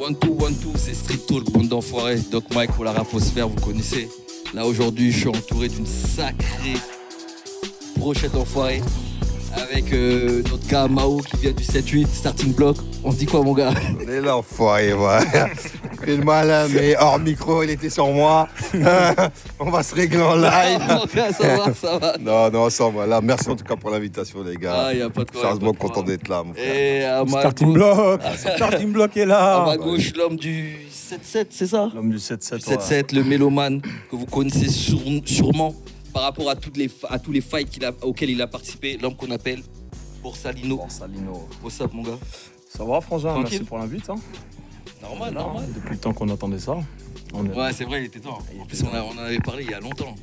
One two, one two, c'est Street Talk, bande d'enfoirés. Doc Mike pour la raposphère, vous connaissez. Là aujourd'hui, je suis entouré d'une sacrée brochette d'enfoirés. Avec euh, notre gars Mao qui vient du 7-8, starting block. On se dit quoi, mon gars? On est là, enfoiré, Fais le malin, mais hors micro, il était sur moi. On va se régler en live. Mon gars, ça va, ça va. Non, non, ça va. Là, merci en tout cas pour l'invitation, les gars. Ah, y a pas de quoi. Sérieusement content d'être là, mon frère. Et à ma, Starting gauche, block Starting block est à là ma gauche, l'homme du 7-7, c'est ça? L'homme du 7-7. Le 7-7, le mélomane que vous connaissez sur- sûrement par rapport à, toutes les, fa- à tous les fights a, auxquels il a participé, l'homme qu'on appelle Borsalino. Salino. What's up, mon gars? Ça va, Frangin? Tranquille? Merci pour l'invite. Hein. Normal, normal. Depuis le temps qu'on attendait ça. On est... Ouais, c'est vrai, il était temps. En plus, on, a- on en avait parlé il y a longtemps.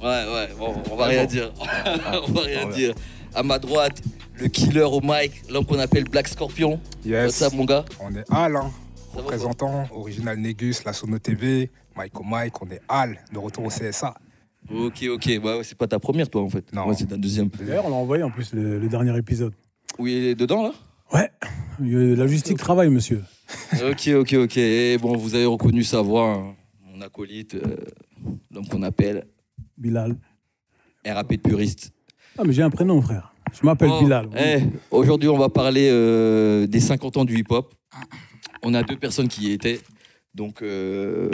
Ouais, ouais, bon, on va rien dire. on va rien dire. À ma droite, le killer au mic, l'homme qu'on appelle Black Scorpion. Yes, What's up, mon gars? On est Al, hein, représentant, original Négus, la Sono TV, Mike au Mike, on est Al, de retour au CSA. Ok, ok. Bah, ouais, c'est pas ta première, toi, en fait. Non. Ouais, c'est ta deuxième. D'ailleurs, on l'a envoyé en plus le, le dernier épisode. Oui, il est dedans, là? Ouais, Euh, la justice travaille, monsieur. Ok, ok, ok. Et bon, vous avez reconnu sa voix, hein. mon acolyte, euh, l'homme qu'on appelle Bilal. RAP de puriste. Ah, mais j'ai un prénom, frère. Je m'appelle Oh, Bilal. eh, Aujourd'hui, on va parler euh, des 50 ans du hip-hop. On a deux personnes qui y étaient. Donc, euh,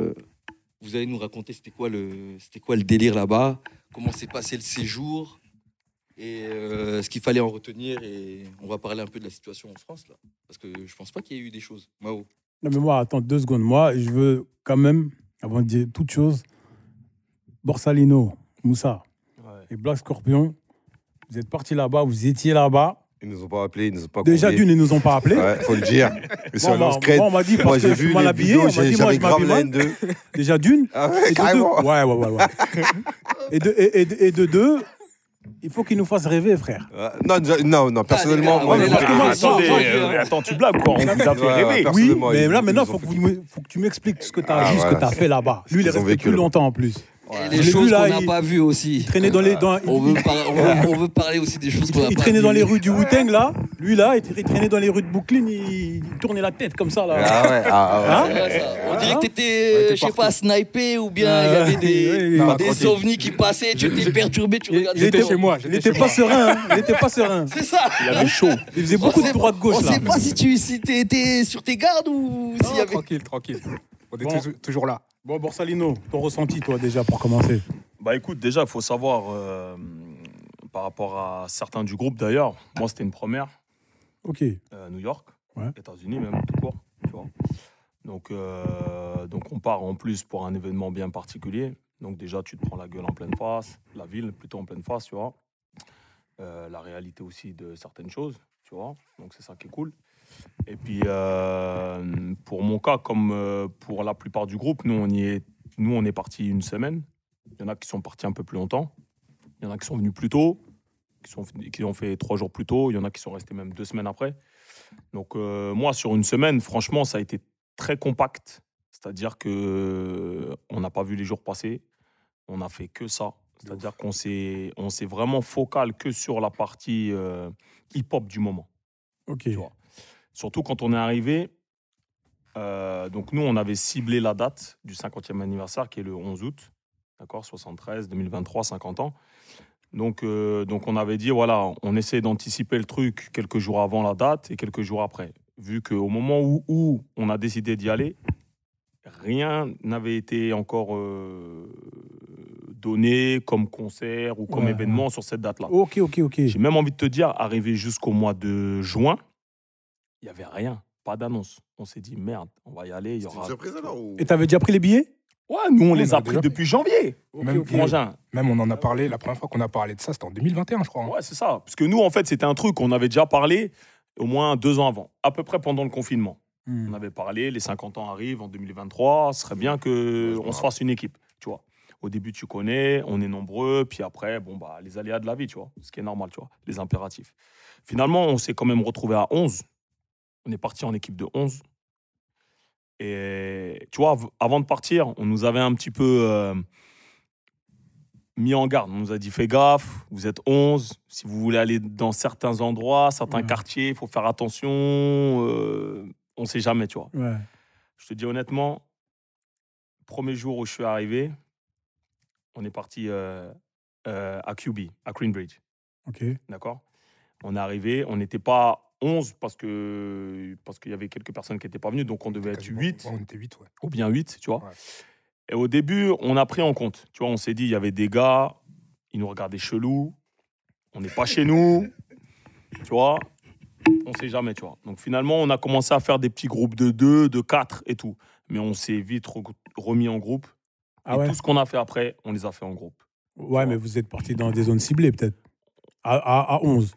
vous allez nous raconter c'était quoi, le, c'était quoi le délire là-bas, comment s'est passé le séjour? Et euh, ce qu'il fallait en retenir. Et on va parler un peu de la situation en France, là. Parce que je pense pas qu'il y ait eu des choses. Mao. Non, mais moi, attends deux secondes. Moi, je veux quand même, avant de dire toute chose, Borsalino, Moussa Ouais. et Black Scorpion, vous êtes partis là-bas, vous étiez là-bas. Ils nous ont pas appelés, ils nous ont pas Déjà d'une, ils nous ont pas appelés. Ouais, faut le dire. Sur Bon, bah, on m'a dit moi parce j'ai vu les vidéos, j'avais je grave la haine d'eux. Déjà d'une. Ah ouais, Et de deux, ouais, ouais, ouais, ouais. et, de, et, et de deux, il faut qu'ils nous fassent rêver, frère. Euh, Non, non, non, personnellement, gars, moi, parce que moi, attendez, moi, euh, attends, tu blagues quoi On vous a fait rêver. Oui, mais là maintenant, ont faut fait que, tu m'expliques ce que tu as Ah, vu, ce que voilà. tu as fait là-bas. Lui, il est resté vécu plus longtemps en plus. Et les choses qu'on n'a il- pas vues aussi. Il traînait dans les. Dans, On veut, par- on veut- on veut parler aussi des choses qu'on n'a il pas traînait dans les rues du Wu-Tang, là. Lui, là, il tra- il traînait dans les rues de Brooklyn, il, il tournait la tête comme ça, là. Ah ouais, ah ouais. Hein. On dirait que t'étais, Ouais, t'es je sais pas, snipé ou bien il y Euh, avait des, Non, ovnis qui passaient, tu étais perturbé, tu Il, regardais. il était chez moi, Il j'étais était chez pas moi. serein, hein. il était pas serein. C'est ça. Il avait chaud. Il faisait On beaucoup de droite-gauche, On là. sait pas si tu étais sur tes gardes ou s'il y avait. Tranquille, tranquille. On est toujours là. Bon, Borsalino, ton ressenti, toi, déjà, pour commencer. Bah écoute, déjà, il faut savoir, euh, par rapport à certains du groupe d'ailleurs, moi c'était une première, Ok. euh, New York, Ouais. États-Unis même, tout court, tu vois. Donc, euh, donc on part en plus pour un événement bien particulier. Donc déjà, tu te prends la gueule en pleine face, la ville plutôt en pleine face, tu vois. La réalité aussi de certaines choses, tu vois. Donc c'est ça qui est cool. Et puis, euh, pour mon cas, comme euh, pour la plupart du groupe, nous on, y est, nous, on est parti une semaine. Il y en a qui sont partis un peu plus longtemps. Il y en a qui sont venus plus tôt, qui, sont, qui ont fait trois jours plus tôt. Il y en a qui sont restés même deux semaines après. Donc, euh, moi, sur une semaine, franchement, ça a été très compact. C'est-à-dire que on n'a pas vu les jours passer. On n'a fait que ça. C'est-à-dire qu'on s'est, on s'est vraiment focal que sur la partie euh, hip-hop du moment. Ok. Tu vois. Surtout quand on est arrivé. euh, donc, nous, on avait ciblé la date du 50e anniversaire qui est le 11 août. D'accord 73, 2023, 50 ans. Donc, euh, donc, on avait dit, voilà, on essaie d'anticiper le truc quelques jours avant la date et quelques jours après. Vu qu'au moment où, où on a décidé d'y aller, rien n'avait été encore euh, donné comme concert ou comme Ouais, événement sur cette date-là. Ok, ok, ok. J'ai même envie de te dire, arrivé jusqu'au mois de juin, il n'y avait rien, pas d'annonce. On s'est dit, merde, on va y aller, il y aura... surprise alors ou- Et t'avais déjà pris les billets? Ouais, nous, on On les a a pris déjà depuis janvier. Même, Frangin. même on en a parlé, la première fois qu'on a parlé de ça, c'était en 2021, je crois. hein. Ouais, c'est ça. Parce que nous, en fait, c'était un truc qu'on avait déjà parlé au moins deux ans avant, à peu près pendant le confinement. Hmm. On avait parlé, les 50 ans arrivent en 2023, ce serait bien Ouais, que je on me se fasse une équipe, tu vois. Au début, tu connais, on est nombreux, puis après, bon, bah, les aléas de la vie, tu vois, ce qui est normal, tu vois, les impératifs. Finalement, on s'est quand même retrouvé à 11. On est parti en équipe de 11. Et tu vois, avant de partir, on nous avait un petit peu euh, mis en garde. On nous a dit fais gaffe, vous êtes 11. Si vous voulez aller dans certains endroits, certains Ouais. quartiers, il faut faire attention. euh, on sait jamais, tu vois. Ouais. Je te dis honnêtement, premier jour où je suis arrivé, on est parti euh, à QB, à Greenbridge. Ok. D'accord? On est arrivé, on n'était pas 11 parce que parce qu'il y avait quelques personnes qui n'étaient pas venues, donc on devait être Quasiment- 8 ouais, on était 8, ouais. ou bien 8, tu vois. Ouais. Et au début, on a pris en compte. Tu vois, on s'est dit, il y avait des gars, ils nous regardaient chelou, on n'est pas chez nous, tu vois. On sait jamais, tu vois. Donc finalement, on a commencé à faire des petits groupes de 2, de 4 et tout. Mais on s'est vite re- remis en groupe. Ah et ouais tout ce qu'on a fait après, on les a fait en groupe. Ouais, mais vous êtes parti dans des zones ciblées, peut-être. À, à, à 11.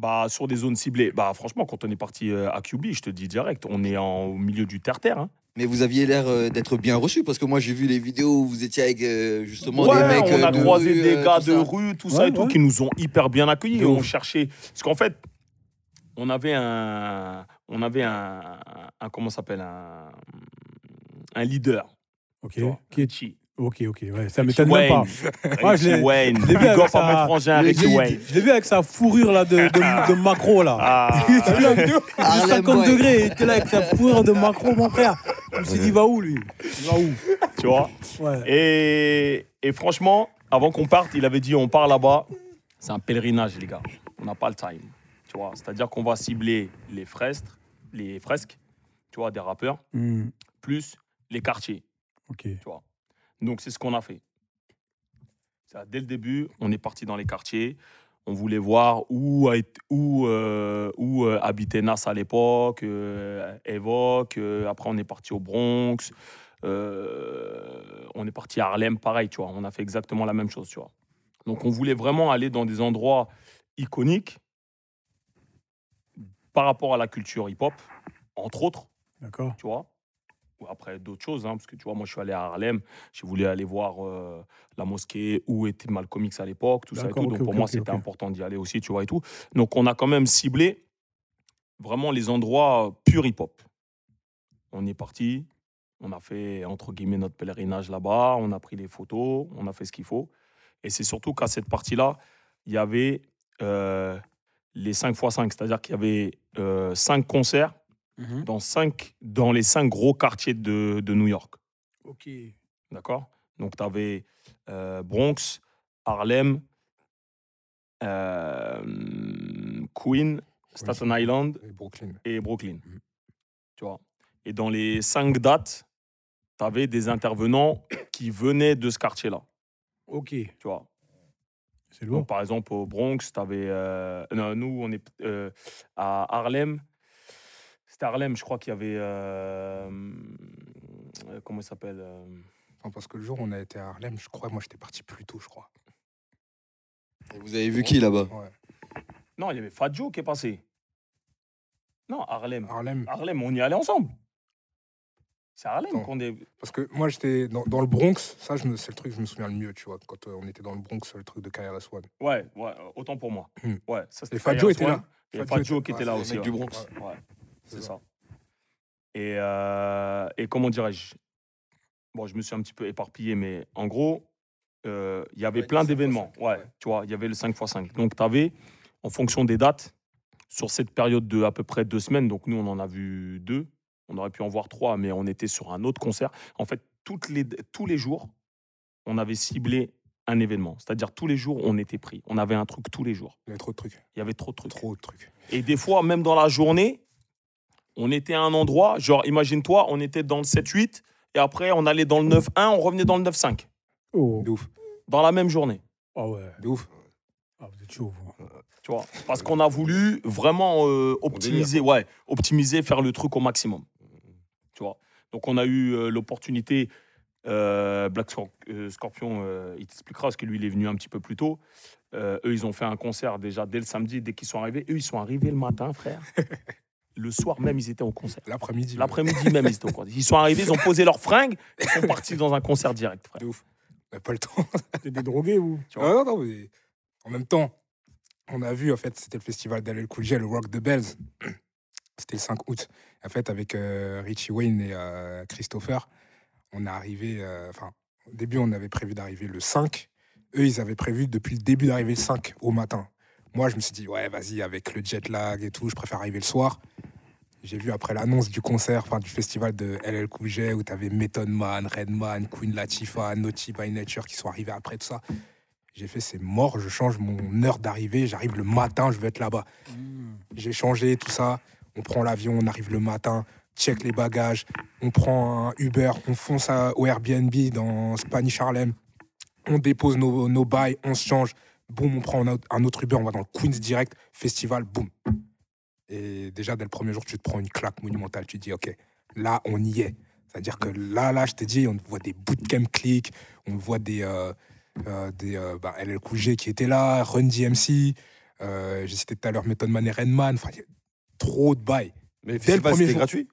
Bah, sur des zones ciblées, bah, franchement, quand on est parti euh, à QB, je te dis direct, on est en, au milieu du terre-terre. hein. Mais vous aviez l'air euh, d'être bien reçu parce que moi j'ai vu les vidéos où vous étiez avec euh, justement Ouais, des mecs. on a de croisé rue, des gars tout de ça. rue, tout ça Ouais, et tout, qui nous ont hyper bien accueillis. On cherchait. Parce qu'en fait, on avait un. On avait un. un comment ça s'appelle un, un leader. Ok. Qui est... Ok, ok. Ouais, ça m'étonne même pas. Moi, je l'ai- Wayne. je l'ai vu Big avec up sa- à mes frangins, l'ai- Wayne. je l'ai vu avec sa fourrure là, de, de, de macro là. Ah, Il faisait Harlem 50 Boy. degrés, il était là avec sa fourrure de macro, mon frère. Je me suis dit, il va où lui? Il va où? Tu vois? Ouais. Et, et franchement, avant qu'on parte, il avait dit on part là-bas. C'est un pèlerinage, les gars. On n'a pas le time. Tu vois, c'est-à-dire qu'on va cibler les fresques, les fresques, tu vois, des rappeurs, Hmm, plus les quartiers. ok. Tu vois? Donc c'est ce qu'on a fait. Ça, dès le début, on est parti dans les quartiers. On voulait voir où, où, euh, où euh, habitait Nas à l'époque, euh, Evoque. euh, après, on est parti au Bronx. on est parti à Harlem, pareil, tu vois. On a fait exactement la même chose, tu vois. Donc, on voulait vraiment aller dans des endroits iconiques par rapport à la culture hip-hop, entre autres D'accord. tu vois. Après d'autres choses, hein, parce que tu vois, moi je suis allé à Harlem, j'ai voulu aller voir euh, la mosquée où était Malcolm X à l'époque, tout ça et tout. Donc pour moi c'était important d'y aller aussi, tu vois et tout. Donc on a quand même ciblé vraiment les endroits pur hip-hop. On est parti, on a fait entre guillemets notre pèlerinage là-bas, on a pris les photos, on a fait ce qu'il faut. Et c'est surtout qu'à cette partie-là, il y avait euh, les 5 x 5, c'est-à-dire qu'il y avait 5 concerts Mhm. dans, cinq, dans les cinq gros quartiers de, de New York. Ok. D'accord? Donc, tu avais Bronx, Harlem, euh, Queen, Staten Island Et Brooklyn. et Brooklyn. Mhm. Tu vois? Et dans les cinq dates, tu avais des intervenants qui venaient de ce quartier-là. Ok. Tu vois? C'est lourd. Donc, par exemple, au Bronx, tu avais. nous, on est euh, à Harlem. C'était Harlem, je crois qu'il y avait. euh, euh, comment il s'appelle euh, Non, parce que le jour où on a été à Harlem, je crois, moi j'étais parti plus tôt, je crois. Et Vous avez vu qui là-bas? Ouais. Non, il y avait Fat Joe qui est passé. Non, Harlem. Harlem. Harlem, on y allait ensemble. C'est Harlem qu'on est. Parce que moi j'étais dans, dans le Bronx, ça je me- c'est le truc que je me souviens le mieux, tu vois, quand euh, on était dans le Bronx, le truc de KRS-One. Ouais, ouais, autant pour moi. Hmm. Ouais, ça c'était Et Fat Joe était là. Et était- qui était ouais, là aussi. mecs du ouais. Bronx. Ouais, c'est ça. Et, euh, et comment dirais-je? Bon, je me suis un petit peu éparpillé, mais en gros, euh, il y avait Ouais, plein le 5 x d'événements. 5, Ouais, ouais. tu vois, il y avait le 5 x 5. Donc, tu avais, en fonction des dates, sur cette période de à peu près deux semaines, donc nous, on en a vu deux. On aurait pu en voir trois, mais on était sur un autre concert. En fait, toutes les, tous les jours, on avait ciblé un événement. C'est-à-dire, tous les jours, on était pris. On avait un truc tous les jours. Il y avait trop de trucs. Il y avait trop de trucs. Trop de trucs. Et des fois, même dans la journée, on était à un endroit, genre, imagine-toi, on était dans le 7-8, et après, on allait dans le 9-1, on revenait dans le 9-5, Oh. De ouf. dans la même journée. Ah ouais. De ouf. Ah, vous êtes chaud, vous. Tu vois Parce qu'on a voulu vraiment euh, optimiser, ouais, optimiser, faire le truc au maximum. Tu vois Donc, on a eu euh, l'opportunité. euh, Black Scor- euh, Scorpion, euh, il t'expliquera parce que lui, il est venu un petit peu plus tôt. Euh, eux, ils ont fait un concert déjà dès le samedi, dès qu'ils sont arrivés. Eux, ils sont arrivés le matin, frère. le soir même, ils étaient au concert. L'après-midi. L'après-midi même, ils étaient au concert. Ils sont arrivés, ils ont posé leurs fringues, ils sont partis dans un concert direct, frère. De ouf. On n'a pas le temps. T'es drogués, vois? Non, non, non, mais en même temps, on a vu, en fait, c'était le festival d'Alel Cool J, le Rock the Bells. C'était le 5 août. En fait, avec euh, Richie Wayne et euh, Christopher, on est arrivé. euh, Enfin, au début, on avait prévu d'arriver le 5. Eux, ils avaient prévu depuis le début d'arriver le 5 au matin. Moi, je me suis dit, ouais, vas-y, avec le jet lag et tout, je préfère arriver le soir. J'ai vu après l'annonce du concert, enfin du festival de LL Cool J, où t'avais Method Man, Redman, Queen Latifah, Naughty by Nature qui sont arrivés après tout ça. J'ai fait, c'est mort, je change mon heure d'arrivée, j'arrive le matin, je veux être là-bas. J'ai changé tout ça, on prend l'avion, on arrive le matin, check les bagages, on prend un Uber, on fonce à- au Airbnb dans Spanish Harlem, on dépose nos, nos bails, on se change, boum, on prend un autre Uber, on va dans le Queens direct, festival, boum. Et déjà, dès le premier jour, tu te prends une claque monumentale. Tu te dis, OK, là, on y est. C'est-à-dire que là, là, je te dis, on voit des bootcamp clics, on voit des, euh, euh, des euh, bah, LL Cool qui étaient là, Run DMC, euh, j'ai cité tout à l'heure Method Man et Redman, enfin, il y a trop de bails. Mais le Dès le premier c'était jour. gratuit?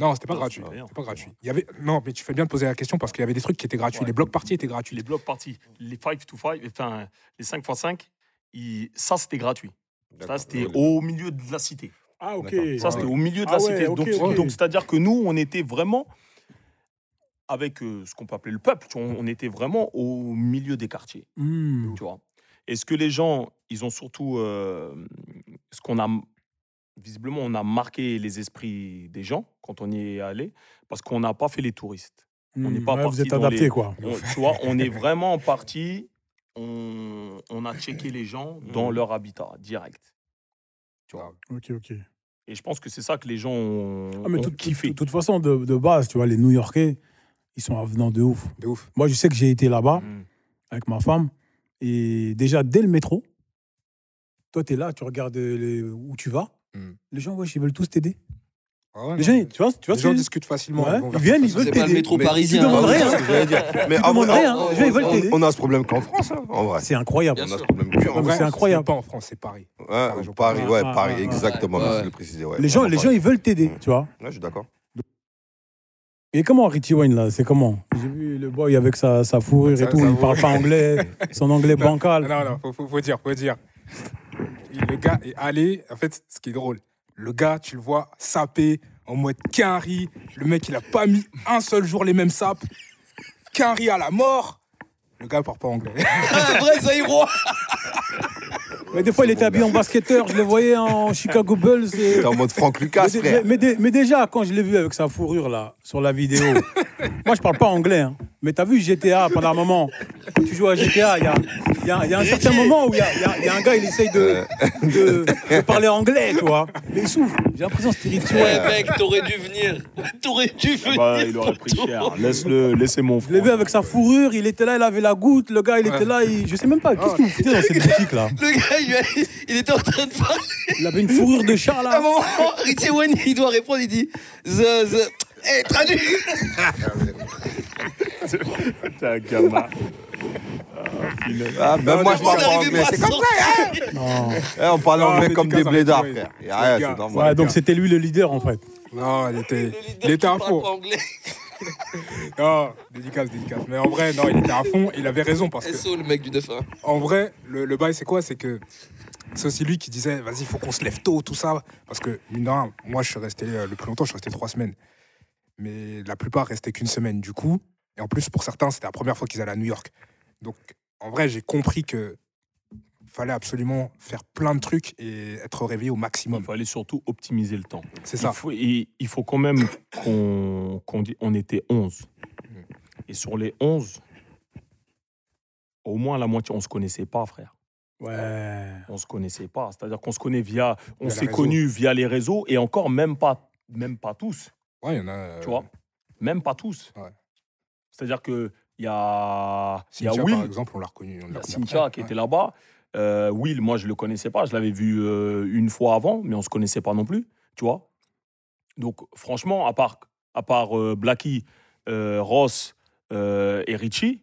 Non, c'était pas Non, gratuit. C'était pas gratuit. Il y avait... Non, mais tu fais bien de poser la question parce qu'il y avait des trucs qui étaient gratuits. Ouais. Les blocs parties étaient gratuits. Les blocs parties, les 5 to 5, enfin, les 5 x 5, ils- ça, c'était gratuit. Ça, c'était au milieu de la cité. Ah, ok. Ça, c'était au milieu de la Ah ouais, cité. donc, c'est-à-dire que nous, on était vraiment avec euh, ce qu'on peut appeler le peuple. tu vois, on était vraiment au milieu des quartiers. Hmm. Tu vois. Et ce que les gens, ils ont surtout, euh, ce qu'on a, visiblement, on a marqué les esprits des gens quand on y est allé, parce qu'on n'a pas fait les touristes. On n'est pas Ouais, parti Vous êtes adapté, les- quoi. On, tu vois, on est vraiment parti, on, on a checké les gens dans leur habitat direct. Tu vois. Ok, ok. Et je pense que c'est ça que les gens ont, Ah, mais ont tout- kiffé. de toute façon, de, de base, tu vois, les New Yorkais, ils sont avenants de ouf. De ouf. Moi, je sais que j'ai été là-bas Mm. avec ma femme. Et déjà, dès le métro, toi, tu es là, tu regardes les- où tu vas. Hmm. Les gens, ouais, ils veulent tous t'aider. Ah ouais, Les gens, tu vois, tu vois les ce gens que je- discutent facilement. Ouais, ils viennent, ils veulent C'est pas le t'aider. métro Mais- parisien. tu hein. Mais Tu les gens, ils veulent t'aider. On a ce problème qu'en France, hein, en vrai. C'est incroyable. Bien On a ce problème c'est incroyable. Pas en France, c'est Paris. Ouais, Paris, Paris, ouais, Paris, exactement, Ouais. merci de le préciser. Ouais, Les gens, les gens, ils veulent t'aider, tu vois. Ouais, je suis d'accord. Et comment Richie Wayne, là C'est comment? J'ai vu le boy avec sa, sa fourrure Ça- et tout, il parle pas anglais, son anglais bancal. Non, non, faut dire, faut dire. Le gars est allé, en fait, ce qui est drôle, le gars, tu le vois saper en mode Quinry. Le mec, il a pas mis un seul jour les mêmes sapes. Quinry à la mort. Le gars, il parle pas anglais. Un vrai Mais des fois, il était habillé en basketteur, je le voyais en Chicago Bulls. et- T'es en mode Franck Lucas, mais, frère. mais- mais dé- mais déjà, quand je l'ai vu avec sa fourrure là, sur la vidéo, moi je parle pas anglais, hein. mais t'as vu GTA pendant un moment, quand tu joues à GTA, il y a, il y a- il y a un certain moment où il y a, il y a- il y a un gars, il essaye de, de- de parler anglais, tu vois. Mais il souffle. J'ai l'impression que Wayne. Ouais, mec, t'aurais dû venir. T'aurais dû venir. Bah, il aurait pris cher. Laisse-le, laissez mon Je l'ai vu frère. avec sa fourrure, il était là, il avait la goutte, le gars, il était là, il- je sais même pas, qu'est-ce qu'il foutait dans cette boutique là? Le gars, il, il était en train de parler. Il avait une fourrure de chat À un là. moment, Richie Wayne, il doit répondre, il dit The, the... Eh, traduis T'es un gamin. Ah, même moi, je On parle pas anglais. C'est comme ça. Non. Eh, on parle anglais comme des blédards, frère. Les c'est normal. Ouais, donc c'était lui le leader en fait. Non, il était, il était à fond. Non, dédicace, dédicace. Mais en vrai, non, il était à fond. Il avait raison parce que, SO, le mec du 9-1. en vrai, le, le bail, c'est quoi? C'est que c'est aussi lui qui disait, vas-y, il faut qu'on se lève tôt, tout ça. Parce que, mine de rien, moi, je suis resté euh, le plus longtemps, je suis resté trois semaines. Mais la plupart restaient qu'une semaine, du coup. Et en plus, pour certains, c'était la première fois qu'ils allaient à New York. Donc, en vrai, j'ai compris que fallait absolument faire plein de trucs et être réveillé au Il maximum. fallait surtout optimiser le temps. C'est Il ça. faut, il, il faut quand même qu'on qu'on dit on était 11. Et sur les 11, au moins la moitié, on se connaissait pas, frère. Ouais. On se connaissait pas. C'est-à-dire qu'on se connaît via. On s'est connus via les réseaux et encore même pas, même pas tous. Ouais, il y en a. euh, Tu vois? Même pas tous. Ouais. C'est-à-dire qu'il y a, il y a Cynthia, Will, par exemple, on l'a reconnu. on il y l'a Cynthia après. qui Ouais. était là-bas. Euh, Will, moi, je le connaissais pas. Je l'avais vu euh, une fois avant, mais on se connaissait pas non plus. Tu vois? Donc, franchement, à part, à part euh, Blackie, euh, Ross euh, et Richie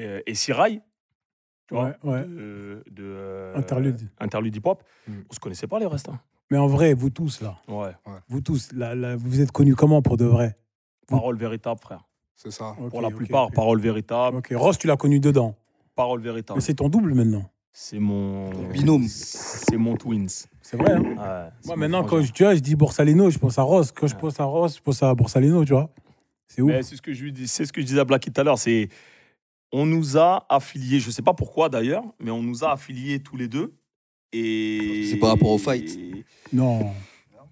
euh, et Sirai, tu vois, Ouais, ouais. de, de, euh, Interlude. Interlude hip-hop, Mm. on se connaissait pas les restes. hein. Mais en vrai, vous tous là, Ouais. vous tous, là, là, vous êtes connus comment pour de vrai? Parole véritable, frère. C'est ça. Ok, Pour la ok, plupart, ok. parole véritable. Ok, Ross, tu l'as connu dedans. Parole véritable. Mais c'est ton double maintenant. C'est mon. binôme. C'est mon twins. C'est vrai. Hein Ouais, c'est Moi, mon maintenant, quand je, tu vois, je dis Borsalino, je pense à Ross. Quand je Ouais. pense à Ross, je pense à Borsalino, tu vois. C'est ouf. Mais C'est ce que je lui dis, c'est ce que je disais à Blacky tout à l'heure. C'est on nous a affiliés, je sais pas pourquoi d'ailleurs, mais on nous a affiliés tous les deux. Et C'est par rapport au fight. Non.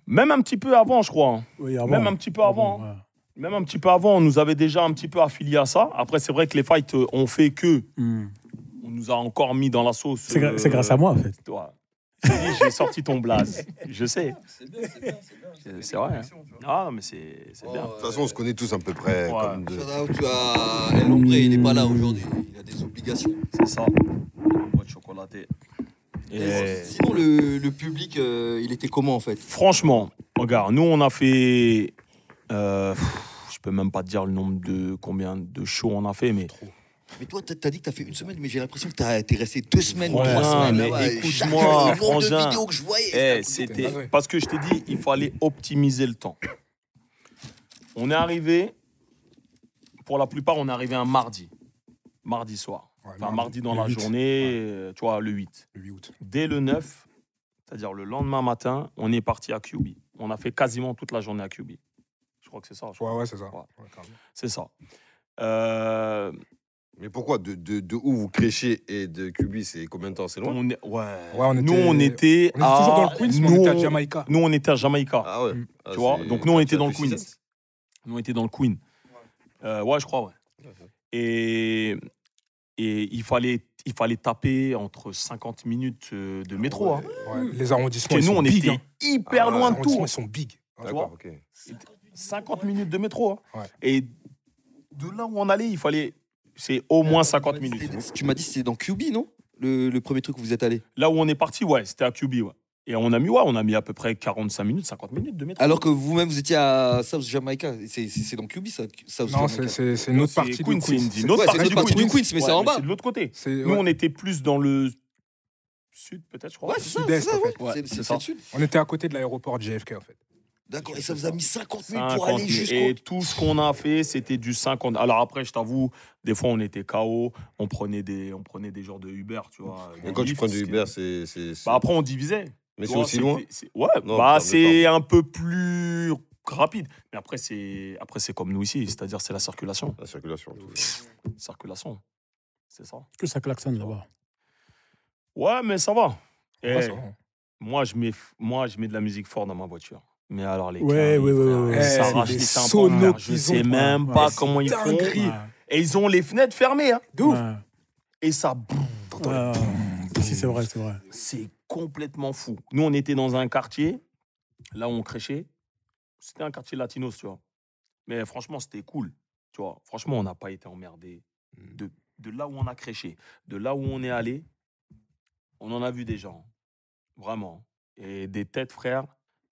Même un petit peu avant, je crois. Oui, avant. Même un petit peu avant. ouais. Même un petit peu avant, on nous avait déjà un petit peu affilié à ça. Après, c'est vrai que les fights ont fait que Hmm. on nous a encore mis dans la sauce. C'est gra- euh, grâce à moi, en fait. toi. J'ai sorti ton blaze. Je sais. C'est bien, c'est bien, c'est bien. C'est- c'est vrai, hein. Ah, mais c'est c'est bien. De toute façon, on se connaît tous à peu près. Ouais. Comme de- à El il n'est pas là aujourd'hui. Il a des obligations. C'est ça. Boîte chocolatée. Et Sinon, le, le public, euh, il était comment en fait? Franchement, regarde, nous, on a fait. euh, je peux même pas te dire le nombre de combien de shows on a fait, mais. Mais toi, t'as dit que t'as fait une semaine, mais j'ai l'impression que t'as- t'es resté deux semaines, Ouais, trois semaines. mais écoute-moi, de frangin. vidéos que je voyais. Eh, c'était de- Ah parce que je t'ai dit, il fallait optimiser le temps. On est arrivé, pour la plupart, on est arrivé un mardi, mardi soir. Ouais, Enfin, mardi dans la 8. journée, euh, tu vois, le 8. Le 8 août. Dès le 9, c'est-à-dire le lendemain matin, on est parti à QB. On a fait quasiment toute la journée à QB. Je crois que c'est ça. je crois. Ouais, ouais, c'est ça. Ouais. C'est ça. Euh, Mais pourquoi de, de, de où vous créchez et de Cubi, c'est combien de temps? C'est loin? On est- ouais. on Nous, on était, On était toujours dans le Queens, mais on nous, était à on- Jamaïca. Nous, on était à Jamaïca. Ah ouais. Mm. Ah, Tu vois, donc nous, on était dans le Queens. Nous, on était dans le Queen. Euh, ouais, je crois, ouais. Et, et il, fallait, il fallait taper entre 50 minutes euh, de métro. hein. Ouais, Les arrondissements, que nous, sont on big. était hein. hyper Ah, loin Les de tout. arrondissements, ils sont big. Ouais. D'accord, ok. 50 minutes de métro. hein. Ouais. Et de là où on allait, il fallait. C'est au moins 50 minutes. Tu m'as dit que c'était dans QB, non? Le, le premier truc où vous êtes allé? Là où on est parti, ouais, c'était à QB, ouais. Et on a mis, ouais, on a mis à peu près 45 minutes, 50 minutes de métro. Alors que vous-même, vous étiez à South Jamaica. C'est- dans QB, ça South Non, Jamaica. c'est- une autre partie Queens, du Queens. c'est une autre Ouais, partie c'est du une autre partie Queens. du Queens, mais c'est en bas. C'est de l'autre côté. C'est Nous, on était plus dans le sud, peut-être, je crois. Ouais, c'est ça, Sud-est, c'est ça, en fait. C'est- ça. le sud. On était à côté de l'aéroport JFK, en fait. D'accord, et ça vous a mis 50 minutes 50 pour aller jusqu'au. Et tout ce qu'on a fait, c'était du 50. Alors après, je t'avoue, des fois, on était KO, on prenait des, on prenait des genres de Uber, tu vois. Et quand tu prends du Uber, c'est. c'est- c'est- Bah, après, on divisait. Mais c'est aussi loin c'est- Ouais, Non, bah, c'est un peu plus rapide. Mais après, c'est après c'est comme nous ici, c'est-à-dire c'est la circulation. La circulation. tout. Circulation. C'est ça. Est-ce que ça klaxonne là-bas Ouais, mais ça va. Eh, Ouais, ça va. moi, je mets, moi, je mets de la musique fort dans ma voiture. Mais alors, les Ouais, cailles, ouais, ouais, s'arrachent Eh, les les tympans. Je sais ont, même ouais, pas comment ils font. Et ils ont les fenêtres fermées. hein. De ouf. Ouais. Et ça, Ouais. Si, c'est vrai, c'est vrai. c'est complètement fou. Nous, on était dans un quartier, là où on crêchait. C'était un quartier latinos, tu vois. Mais franchement, c'était cool. Tu vois, franchement, on n'a pas été emmerdé. De, de là où on a crêché, de là où on est allé, on en a vu des gens. Vraiment. Et des têtes, frère,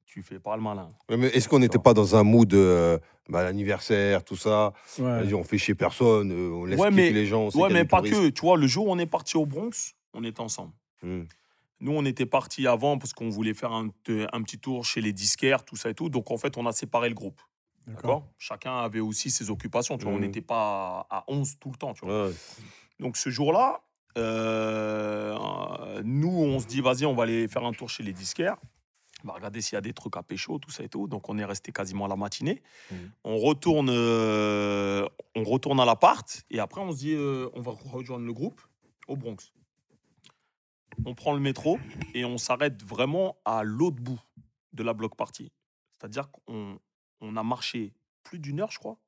tu fais pas le malin. Mais est-ce qu'on n'était pas dans un mood euh, bah, l'anniversaire, tout ça? Ouais. On fait chier personne, euh, on laisse Ouais, kiffer mais- les gens. on Ouais, mais pas touristes. que. Tu vois, le jour où on est parti au Bronx, on était ensemble. Hmm. Nous, on était partis avant parce qu'on voulait faire un, un petit tour chez les disquaires, tout ça et tout. Donc, en fait, on a séparé le groupe. D'accord. Chacun avait aussi ses occupations. Tu vois, on Mhm. n'était pas à 11 tout le temps. Tu vois. Ouais. Donc, ce jour-là, euh, nous, on se dit, vas-y, on va aller faire un tour chez les disquaires. On va regarder s'il y a des trucs à pécho, tout ça et tout. Donc, on est resté quasiment la matinée. Mhm. On, retourne, euh, on retourne à l'appart. Et après, on se dit, euh, on va rejoindre le groupe au Bronx. On prend le métro et on s'arrête vraiment à l'autre bout de la block party. C'est-à-dire qu'on on a marché plus d'une heure, je crois,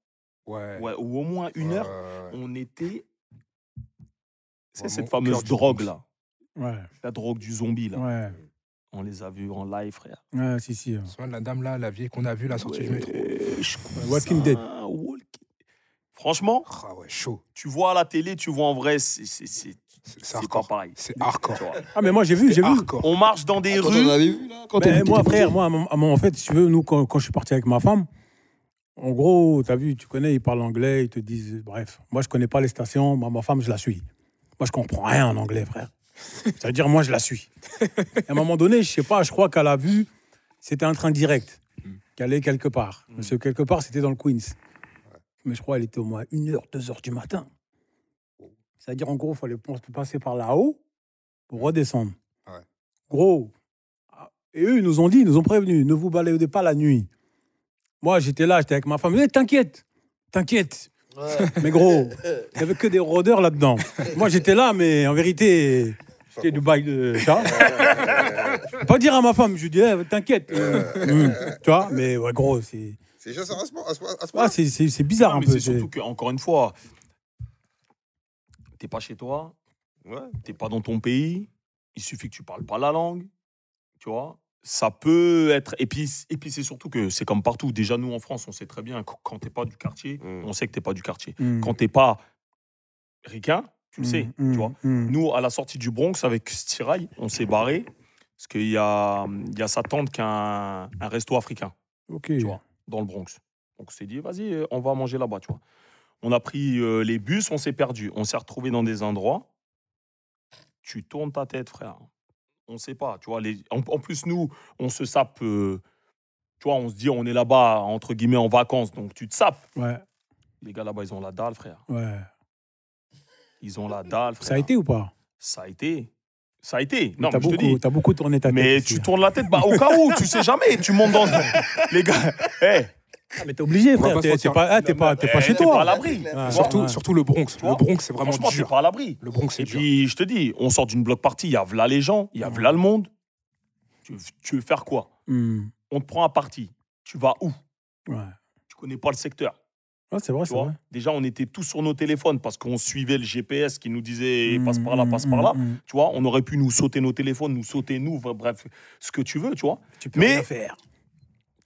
Ouais. ouais, ou au moins une heure. Ouais, ouais, ouais. On était. C'est cette fameuse drogue là, Ouais. la drogue du zombie là. Ouais. On les a vus en live, frère. Ouais, si, si. De la dame là, la vieille qu'on a vue, la sortie du métro Walking Dead. ça, Walking- Franchement, Ah ouais, chaud. tu vois à la télé, tu vois en vrai, c'est c'est- hardcore. pareil. C'est hardcore. Ah, mais moi, j'ai vu, j'ai vu. On marche dans des rues. avait vu là quand on moi, frère, moi, en fait, si tu veux, nous, quand, quand je suis parti avec ma femme, en gros, tu as vu, tu connais, ils parlent anglais, ils te disent, bref. Moi, je connais pas les stations, moi, ma femme, je la suis. Moi, je comprends rien en anglais, frère. Ça veut dire, moi, je la suis. Et à un moment donné, je sais pas, je crois qu'elle a vu, c'était un train direct, qui allait quelque part. Parce que quelque part, c'était dans le Queens. Mais je crois qu'elle était au moins 1h, 2h du matin. C'est-à-dire, en gros, il fallait passer par là-haut pour redescendre. Ouais. Gros. Ah, Et eux, ils nous ont dit, ils nous ont prévenus, ne vous balayez pas la nuit. Moi, j'étais là, j'étais avec ma femme. Eh, t'inquiète, t'inquiète. Mais gros, il n'y avait que des rôdeurs là-dedans. Moi, j'étais là, mais en vérité, c'était du bail de chat. Pas dire à ma femme, je lui dis, eh, t'inquiète. euh, mm, tu vois, mais ouais, gros, c'est. C'est juste à ce point- à ce point- à ce Ah, point-là c'est- c'est c'est bizarre Non, un mais peu. c'est- surtout que, encore une fois, t'es pas chez toi, Ouais. t'es pas dans ton pays, il suffit que tu parles pas la langue, tu vois. Ça peut être. Et puis, et puis c'est surtout que c'est comme partout. Déjà, nous en France, on sait très bien que quand t'es pas du quartier, Mm. on sait que t'es pas du quartier. Mm, Quand t'es pas ricain, tu le mm, sais, mm, tu vois. Nous, à la sortie du Bronx, avec Stirail, on s'est barré parce qu'il y a, il y a sa tante qui a un, un resto africain Ok. tu vois, dans le Bronx. Donc on s'est dit, vas-y, on va manger là-bas, tu vois. On a pris euh, les bus, on s'est perdu. On s'est retrouvé dans des endroits. Tu tournes ta tête, frère. On sait pas, tu vois. Les... En, en plus, nous, on se sape. euh, tu vois, on se dit, on est là-bas, entre guillemets, en vacances. Donc tu te sapes. Ouais, Les gars là-bas, ils ont la dalle, frère. ouais. Ils ont la dalle, frère. Ça a été ou pas? Ça a été. Ça a été. Non, T'as mais je te beaucoup, t'as beaucoup tourné ta tête. Mais tu tournes la tête, bah, au cas où, tu sais jamais. Tu montes dans. Les gars, hé, Ah, mais t'es obligé, frère. se T'es t'es pas, ah, t'es pas, t'es pas chez t'es toi. pas à l'abri. Ouais, Surtout, ouais. surtout le Bronx. Le Bronx, c'est vraiment Franchement, t'es dur. pas à l'abri. Le Bronx, c'est Et dur. puis, je te dis, on sort d'une bloc party, il y a là les gens, il y a là le monde. Tu, veux- tu veux faire quoi? Mm, On te prend à partie. Tu vas où? Ouais. Tu connais pas le secteur. Ah, c'est vrai, c'est vrai. Déjà, on était tous sur nos téléphones parce qu'on suivait le GPS qui nous disait Mm, passe par là, mm, passe par là. Tu vois, on aurait pu nous sauter nos téléphones, nous sauter nous, bref, ce que tu veux, tu vois? Tu peux Mais- rien faire.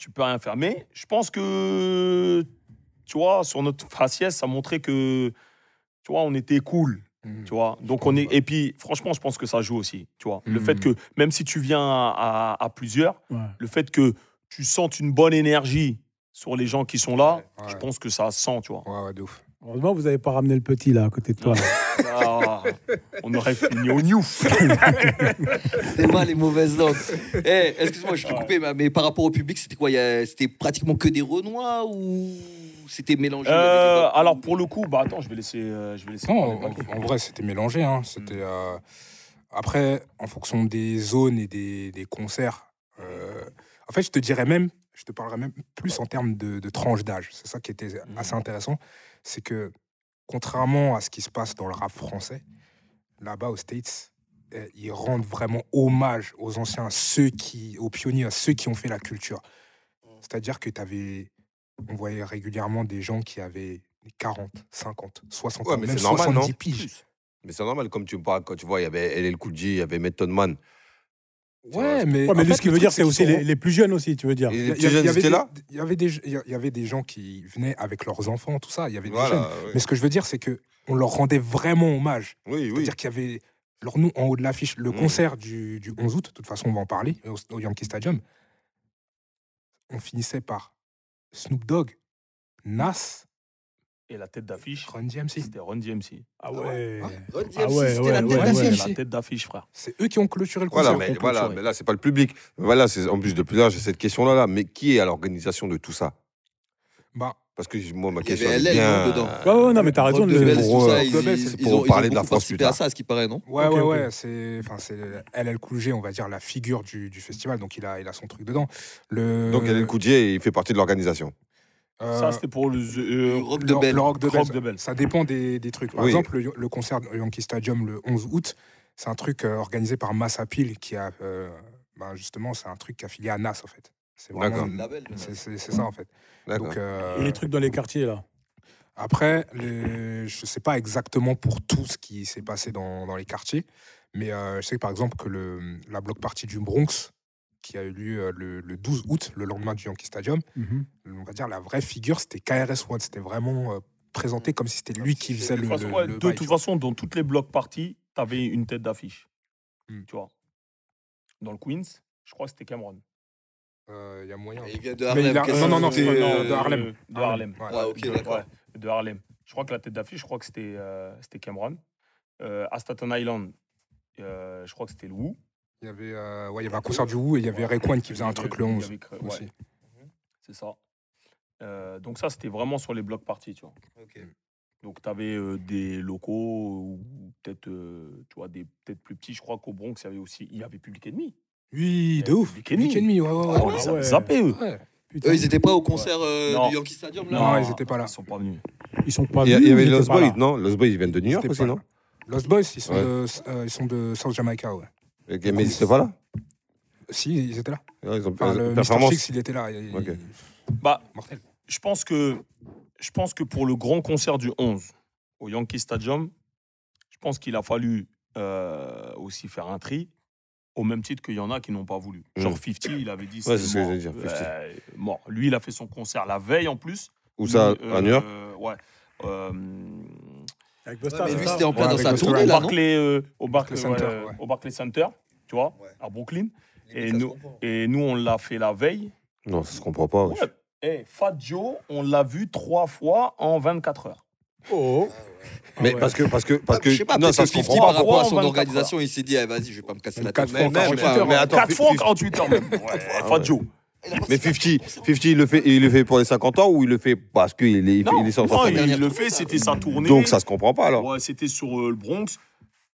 Tu peux rien faire. Mais je pense que, tu vois, sur notre faciès, ça montrait que, tu vois, on était cool. Mhm. Tu vois, donc on est. Et puis, franchement, je pense que ça joue aussi. Tu vois, le Mhm. fait que, même si tu viens à, à plusieurs, Ouais. le fait que tu sentes une bonne énergie sur les gens qui sont là, Ouais. je pense que ça se sent, tu vois. Ouais, ouais, de ouf. Heureusement, vous n'avez pas ramené le petit là à côté de toi. Ah, on aurait fini au new. C'est pas les mauvaises langues. Eh, excuse-moi, je t'ai coupé, mais- par rapport au public, c'était quoi C'était pratiquement que des Renois ou c'était mélangé Euh, avec alors pour le coup, bah attends, je vais laisser, euh, je vais laisser. Non, en, en vrai, c'était mélangé. Hein. C'était, euh, Après, en fonction des zones et des, des concerts, euh, en fait, je te dirais même, je te parlerais même plus en termes de, de tranche d'âge. C'est ça qui était Mhm. assez intéressant. C'est que, contrairement à ce qui se passe dans le rap français, là-bas aux States, euh, ils rendent vraiment hommage aux anciens, à ceux qui, aux pionniers, à ceux qui ont fait la culture. C'est-à-dire que tu avais, on voyait régulièrement des gens qui avaient 40, 50, 60 Ouais, ans, mais même normal, 70 non piges. Mais c'est normal, comme tu me parles, quand tu vois, il y avait LL Cool J, il y avait Method Man. Ouais, mais. Ouais, mais en lui, fait, ce qu'il veut dire, c'est aussi les, les plus jeunes aussi, tu veux dire. Et Il y les y jeunes avait étaient des- là Il y avait des, il y avait des gens qui venaient avec leurs enfants, tout ça. Il y avait des jeunes. Oui. Mais ce que je veux dire, c'est que on leur rendait vraiment hommage. Oui, oui. C'est-à-dire qu'il y avait leur nom en haut de l'affiche. Le Mm. concert du, du 11 août, de toute façon, on va en parler, au, au Yankee Stadium. On finissait par Snoop Dogg, Nas, Et la tête d'affiche, Run DMC. c'était Run DMC. Ah ouais. Run Ah ouais, c'était ouais, la tête ouais, d'affiche. ouais. C'est la tête d'affiche, frère. C'est eux qui ont clôturé le Voilà, concert. mais, voilà, mais là, c'est pas le public. Voilà, c'est en plus depuis là, j'ai cette question-là. Là. Mais qui est à l'organisation de tout ça? Bah, Parce que moi, ma Il y question avait est LL, bien. dedans. Ouais, ouais, non, mais t'as raison Rock le. Pour, ça, euh, ils, c'est ils pour ont, ils parler ont de la beaucoup France plus participé à tard. ça, à ce qui paraît, non? Ouais, Ok, ouais, ok. ouais. C'est, enfin, c'est LL Cool J, on va dire, la figure du, du festival. Donc, il a, il a son truc dedans. Le, Donc, LL Cool J, il fait partie de l'organisation. Euh, Ça, c'était pour le. euh, Le Rock de Bell. le Rock de Rock de. Ça dépend des, des trucs. Par Oui. exemple, le, le concert de Yankee Stadium le 11 août, c'est un truc euh, organisé par Mass Appeal qui a. euh, ben, justement, c'est un truc affilié à Nas, en fait. C'est vraiment D'accord. une- Label. C'est ça, en fait. Donc, euh, Et les trucs dans les quartiers, là? Après, les- je ne sais pas exactement pour tout ce qui s'est passé dans, dans les quartiers, mais euh, je sais que, par exemple que le, la bloc party du Bronx, qui a eu lieu euh, le, le 12 août, le lendemain du Yankee Stadium, Mhm. on va dire la vraie figure, c'était KRS-One. C'était vraiment euh, présenté comme si c'était lui qui faisait De le, toute façon, le- ouais, le de bail, toute tu façon, dans toutes les blocs parties, t'avais une tête d'affiche. Hmm. Tu vois. Dans le Queens, je crois que c'était Cameron. Euh, Il y a moyen. Il vient de Mais Harlem. il a- qu'est-ce non, non, non, c'est- euh, de Harlem. Euh, De Harlem. Ouais. Ah, ok, De- d'accord. ouais, de Harlem. Je crois que la tête d'affiche, je crois que c'était euh, c'était Cameron. Euh, à Staten Island, euh, je crois que c'était le Wu. Il y avait, euh, ouais, il y avait un concert du Wu et il y avait Rayquan qui faisait un truc le Il y 11 avait cre- ouais, aussi. c'est ça. Euh, donc ça, c'était vraiment sur les blocs parties, tu vois. Ok. Donc tu avais des locaux ou peut-être euh, tu vois des peut-être plus petits. Je crois qu'au Bronx, il y avait aussi il y avait Public Enemy. Oui, de Euh, ouf. Public Enemy. Public Enemy, ouais, ouais, ouais. Ah on ouais, ouais. zappés, eux. Ouais. Putain. Eux, ils étaient pas au concert euh, du Yankee Stadium, là Non, ils étaient pas là. Ils sont pas venus. Ils sont pas Il y, a- venus, il y avait Lost Boys, non? Lost Boys, ils viennent de New York aussi, pas non? Lost Boys, ils sont, Ouais. de, euh, ils sont de South Jamaica, ouais. Mais ils étaient pas là Si, ils étaient là. Ouais, ils ont Enfin, le performance. Il était là. il- Ok. Bah, Mortel. je pense que je pense que pour le grand concert du 11 au Yankee Stadium, je pense qu'il a fallu euh, aussi faire un tri. Au même titre qu'il y en a qui n'ont pas voulu. Genre Mm. 50, il avait dit Ouais, c'est ce que j'allais dire, 50. Euh, mort. Lui, il a fait son concert la veille en plus. Où ça, Lui, à New York euh, Ouais. Euh, Avec Ouais, Busta, mais lui, c'était en plein Ouais, dans sa tournée, là, non Barclay, euh, au, Barclay, Center, ouais, ouais. au Barclay Center, tu vois, à Brooklyn. Et nous, et nous, on l'a fait la veille. Non, ça se comprend pas. Ouais. Et Fat Joe, on l'a vu trois fois en 24 heures. Oh. Mais Ah ouais. parce que, parce que, parce que, je sais pas, non, peut-être ça que se 50 comprend par pas. rapport à son 24 organisation, il s'est dit, eh, vas-y, je vais pas me casser la tête. fois en Mais- mais- 48 heures. Mais attends, 4 fois en Fif- 48 heures même. Ouais, Fat ouais. Joe. Mais 50, 50 il, le fait, il le fait pour les 50 ans ou il le fait parce qu'il est, il Non, il est sur non, il, le fait, c'était sa tournée. Donc ça se comprend pas alors. Ouais, c'était sur euh, le Bronx.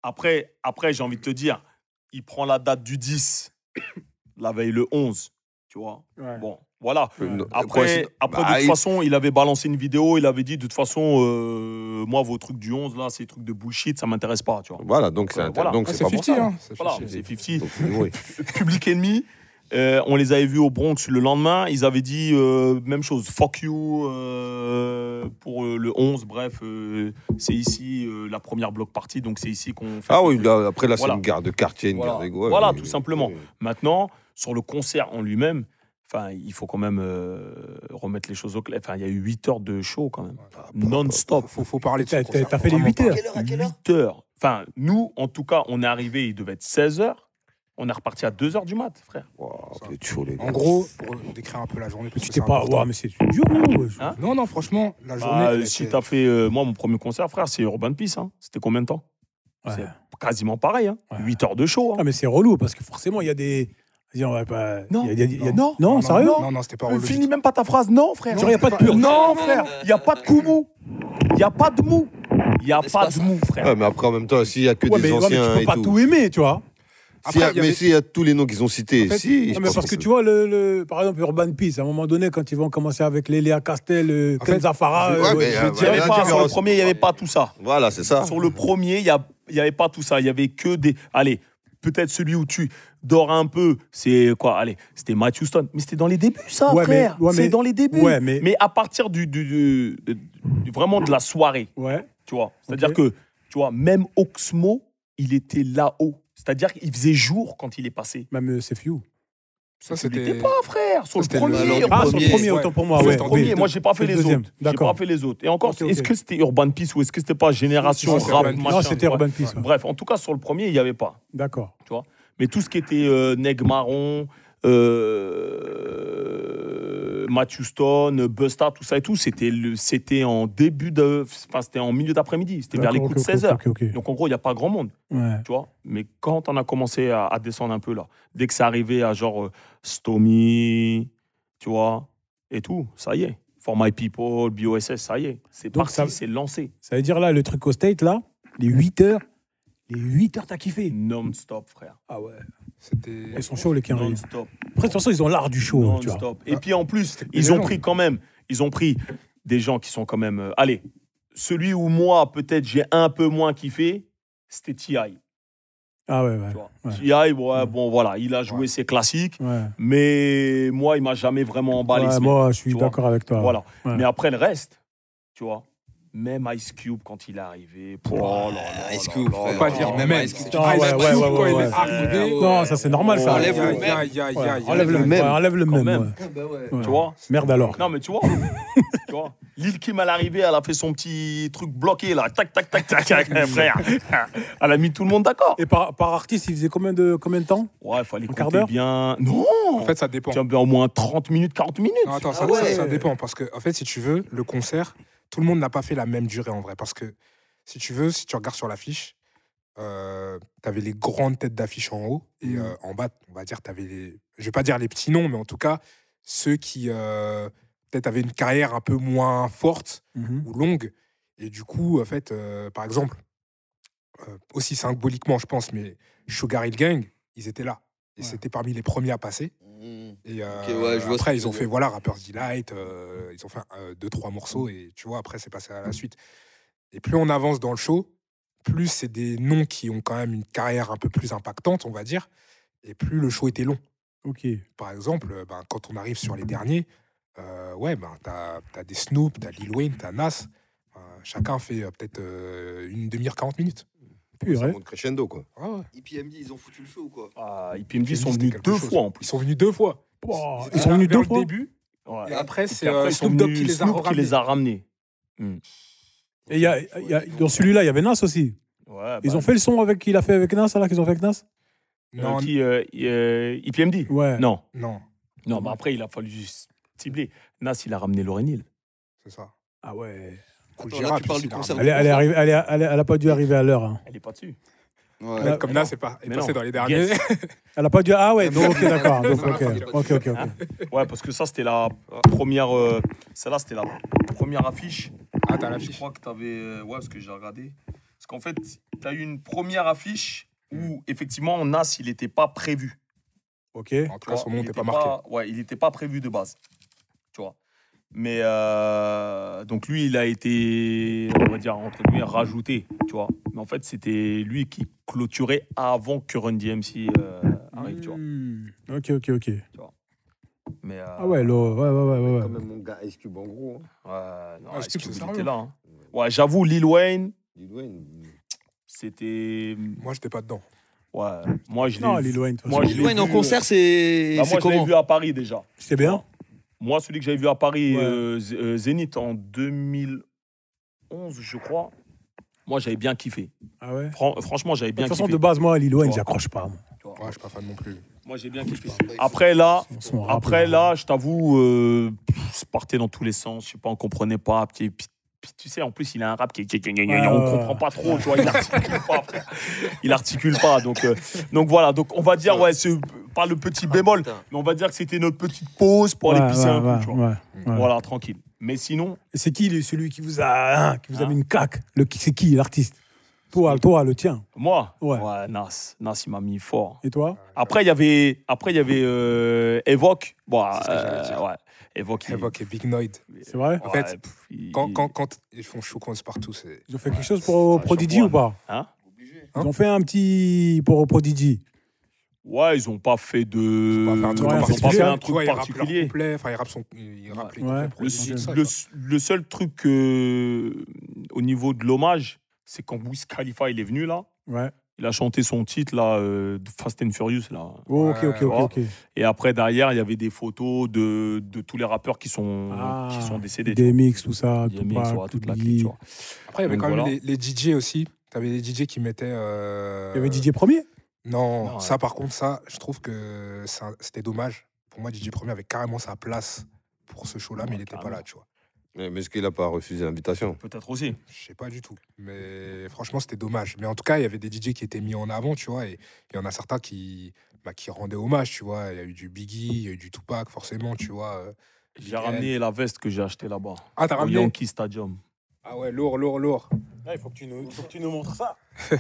Après, après j'ai envie de te dire, il prend la date du 10, la veille le 11, tu vois. Ouais. Bon, voilà. Euh, Après, après bah, de toute il- façon, il avait balancé une vidéo, il avait dit, de toute façon, euh, moi, vos trucs du 11, là, c'est des trucs de bullshit, ça m'intéresse pas, tu vois. Voilà, donc c'est Euh, inter- voilà. donc Ah, c'est c'est pas pour 50, ça. hein. c'est Voilà, 50. c'est 50. Donc, oui. Public Enemy, euh, on les avait vus au Bronx le lendemain. Ils avaient dit euh, même chose, fuck you euh, pour le 11. Bref, euh, c'est ici euh, la première block party, donc c'est ici qu'on fait. Ah oui, là, après là c'est Voilà. une gare de quartier, une Voilà. gare d'égo. ouais, Voilà, oui, tout oui. simplement. Oui. Maintenant, sur le concert en lui-même, enfin, il faut quand même euh, remettre les choses au clair. Enfin, il y a eu 8 heures de show quand même, non-stop. Faut, faut parler de T'as- fait les vraiment 8 heures. pas. 8 heures. Enfin, nous, en tout cas, on est arrivé, il devait être 16 heures. On est reparti à 2 heures du mat, frère. Wow, chaud, les gars. En gros, pour décrire un peu la journée, parce Tu que pas. important. Ouais, mais c'est dur. Hein Non, non, franchement, la journée. Bah, elle si était- t'as fait, euh, moi, mon premier concert, frère, c'est Urban Peace. hein. C'était combien de temps? Ouais. C'est quasiment pareil. Hein. Ouais. 8 heures de show. hein. Ah, mais c'est relou parce que forcément, il y a des. Vas-y, on va pas. Non. il y a- il y a- Non. Non, sérieux? Non, non, c'était pas Euh, relou. Finis même pas ta phrase. Non, frère. Genre, il y a pas de pur. Non, frère. Il n'y a pas de coup mou. Il n'y a pas de mou. Il n'y a N'est-ce pas pas de ça mou, frère. Ouais, mais après en même temps, s'il y a que Ouais, des mais, ouais, mais anciens tu peux et pas tout. tout aimer, tu vois. S'il y a- Après, il y mais avait- s'il y a tous les noms qu'ils ont cités, En fait, si. Non, mais parce que tu vois, le, le- par exemple, Urban Peace, à un moment donné, quand ils vont commencer avec Léa Castel, euh, En Ken fait, Zafara, ouais, euh, je pas, sur le premier, il n'y avait pas tout ça. Voilà, c'est ça. Sur le premier, il n'y avait pas tout ça. Il y avait que des. Allez, peut-être celui où tu dors un peu, c'est quoi Allez, c'était Matthew Stone. Mais c'était dans les débuts, ça, Ouais, mais- frère. ouais, c'est mais- dans les débuts. Ouais, mais. Mais à partir du, du- du- du- vraiment de la soirée, Ouais. tu vois. C'est-à-dire que, tu vois, même Oxmo, il était là-haut. C'est-à-dire qu'il faisait jour quand il est passé. Même euh, c'est few. Ça, c'était. pas, frère. Sur le premier. Ah, sur le premier, autant pour moi, Sur ouais. le premier, oui. moi j'ai pas fait les deuxième, autres. J'ai d'accord. pas fait les autres. Et encore, est-ce que c'était Urban Peace ou est-ce que c'était pas Génération Rap Urban machin Non, c'était. Urban Peace. ouais. Bref, en tout cas sur le premier, il n'y avait pas. D'accord. Mais tout ce qui était euh, Neg Marron, euh, Matthew Stone, Busta, tout ça et tout, c'était le- c'était en début de, enfin c'était en milieu d'après-midi, c'était vers les coups de ok, 16 heures. ok, ok, ok. Donc en gros, il n'y a pas grand monde, Ouais. tu vois. Mais quand on a commencé à, à descendre un peu là, dès que c'est arrivé à genre euh, Stomy, tu vois, et tout, ça y est. For My People, BOSS, ça y est. C'est parti, c'est lancé. Ça veut dire là, le truc au state, là, les 8 heures, les 8 heures, t'as kiffé. Non-stop, frère. Ah ouais. C'était. Ils sont chauds, les. Non-stop. Après, de toute façon, ils ont l'art du show, tu vois. Et puis en plus, ils ont pris quand même, ils ont pris des gens qui sont quand même. euh, allez, celui où moi, peut-être, j'ai un peu moins kiffé, c'était T.I. Ah ouais, ouais. T.I., ouais, Ouais. bon, voilà, il a joué ses classiques, mais moi, il m'a jamais vraiment emballé. Moi, je suis d'accord avec toi. Voilà. Mais après, le reste, tu vois, même Ice Cube, quand il est arrivé, oh là là Ice Cube, Faut pas dire même. Ice Cube. Ah, ouais, ouais, ouais, quand ouais, il ouais. est arrivé. Non, ça, c'est normal, ça. Enlève le même. aïe, aïe, Ouais, aïe, Enlève le même. Enlève le même. Tu vois? Merde alors. Non, mais tu vois, tu vois Lil Kim, à l'arrivée, elle a fait son petit truc bloqué, là. Tac, tac, tac, tac, tac, frère. Elle a mis tout le monde d'accord. Et par, par artiste, il faisait combien de, combien de temps? Ouais, il fallait compter bien. Non En fait, ça dépend. Tu as bien au moins 30 minutes, 40 minutes. Non, attends, ça, Ah ouais. ça- ça dépend. Parce que, en fait, si tu veux, le concert, tout le monde n'a pas fait la même durée en vrai. Parce que, si tu veux, si tu regardes sur l'affiche, euh, tu avais les grandes têtes d'affiche en haut. Et Mm. euh, en bas, on va dire, tu avais les. Je vais pas dire les petits noms, mais en tout cas, ceux qui euh, peut-être avaient une carrière un peu moins forte Mhm. ou longue. Et du coup, en fait, euh, par exemple, aussi symboliquement, je pense, mais Sugar Hill Gang, ils étaient là. Et Ouais. c'était parmi les premiers à passer. Et euh, ouais, je vois après, ils ont fait, voilà, Rapper's Delight, euh, ils ont fait euh, deux, trois morceaux, et tu vois, après, c'est passé à la suite. Et plus on avance dans le show, plus c'est des noms qui ont quand même une carrière un peu plus impactante, on va dire, et plus le show était long. Ok. Par exemple, euh, ben, quand on arrive sur les derniers, ouais, ben, t'as as des Snoop, t'as Lil Wayne, t'as Nas. Chacun fait peut-être une demi-heure, 40 minutes. Ça Purée. monte crescendo, quoi. Ah ouais. IPMD, ils ont foutu le feu ou quoi? Ah, IPMD sont C'était venus deux chose. fois en plus. Ils sont venus deux fois. Oh, Ils ils sont venus deux fois. début, Ouais. et après, c'est puis euh, ils sont Snoop Dogg venus- qui les a qui ramenés. les a ramenés. Et il y a, y a- dans celui-là, il y avait Nas aussi. Ouais, Ils bah, ont fait le son avec qu'il a fait avec Nas, là, qu'ils ont fait avec Nas? Euh, Non, qui, euh, euh, IPMD Ouais. Non. non, Non, mais après, il a fallu juste cibler. Nas, il a ramené Lauryn Hill. c'est ça. Ah ouais. Cool Attends, là, Gérard, tu parles aussi, du il a concert ramené. Elle, est- elle, est arrivée, elle, est- elle, est- elle a pas dû arriver à l'heure. hein. Elle est pas dessus. Ouais. Comme là, c'est pas est Mais passé non. dans les derniers. Guess. Elle a pas dû. Ah ouais, donc ok, d'accord. Donc, Non, ok, ok, dû. ok. ok. Ouais, parce que ça, c'était la première. euh, Celle-là, c'était la première affiche. Ah, t'as Je l'affiche. crois que tu avais. Ouais, parce que j'ai regardé. Parce qu'en fait, tu as eu une première affiche où, effectivement, Nas, il n'était pas prévu. Ok. En tout cas, son nom n'était était pas marqué. Ouais, il n'était pas prévu de base. Tu vois. Mais euh, donc lui, il a été, on va dire, entre guillemets, rajouté. Tu vois. Mais en fait, c'était lui qui clôturait avant que Run DMC euh, arrive. Tu vois. Hmm. Ok, ok, ok. Mais, euh, Ah ouais, là, ouais, ouais, ouais, ouais. Quand même, mon gars Ice Cube, en gros. hein. ouais, non, Ah, Ice Cube, il était là. hein. Ouais, j'avoue, Lil Wayne, Lil Wayne. c'était. Moi, j'étais pas dedans. Ouais, moi je l'ai Non. Lil Wayne. toute Moi, Lil Wayne en concert, c'est Bah, c'est moi, je l'ai vu à Paris déjà. C'était bien Moi, celui que j'avais vu à Paris, Ouais. euh, Z- euh, Zénith, en 2011, je crois, moi, j'avais bien kiffé. Ah ouais? Fran- franchement, j'avais De bien toute façon, kiffé. de base, moi, Lil Wayne, Tu vois. j'accroche pas. moi. Ouais, je suis pas fan non plus. Moi, j'ai bien kiffé. Après, là, après, je t'avoue, euh, ça partait dans tous les sens. Je sais pas, on comprenait pas. Puis, puis- puis tu sais, en plus, il a un rap qui, qui- qui- Ouais, on comprend pas trop. Tu vois, il articule pas. frère. Il articule pas. Donc, euh, donc voilà. Donc, on va dire, ouais, c'est pas le petit bémol, Putain. mais on va dire que c'était notre petite pause pour Ouais, aller pisser ouais, un coup. ouais, tu vois. ouais, ouais. Voilà, tranquille. Mais sinon, C'est qui lui, celui qui vous a, hein, qui vous a Hein mis une claque? Le- C'est qui l'artiste? Toi, toi, le tien. moi, Ouais. Nas, Nas, il m'a mis fort. Et toi? Après, il y avait, après, il y avait euh, Evoque. Bon, C'est ce que j'allais euh, dire. ouais. Evoque, il- Evoque et Big Noid. C'est vrai? En fait, pff, il- Quand, quand, quand ils font Chocons partout, c'est. Ils ont fait quelque chose pour Ah, Prodigy ou pas? Hein? Ils ont fait un petit pour Prodigy. Ouais, ils ont pas fait de. Ils ont pas fait un truc Ouais, pas particulier. fait un Tu truc vois, ils particulier. couplet, enfin, ils rappent son. Ils rappent Ouais. Le, tout ça, le- le seul truc euh, au niveau de l'hommage, c'est quand Wiz Khalifa il est venu là, Ouais. il a chanté son titre là, euh, Fast and Furious là. Oh, ok, Ouais, ok, ok, ouais. ok. Et après derrière, il y avait des photos de, de tous les rappeurs qui sont, Ah, qui sont décédés. Des mix, tout ça. DMX, Tupac, ouais, toute la clique, tu vois. Après, il y avait Donc quand même voilà. les, les DJ aussi. T'avais des DJ qui mettaient. euh, Il y avait DJ Premier? Non, Non, ça ouais. par contre, ça, je trouve que ça- c'était dommage. Pour moi, DJ Premier avait carrément sa place pour ce show-là, mais Ouais, il n'était pas carrément. là, tu vois. Mais mais est-ce qu'il a pas refusé l'invitation? Peut-être aussi. Je sais pas du tout. Mais franchement, c'était dommage. Mais en tout cas, il y avait des DJ qui étaient mis en avant, tu vois. Et il y en a certains qui, bah, qui rendaient hommage, tu vois. Il y a eu du Biggie, il y a eu du Tupac, forcément, tu vois. euh, J'ai ramené la veste que j'ai achetée là-bas. Ah, t'as Au ramené? Yankee Stadium. Ah ouais, lourd, lourd, lourd. Il faut que tu nous, faut que tu nous montres ça.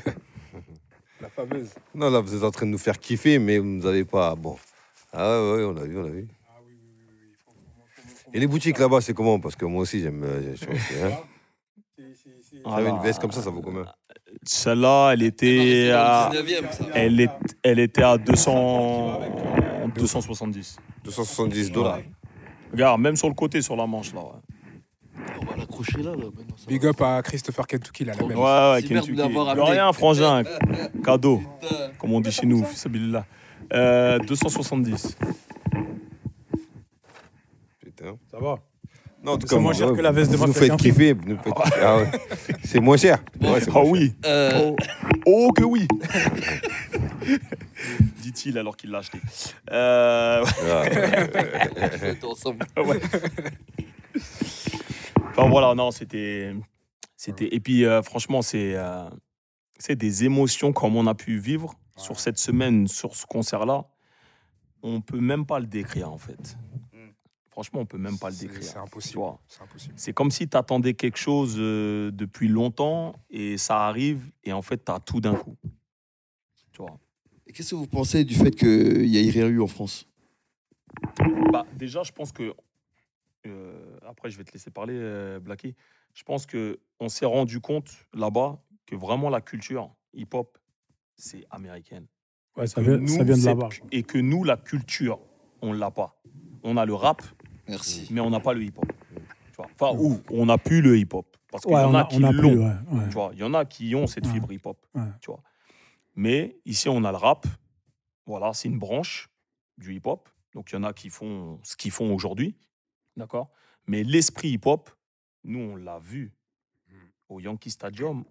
La fameuse. Non, là, vous êtes en train de nous faire kiffer, mais vous ne nous avez pas. Bon. Ah ouais, ouais, on a vu, on a vu. Et les boutiques là-bas, c'est comment? Parce que moi aussi, j'aime. euh, hein. Ah, Ah, une veste comme ça, ça vaut combien? Celle-là, elle était à, C'est le 19e, ça. elle est, elle était à 200, 270. 270 dollars. Regarde, même sur le côté, sur la manche là. Ouais, On va l'accrocher là. là. maintenant, ça Big va. up à Christopher Kentucky, là, la même. ouais, ouais C'est merde de Kentucky. l'avoir De amené. rien, frangin. Cadeau, Putain. comme on dit chez nous. fisabilillah. Euh, 270. Putain. Ça va. Non, en tout C'est cas, moins moi, cher ouais, que la veste de vous nous Mafia faites Quincy. kiffer. vous nous faites kiffer. Ah ouais. C'est moins cher. Ouais, c'est Ah moins cher. oui. Euh, Oh, oh que oui. Dit-il alors qu'il l'a acheté. Euh, Ah, on est ensemble. Enfin voilà, non, c'était. c'était Et puis, euh, franchement, c'est euh, c'est des émotions comme on a pu vivre sur cette semaine, sur ce concert-là. On peut même pas le décrire, en fait. Franchement, on peut même pas le décrire. c'est impossible. C'est impossible. C'est comme si tu attendais quelque chose euh, depuis longtemps et ça arrive et en fait, tu as tout d'un coup. Tu vois. Et Qu'est-ce que vous pensez du fait qu'il n'y ait rien eu en France? Bah, déjà, je pense que. euh, après, je vais te laisser parler, euh, Blacky. Je pense que on s'est rendu compte là-bas que vraiment la culture hip-hop, c'est américaine. Ouais, ça vient, nous, ça vient de là-bas. Et que nous, la culture, on l'a pas. On a le rap, Merci. mais on n'a pas le hip-hop. Enfin, ou on n'a plus le hip-hop. Parce qu'il Ouais, y en on a, a, qui l'ont. plus. Ouais, ouais. Tu vois, il y en a qui ont cette Ouais. fibre hip-hop. Ouais. Tu vois. Mais ici, on a le rap. Voilà, c'est une branche du hip-hop. Donc, il y en a qui font ce qu'ils font aujourd'hui. D'accord Mais l'esprit hip-hop, nous, on l'a vu au Yankee Stadium.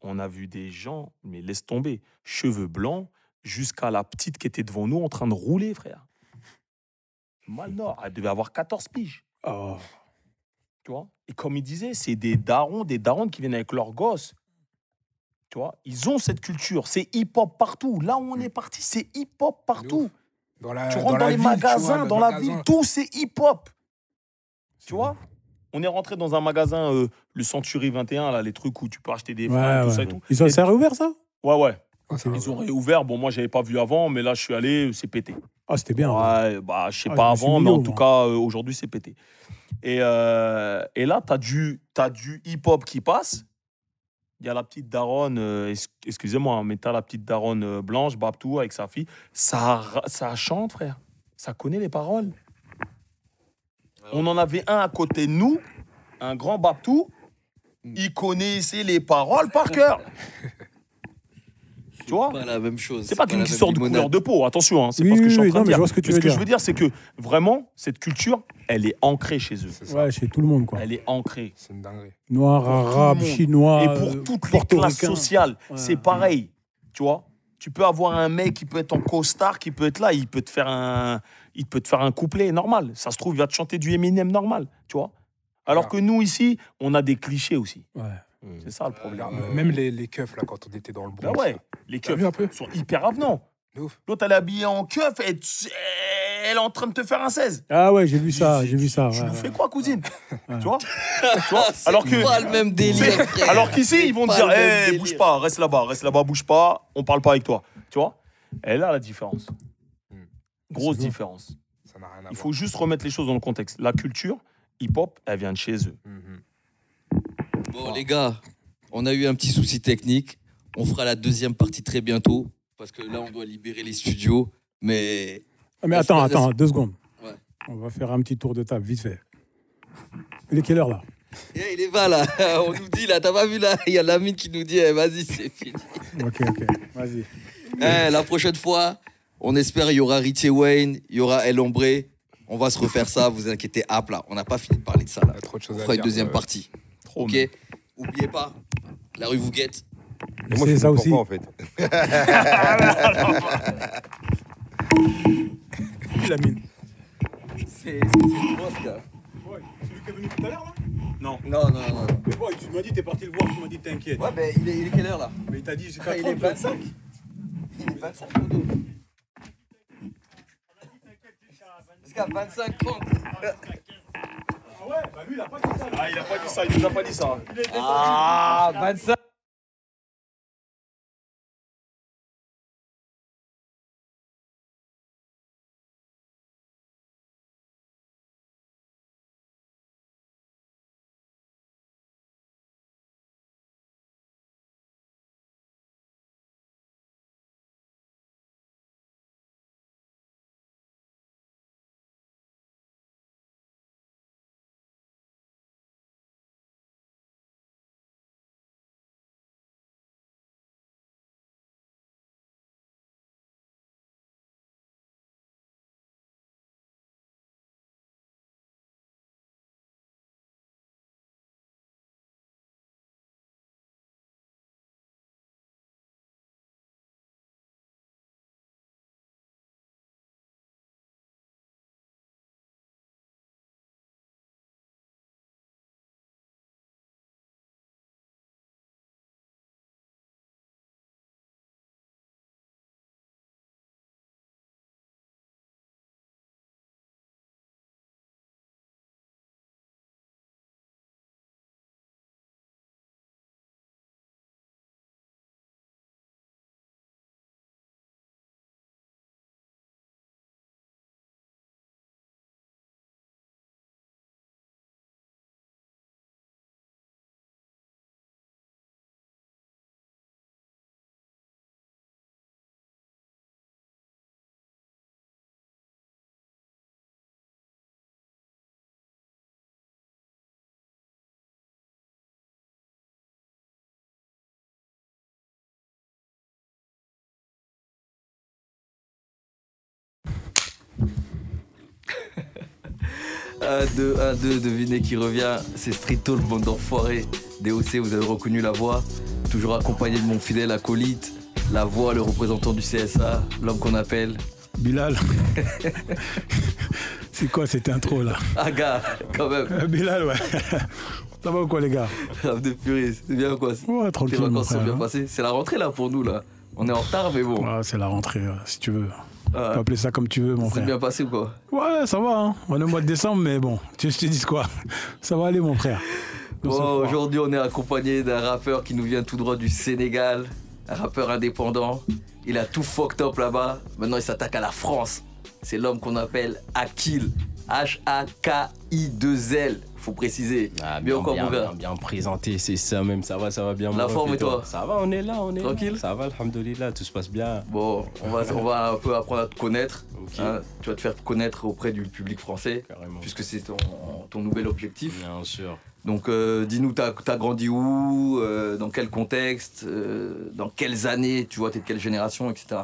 On a vu des gens, mais laisse tomber, cheveux blancs, jusqu'à la petite qui était devant nous en train de rouler, frère. Mal nord. Elle devait avoir 14 piges. Oh. Tu vois? Et comme il disait, c'est des darons, des darons qui viennent avec leurs gosses. Tu vois? Ils ont cette culture. C'est hip-hop partout. Là où on est parti, c'est hip-op partout. Dans la, Tu rentres dans, les ville, magasins, vois, dans la ville, tout c'est hip-hop. Tu vois On est rentré dans un magasin, euh, le Century 21, là, les trucs où tu peux acheter des Ouais, fringues, tout ouais. ça et tout. Ils ont Et- réouvert ça? Ouais, ouais. Va. Ils ont réouvert. Bon, moi, j'avais pas vu avant, mais là, je suis allé, c'est pété. Ah, c'était bien. ouais. Ouais, bah, je sais Ah, pas avant, mais en tout cas, euh, aujourd'hui, c'est pété. Et, euh, et là, tu as du, t'as du hip-hop qui passe. Il y a la petite daronne, euh, ex- excusez-moi, hein, mais tu as la petite daronne euh, blanche, Babtou, avec sa fille. Ça, ça chante, frère. Ça connaît les paroles. On en avait un à côté de nous, un grand Babtou. Il connaissait les paroles par cœur. Tu vois Pas la même chose. c'est pas qu'une même histoire de couleur de peau, attention, hein, c'est Oui, pas ce que je suis en train non, de mais je dire. vois ce que tu Mais veux ce que dire. je veux dire, c'est que vraiment, cette culture, elle est ancrée chez eux. C'est ça. Ouais, chez tout le monde, quoi. Elle est ancrée. C'est une dinguerie. Noir, arabe, chinois, Et pour toutes les classes sociales, Ouais. c'est pareil. Tu vois Tu peux avoir un mec qui peut être en costard, qui peut être là, il peut te faire un, il peut te faire un couplet normal. Ça se trouve, il va te chanter du Eminem normal. Tu vois Alors Ouais. que nous, ici, on a des clichés aussi. Ouais. C'est ça le problème. Regarde, Même les, les keufs, là, quand on était dans le Bah Bronx. ouais, les keufs vu un peu sont hyper avenants. L'autre, elle est habillée en keuf et elle est en train de te faire un 16. Ah ouais, j'ai vu ça, j'ai vu ça. Tu ouais, nous fais quoi, cousine? Ouais. Tu vois, Tu vois? Alors que. Pas le même délire. Alors qu'ici, ils vont te dire Hé, délire. bouge pas, reste là-bas, reste là-bas, bouge pas, on parle pas avec toi. Tu vois? Elle a la différence. Grosse différence. Ça n'a rien à Il voir. faut juste remettre les choses dans le contexte. La culture, hip-hop, elle vient de chez eux. Mhm. Bon, les gars, on a eu un petit souci technique. On fera la deuxième partie très bientôt. Parce que là, on doit libérer les studios. Mais Ah, mais attends, attends, deux secondes. Ouais. On va faire un petit tour de table, vite fait. Il est quelle heure là? Eh, il est pas là. On nous dit là, t'as pas vu là? Il y a Lamine qui nous dit, eh, vas-y, c'est fini. Ok, ok, vas-y. Eh, la prochaine fois, on espère il y aura Richie Wayne, il y aura El Hombre. On va se refaire ça, vous inquiétez. Hop là, on n'a pas fini de parler de ça là. Il y a trop de On choses à fera une dire. deuxième euh, partie. Trop. Ok mais- Oubliez pas, la rue vous guette. Et moi, C'est ça aussi. pas, en fait. La mine. C'est le boss, gars. celui qui est venu tout à l'heure là Non. Non, non, non. non. Mais bon, tu m'as dit, t'es parti le voir, tu m'as dit, t'inquiète. Ouais, ben il est, il est quelle heure là? Mais il t'a dit, c'est Ah, Il est 25. Il est 25 Dodo. Jusqu'à 25 compte. Ah ouais, bah lui, il a pas dit ça. Ah, il a pas dit ça, il nous a pas dit ça. Ah, 25. 1, 2, 1, 2, devinez qui revient. C'est Street Talk, bande d'enfoirés. DOC, vous avez reconnu la voix. Toujours accompagné de mon fidèle acolyte. La voix, le représentant du CSA, l'homme qu'on appelle Bilal. c'est quoi cette intro là? Aga, quand même. Euh, Bilal, ouais. Ça va ou quoi, les gars? Rave de purée, c'est bien quoi? Ouais, Les tranquille. mon vacances sont bien hein. passées. C'est la rentrée là pour nous là. On est en retard, mais bon. Ouais, c'est la rentrée, si tu veux. Tu Ah, peux appeler ça comme tu veux, mon c'est frère. bien passé ou quoi Ouais, ça va. Hein. On est au mois de décembre, mais bon, tu veux que je te dise quoi? Ça va aller, mon frère. Bon, aujourd'hui, on est accompagné d'un rappeur qui nous vient tout droit du Sénégal, un rappeur indépendant. Il a tout fucked up là-bas. Maintenant, il s'attaque à la France. C'est l'homme qu'on appelle Akil. H-A-K-I-2-L. Faut préciser. Ah, bien, présenté, c'est ça même, ça va, ça va bien. La forme et toi Ça va, on est là, on est Tranquille là. Ça va, alhamdoulilah, tout se passe bien. Bon, on va, on va un peu apprendre à te connaître. Hein. Tu vas te faire connaître auprès du public français, Carrément. puisque c'est ton, ton nouvel objectif. Bien sûr. Donc, euh, dis-nous, t'as as grandi où euh, Dans quel contexte euh, Dans quelles années Tu vois, t'es de quelle génération, etc.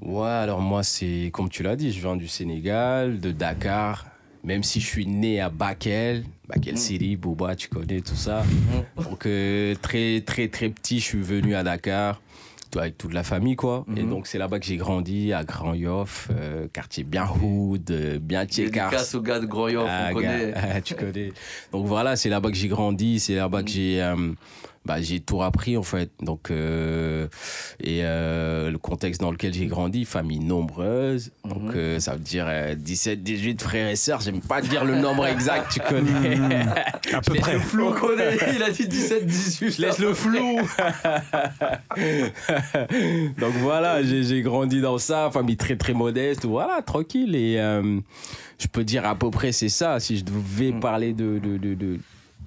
Ouais, alors moi, c'est comme tu l'as dit, je viens du Sénégal, de Dakar. Même si je suis né à Bakel, Bakel Mm. City, Bouba, tu connais tout ça. Mm. Donc, euh, très, très, très petit, je suis venu à Dakar. Avec toute la famille, quoi. Et Mhm. donc, c'est là-bas que j'ai grandi, à Grand Yoff, euh, quartier bien hood, euh, bien. Dédicace au gars de Grand Yoff, Ah, on connaît. gars, ah, tu connais. Donc voilà, c'est là-bas que j'ai grandi, c'est là-bas que j'ai euh, bah, j'ai tout appris en fait. Donc euh, et euh, le contexte dans lequel j'ai grandi, famille nombreuse. Donc Mhm. euh, ça veut dire euh, 17 18 frères et sœurs, j'aime pas dire le nombre exact, tu connais. À peu près. On connaît, il a dit 17, 18. Je laisse le flou. Donc voilà, j'ai grandi dans ça, famille très très modeste, voilà, tranquille. Et euh, je peux dire à peu près c'est ça. Si je devais Mm. parler de, de, de, de-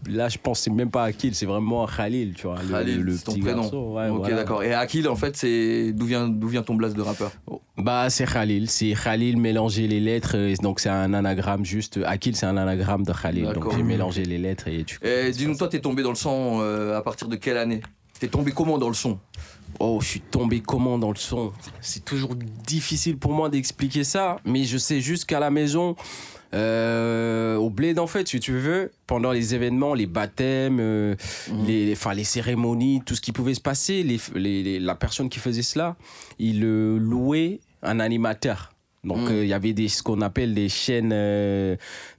Là, je pense c'est même pas Akil, c'est vraiment Khalil, tu vois. Khalil, le, ton prénom. garçon. Ouais, ok, voilà. d'accord. Et Akil, en fait, c'est d'où vient, d'où vient ton blast de rappeur? Bah, c'est Khalil. C'est Khalil mélanger les lettres. Donc, c'est un anagramme juste. Akil, c'est un anagramme de Khalil. Donc, j'ai mélangé les lettres et tu. Et dis-nous, toi, t'es tombé dans le son euh, à partir de quelle année? T'es tombé comment dans le son? Oh, je suis tombé comment dans le son? C'est toujours difficile pour moi d'expliquer ça, mais je sais juste qu'à la maison, euh, au bled en fait, si tu veux, pendant les événements, les baptêmes, euh, Mhm. les, enfin, les cérémonies, tout ce qui pouvait se passer, les, les- les- la personne qui faisait cela, il euh, louait un animateur. Donc Mhm. il y avait des ce qu'on appelle des chaînes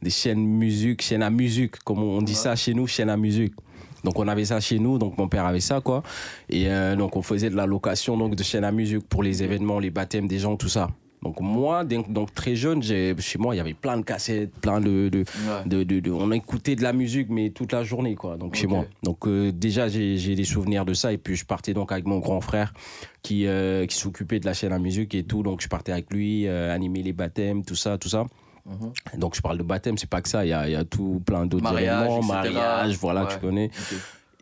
des chaînes musique, chaînes à musique comme on dit Ouais. ça chez nous, chaînes à musique. Donc on avait ça chez nous, donc mon père avait ça quoi. Et euh, donc on faisait de la location donc de chaînes à musique pour les événements, les baptêmes des gens, tout ça. Donc moi, donc, très jeune, chez moi il y avait plein de cassettes, plein de, de, Ouais. de, de- de- on écoutait de la musique mais toute la journée quoi donc chez moi donc euh, déjà j'ai des souvenirs de ça et puis je partais donc avec mon grand frère qui euh, qui s'occupait de la chaîne à musique et tout donc je partais avec lui euh, animer les baptêmes tout ça tout ça Mhm. donc je parle de baptême c'est pas que ça il y a, il y a tout plein d'autres Mariage, voilà Ouais. tu connais.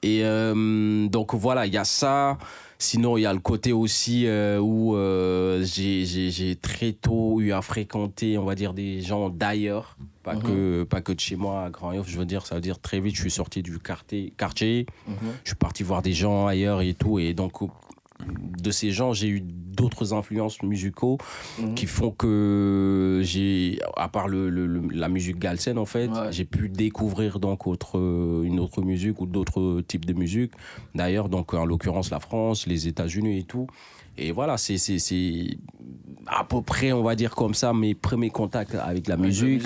Et euh, donc voilà, il y a ça. Sinon, il y a le côté aussi euh, où euh, j'ai- très tôt eu à fréquenter, on va dire, des gens d'ailleurs, pas, Mhm. que, pas que de chez moi à Grand Yoff. Je veux dire, ça veut dire très vite, je suis sorti du quartier, quartier Mhm. je suis parti voir des gens ailleurs et tout. Et donc, de ces gens, j'ai eu d'autres influences musicaux Mhm. qui font que j'ai, à part le, le- le- la musique galsen en fait, Ouais. j'ai pu découvrir donc autre, une autre musique ou d'autres types de musique. D'ailleurs, donc en l'occurrence la France, les États-Unis et tout. Et voilà, c'est c'est- c'est à peu près, on va dire comme ça, mes premiers contacts avec la Avec la musique.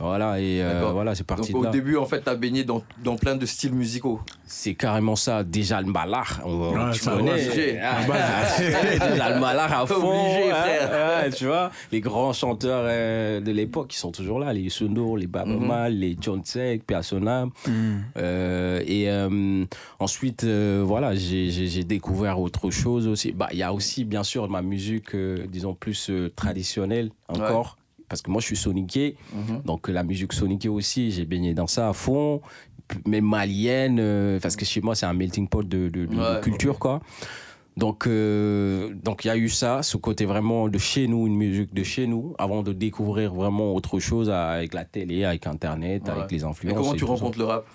Voilà, et euh, voilà, c'est parti Donc de au là. début, en fait, t'as baigné dans, dans plein de styles musicaux. C'est carrément ça. Déjà le malard, on- Ouais, tu connais. Ah, déjà le malard à fond. Obligé, hein, frère. ouais, tu vois, les grands chanteurs euh, de l'époque, qui sont toujours là. Les Sundur, les Baba Mhm. Mal, les John Sek, Persona. Mm. Euh, et euh, ensuite, euh, voilà, j'ai j'ai- j'ai découvert autre chose aussi. Bah, il y a aussi, bien sûr, ma musique, euh, disons, plus euh, traditionnelle encore. Parce que moi, je suis soniqué. Mhm. Donc euh, la musique sonique aussi, j'ai baigné dans ça à fond. Même malienne, euh, parce que chez moi, c'est un melting pot de, de- de- de Ouais, culture, quoi. Donc, euh, donc il y a eu ça, ce côté vraiment de chez nous, une musique de chez nous, avant de découvrir vraiment autre chose avec la télé, avec Internet, Ouais. avec les Et influences. comment et tu ça. rencontres le rap?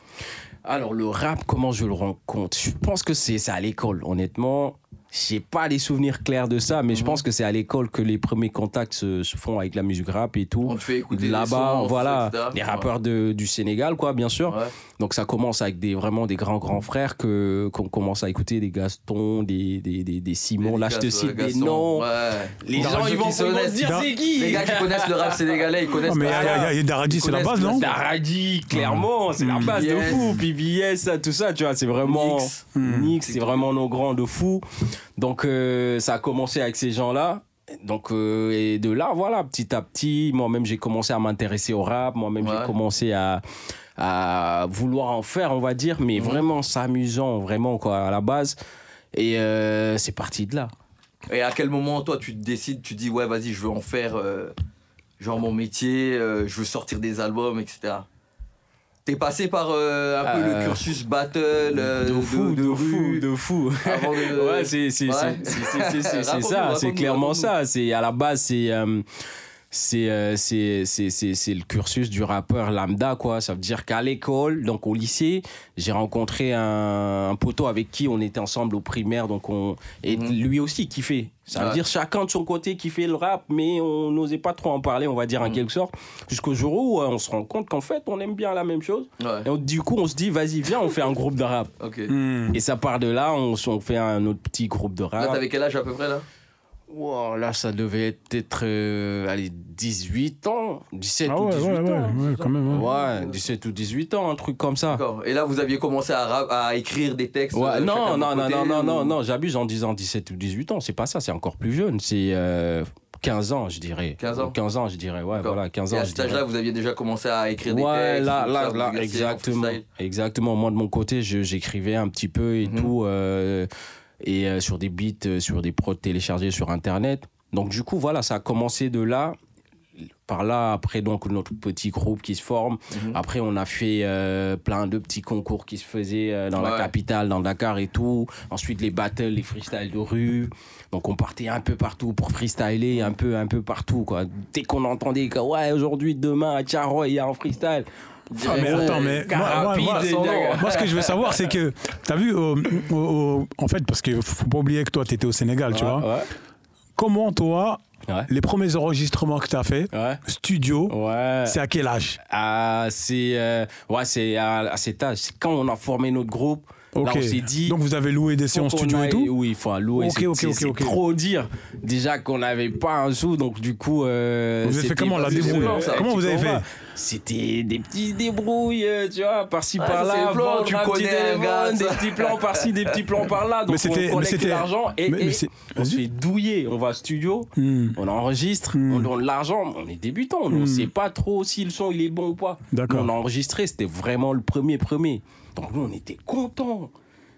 Alors, le rap, comment je le rencontre? Je pense que c'est c'est à l'école, honnêtement. J'ai pas les souvenirs clairs de ça, mais je Mhm. pense que c'est à l'école que les premiers contacts se, se font avec la musique rap et tout. On te fait écouter des Là-bas, voilà, etc. les rappeurs de, du Sénégal, quoi, bien sûr. Ouais. Donc ça commence avec des vraiment des grands grands frères que qu'on commence à écouter, des Gaston, des des des, des Simon. Là, je te cite des noms. Ouais. Les gens ils vont, se dire c'est qui? Les gars qui connaissent le rap sénégalais, ils connaissent Ah, mais il y a- il y a- il y a Daradi, Ils c'est la connaissent base, non? Daradi, clairement, c'est la base de fou. PBS, ça, tout ça, tu vois, c'est vraiment. Nix. Nix, c'est vraiment nos grands de fou. Donc, euh, ça a commencé avec ces gens-là. Donc, euh, et de là, voilà, petit à petit, moi-même, j'ai commencé à m'intéresser au rap. Moi-même, Ouais. j'ai commencé à, à vouloir en faire, on va dire, mais Mhm. vraiment s'amusant, vraiment, quoi, à la base. Et euh, c'est parti de là. Et à quel moment, toi, tu te décides, tu dis, ouais, vas-y, je veux en faire, genre mon métier, je veux sortir des albums, etc. T'es passé par euh, un peu Euh, le cursus battle, euh, de fou, de, fou, rue, de fou. de- ouais, c'est c'est Ouais. c'est- ça, c'est clairement ça. C'est à la base, c'est euh, c'est euh, c'est c'est c'est c'est le cursus du rappeur lambda quoi. Ça veut dire qu'à l'école, donc au lycée, j'ai rencontré un, un poteau avec qui on était ensemble au primaire, donc on et Mhm. lui aussi kiffait. Ça veut Ouais. dire chacun de son côté kiffait le rap, mais on n'osait pas trop en parler, on va dire en Mhm. quelque sorte, jusqu'au jour où euh, on se rend compte qu'en fait on aime bien la même chose. Ouais, Et on- du coup, on se dit vas-y viens, on fait un groupe de rap. ok. Hmm. Et ça part de là, on, on fait un autre petit groupe de Là, rap. t'avais quel âge à peu près, là? Wow, là, ça devait être euh, allez, 18 ans, 17 Ah ou ouais, 18 ouais, ouais, ans. ouais, quand même. ouais. Ouais, 17 ou 18 ans, un truc comme ça. Et là, vous aviez commencé à, rap- à écrire des textes Ouais, euh, non, non, non, non, non, non, non, j'abuse en disant 17 ou 18 ans, c'est pas ça, c'est encore plus jeune, c'est euh, 15 ans, je dirais. 15 ans 15 ans, je dirais, ouais, voilà, 15 Et ans. à je cet âge-là, vous aviez déjà commencé à écrire des Ouais, textes là, là, ça, là, exactement. Exactement. Moi, de mon côté, j'écrivais un petit peu et Mhm. tout, euh, et euh, sur des beats, euh, sur des prods téléchargés sur Internet. Donc, du coup, voilà, ça a commencé de là. Par là, après, donc, notre petit groupe qui se forme. Mhm. Après, on a fait euh, plein de petits concours qui se faisaient dans la capitale, dans Dakar et tout. Ensuite, les battles, les freestyles de rue. Donc, on partait un peu partout pour freestyler, un peu, un peu partout, quoi. Dès qu'on entendait que, ouais, aujourd'hui, demain, à il y a un freestyle. Ah, mais attends, mais moi, moi, ce que je veux savoir, c'est que, t'as vu, en fait, parce qu'il faut pas oublier que toi, t'étais au Sénégal, tu Ouais, vois. ouais. Comment, toi, Ouais. les premiers enregistrements que t'as fait, Ouais. studio, Ouais. c'est à quel âge? Ah, c'est euh, ouais, c'est à, à cet âge. C'est quand on a formé notre groupe. Ok. Là, on s'est dit. Donc, vous avez loué des séances studio et tout Oui, il faut louer. Ok, ok, ok, c'est ok. trop dire. Déjà qu'on n'avait pas un sou, donc du coup. euh, Vous avez fait comment, la débrouille. Comment vous avez fait C'était des petits débrouilles, euh, tu vois, par-ci c'est par-là. tu petit connais gars, des petits plans par-ci, des petits plans par-là. Donc Mais on collecte l'argent et, Mais- mais on se fait douiller. On va au studio. Hmm, On enregistre, Hmm. on donne l'argent, on est débutant, on ne Hmm. sait pas trop si le son il est bon ou pas. On a enregistré, c'était vraiment le premier premier. Donc nous on était contents.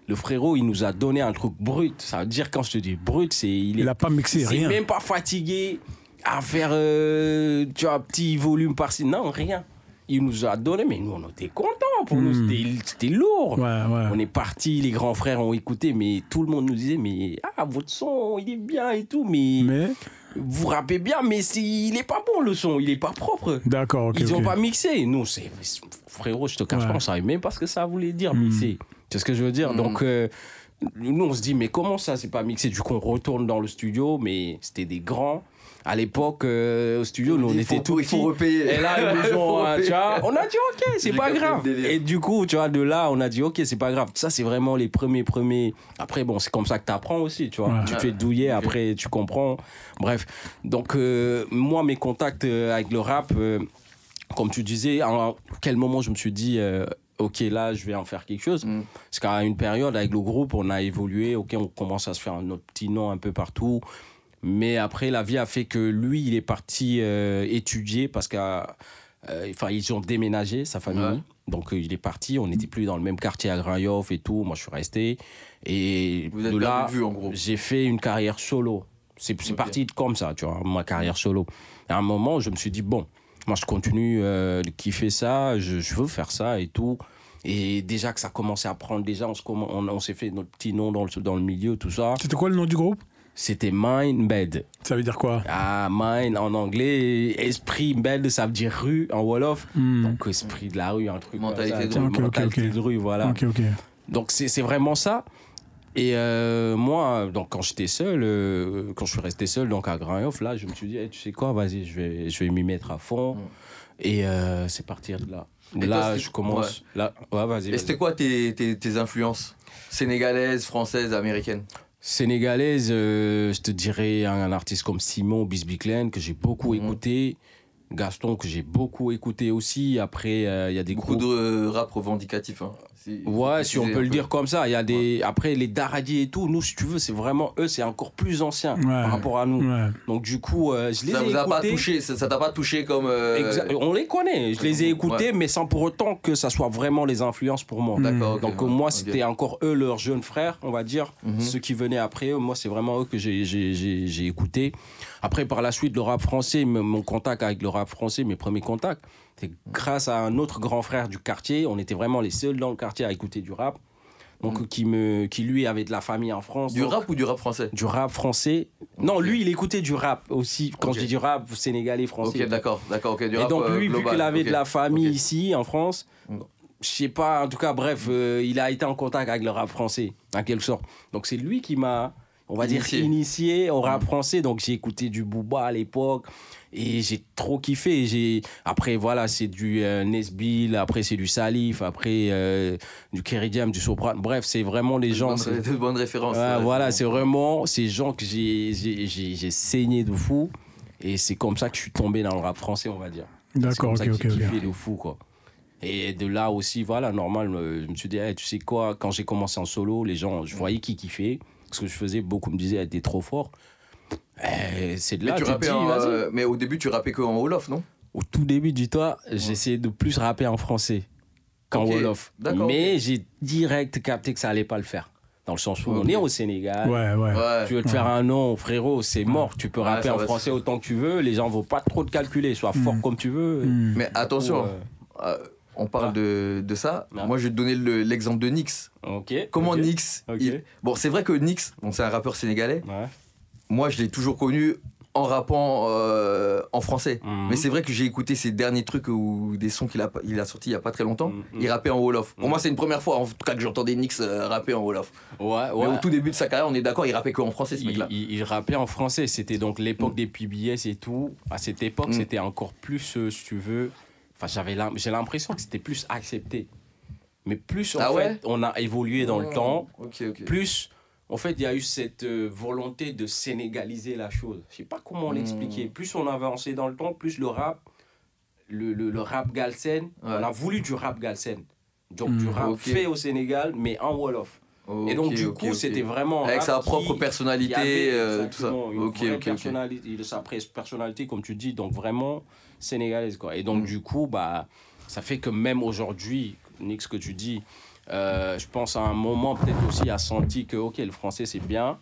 Le frérot il nous a donné un truc brut. Ça veut dire quand je te dis brut, c'est il est Il a pas mixé, rien. même pas fatigué à faire euh, tu vois petit volume par-ci. Non rien. Il nous a donné, mais nous on était contents. Pour nous Hmm. c'était c'était lourd. Ouais, ouais. On est parti, les grands frères ont écouté, mais tout le monde nous disait mais ah votre son il est bien et tout, mais Mais, vous rappez bien, mais c'est- il est pas bon le son, il est pas propre. d'accord, ok. Ils ont ok. pas mixé. Nous, c'est frérot, je te cache Ouais. pas, on savait même pas ce que ça voulait dire Mm. mixer. C'est ce que je veux dire? Mm. Donc euh, nous on se dit mais comment ça c'est pas mixé? Du coup on retourne dans le studio, mais c'était des grands. À l'époque au studio, nous on était faut- tout Il faut repayer. Et là, ils nous ont, euh, tu vois, on a dit ok, c'est pas grave. Et du coup, tu vois, de là, on a dit ok, c'est pas grave. Ça, c'est vraiment les premiers, premiers. Après, bon, c'est comme ça que tu apprends aussi, tu vois. Ouais. Tu te fais douiller, après, tu comprends. Bref. Donc, euh, moi, mes contacts euh, avec le rap, euh, comme tu disais, à quel moment je me suis dit. euh, Ok, là, je vais en faire quelque chose. Mm. Parce qu'à une période, avec le groupe, on a évolué. Ok, on commence à se faire notre petit nom un peu partout. Mais après, la vie a fait que lui, il est parti euh, étudier parce qu'à euh, enfin, ils ont déménagé, sa famille. Ouais. Donc, euh, il est parti. On n'était plus dans le même quartier à Grand Yoff et tout. Moi, je suis resté. Et Vous êtes de là, perdu de vue, en gros. j'ai fait une carrière solo. C'est parti comme ça, tu vois, ma carrière solo. Et à un moment, je me suis dit, bon, moi, je continue euh, de kiffer ça. Je, je veux faire ça et tout. Et déjà que ça commençait à prendre, déjà, on s'est fait notre petit nom dans le, dans le milieu, tout ça. C'était quoi le nom du groupe? C'était Mind Bed. Ça veut dire quoi? Ah, mine en anglais, esprit bed, ça veut dire rue en Wolof. Hmm, Donc, esprit de la rue, un truc. Mentalité comme ça, de rue. Mentalité de voilà. Donc, c'est c'est vraiment ça. Et euh, moi, donc quand j'étais seul, euh, quand je suis resté seul donc à Grand Yoff, là, je me suis dit, tu sais quoi, vas-y, je vais, je vais m'y mettre à fond. Mm. Et euh, c'est partir de là. Et là, je commence. Là, ouais, vas-y. Et c'était quoi tes, tes, tes influences? Sénégalaises, françaises, américaines Sénégalaise, euh, je te dirais un, un artiste comme Simon Bisbiclen que j'ai beaucoup Mhm. écouté. Gaston que j'ai beaucoup écouté aussi. Après, euh, il y a des Beaucoup groupes. de euh, rap revendicatif. Hein. Si- Ouais, si on peut le peu. dire comme ça. Il y a des. Après, les Daradi et tout, nous, si tu veux, c'est vraiment eux, c'est encore plus ancien Ouais. par rapport à nous. Ouais. Donc, du coup, euh, je les Ça ai vous a pas écoutés. touché Ça ça t'a pas touché comme. euh, On les connaît, je les ai écoutés, mais sans pour autant que ça soit vraiment les influences pour moi. D'accord. ok, Donc ouais, moi, c'était encore eux, leurs jeunes frères, on va dire, Mhm. ceux qui venaient après eux. Moi, c'est vraiment eux que j'ai- j'ai j'ai- j'ai écouté. Après, par la suite, le rap français, mon contact avec le rap français, mes premiers contacts, c'est grâce à un autre grand frère du quartier. On était vraiment les seuls dans le quartier à écouter du rap. Donc, qui, me, qui lui avait de la famille en France. Du donc- rap ou du rap français? Du rap français. Non, lui, il écoutait du rap aussi. Quand je dis du rap, sénégalais, français. Ok, d'accord, d'accord, ok. Du Et donc euh, lui, vu qu'il avait de la famille ici en France, Mm. je sais pas, en tout cas, bref, euh, il a été en contact avec le rap français, en quelque sorte. Donc c'est lui qui m'a, on va Initié. dire, initié au rap Mm. français. Donc j'ai écouté du Booba à l'époque et j'ai trop kiffé. J'ai après voilà, c'est du euh, Nesbill, après c'est du Salif, après euh, du Keridiam, du Soprano. Bref, c'est vraiment les gens. Bonne- c'est- de bonnes références. Ouais, voilà, c'est vraiment ces gens que j'ai j'ai- j'ai j'ai saigné de fou. Et c'est comme ça que je suis tombé dans le rap français, on va dire. D'accord, ça ok, que ok, j'ai ok. kiffé de fou, quoi. Et de là aussi, voilà, normal, euh, je me suis dit, hey, tu sais quoi, quand j'ai commencé en solo, les gens, je voyais qui kiffait. Ce que je faisais, beaucoup me disaient, hey, t'es trop fort. Eh, c'est de Mais, là, tu tu te rappais dis, en, vas-y. euh, mais au début, tu rappais que en Wolof, non? Au tout début, dis-toi, j'essayais de plus rapper en français qu'en Wolof. d'accord, Mais j'ai direct capté que ça allait pas le faire. Dans le sens où on est au Sénégal. Ouais, ouais. Ouais. Tu veux te faire un nom, frérot, c'est mort. Tu peux Ouais, rapper en français autant que tu veux. Les gens vont pas trop te calculer. Sois fort Mm. comme tu veux. Hmm. Mais attention, Ou, euh, euh, on parle Ah. de, de ça. Ah. Moi, je vais te donner le- l'exemple de Nix. Ok. Comment. Nix Ok. il- Bon, c'est vrai que Nix, bon, c'est un rappeur sénégalais. Ouais. Moi, je l'ai toujours connu en rappant euh, en français. Mhm. Mais c'est vrai que j'ai écouté ses derniers trucs ou des sons qu'il a, il a sortis il y a pas très longtemps. Mhm. Il rappait en Wolof. Pour Mhm. moi, c'est une première fois en tout cas que j'entendais Nix euh, rapper en Wolof. Ouais, Mais ouais. au tout début de sa carrière, on est d'accord, il rappait que en français ce mec-là. il- il rappait en français. C'était donc l'époque Mm. des PBS et tout. À cette époque, Mm. c'était encore plus, euh, si tu veux. Enfin, j'avais j'ai l'impression que c'était plus accepté. Mais plus, en Ah fait, on a évolué dans le temps. Plus, en fait, il y a eu cette euh, volonté de sénégaliser la chose. Je sais pas comment Hmm. l'expliquer. Plus on a avancé dans le temps, plus le rap, le, le, le rap galsen, Ouais. on a voulu du rap galsen. Donc Hmm. du rap fait au Sénégal, mais en Wolof. et donc du coup, c'était vraiment... Avec sa propre personnalité, avait euh, tout ça. une personnalité, sa personnalité, comme tu dis, donc vraiment sénégalaise. Quoi. Et donc, Mm. du coup, bah, ça fait que même aujourd'hui, Nick, ce que tu dis, je pense à un moment, peut-être aussi, a senti que, ok, le français, c'est bien,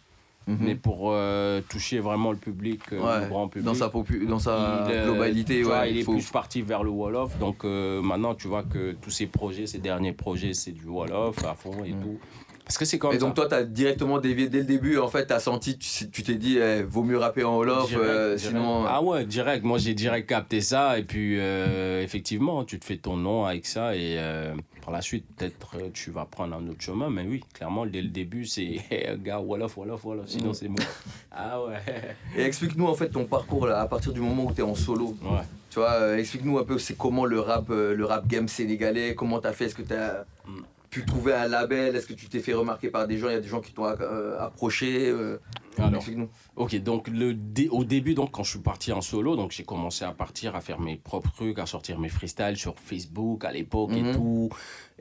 Mhm. mais pour euh, toucher vraiment le public, euh, Ouais, le grand public. dans sa, dans sa il, euh, globalité, vois, ouais, il il est plus parti vers le Wolof. Donc euh, maintenant, tu vois que tous ces projets, ces derniers projets, c'est du Wolof à fond et Mm. tout. Parce que c'est comme Et ça. donc toi, tu as directement dévié dès le début, en fait, tu as senti, tu t'es dit, eh, vaut mieux rapper en Wolof, euh, sinon... Ah ouais, direct. Moi, j'ai direct capté ça. Et puis, euh, effectivement, tu te fais ton nom avec ça. Et euh, par la suite, peut-être euh, tu vas prendre un autre chemin. Mais oui, clairement, dès le début, c'est hey, gars, Wolof, Wolof, Wolof. Sinon, Mm. c'est mort. Ah ouais. Et explique-nous, en fait, ton parcours là, à partir du moment où tu es en solo. Ouais. Tu vois, euh, explique-nous un peu, c'est comment le rap, euh, le rap game sénégalais, comment tu as fait, est-ce que tu as. Pu trouver un label, est-ce que tu t'es fait remarquer par des gens, il y a des gens qui t'ont euh, approché, euh, Alors. Ok, donc le dé- au début, donc quand je suis parti en solo, donc j'ai commencé à partir à faire mes propres trucs, à sortir mes freestyles sur Facebook à l'époque Mhm. et tout.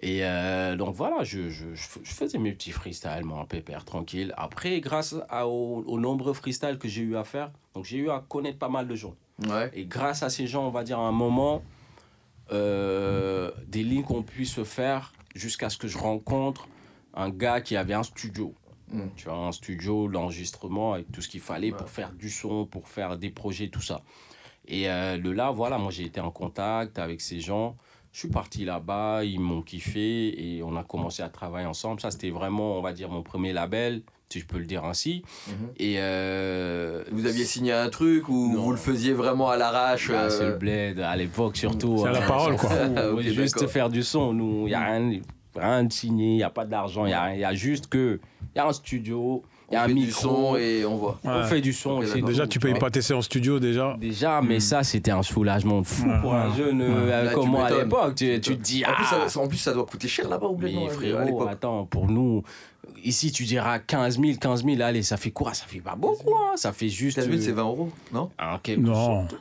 Et euh, donc voilà, je, je, je fais- je faisais mes petits freestyles, mon pépère, tranquille. Après, grâce à- aux, aux nombreux freestyles que j'ai eu à faire, donc j'ai eu à connaître pas mal de gens. Ouais. Et grâce à ces gens, on va dire à un moment, des lignes qu'on puisse se faire jusqu'à ce que je rencontre un gars qui avait un studio. Mm. Tu vois, un studio, l'enregistrement, avec tout ce qu'il fallait Ouais. pour faire du son, pour faire des projets, tout ça. Et euh, de là, voilà, moi j'ai été en contact avec ces gens. Je suis parti là-bas, ils m'ont kiffé et on a commencé à travailler ensemble. Ça, c'était vraiment, on va dire, mon premier label, si je peux le dire ainsi. Mhm. Et euh, Vous aviez signé un truc ou Non. vous le faisiez vraiment à l'arrache ah, euh, c'est le bled, à l'époque surtout. C'est à la hein, parole, on s'en quoi. fout. On ok, veut juste faire du son. Nous, il n'y a rien, rien de signé, il n'y a pas d'argent, il y a, rien. Il y a juste que Il y a un studio, y On a un fait du micro, son et on voit. on fait du son. Ok. Déjà, tu payes pas tes séances studio déjà. Déjà, mais ça, c'était un soulagement de fou Ouais, pour un ouais. jeune euh, comme moi à l'époque. Tu, tu te dis, En plus, ah, ça, en plus, ça doit coûter cher là-bas, ou bien mais frérot, attends, pour nous, ici, tu diras 15 000, 15 000, allez, ça fait quoi? Ça fait pas beaucoup, hein, ça fait juste. 15 000, euh, c'est 20 euros, non? En quelque Non. sorte.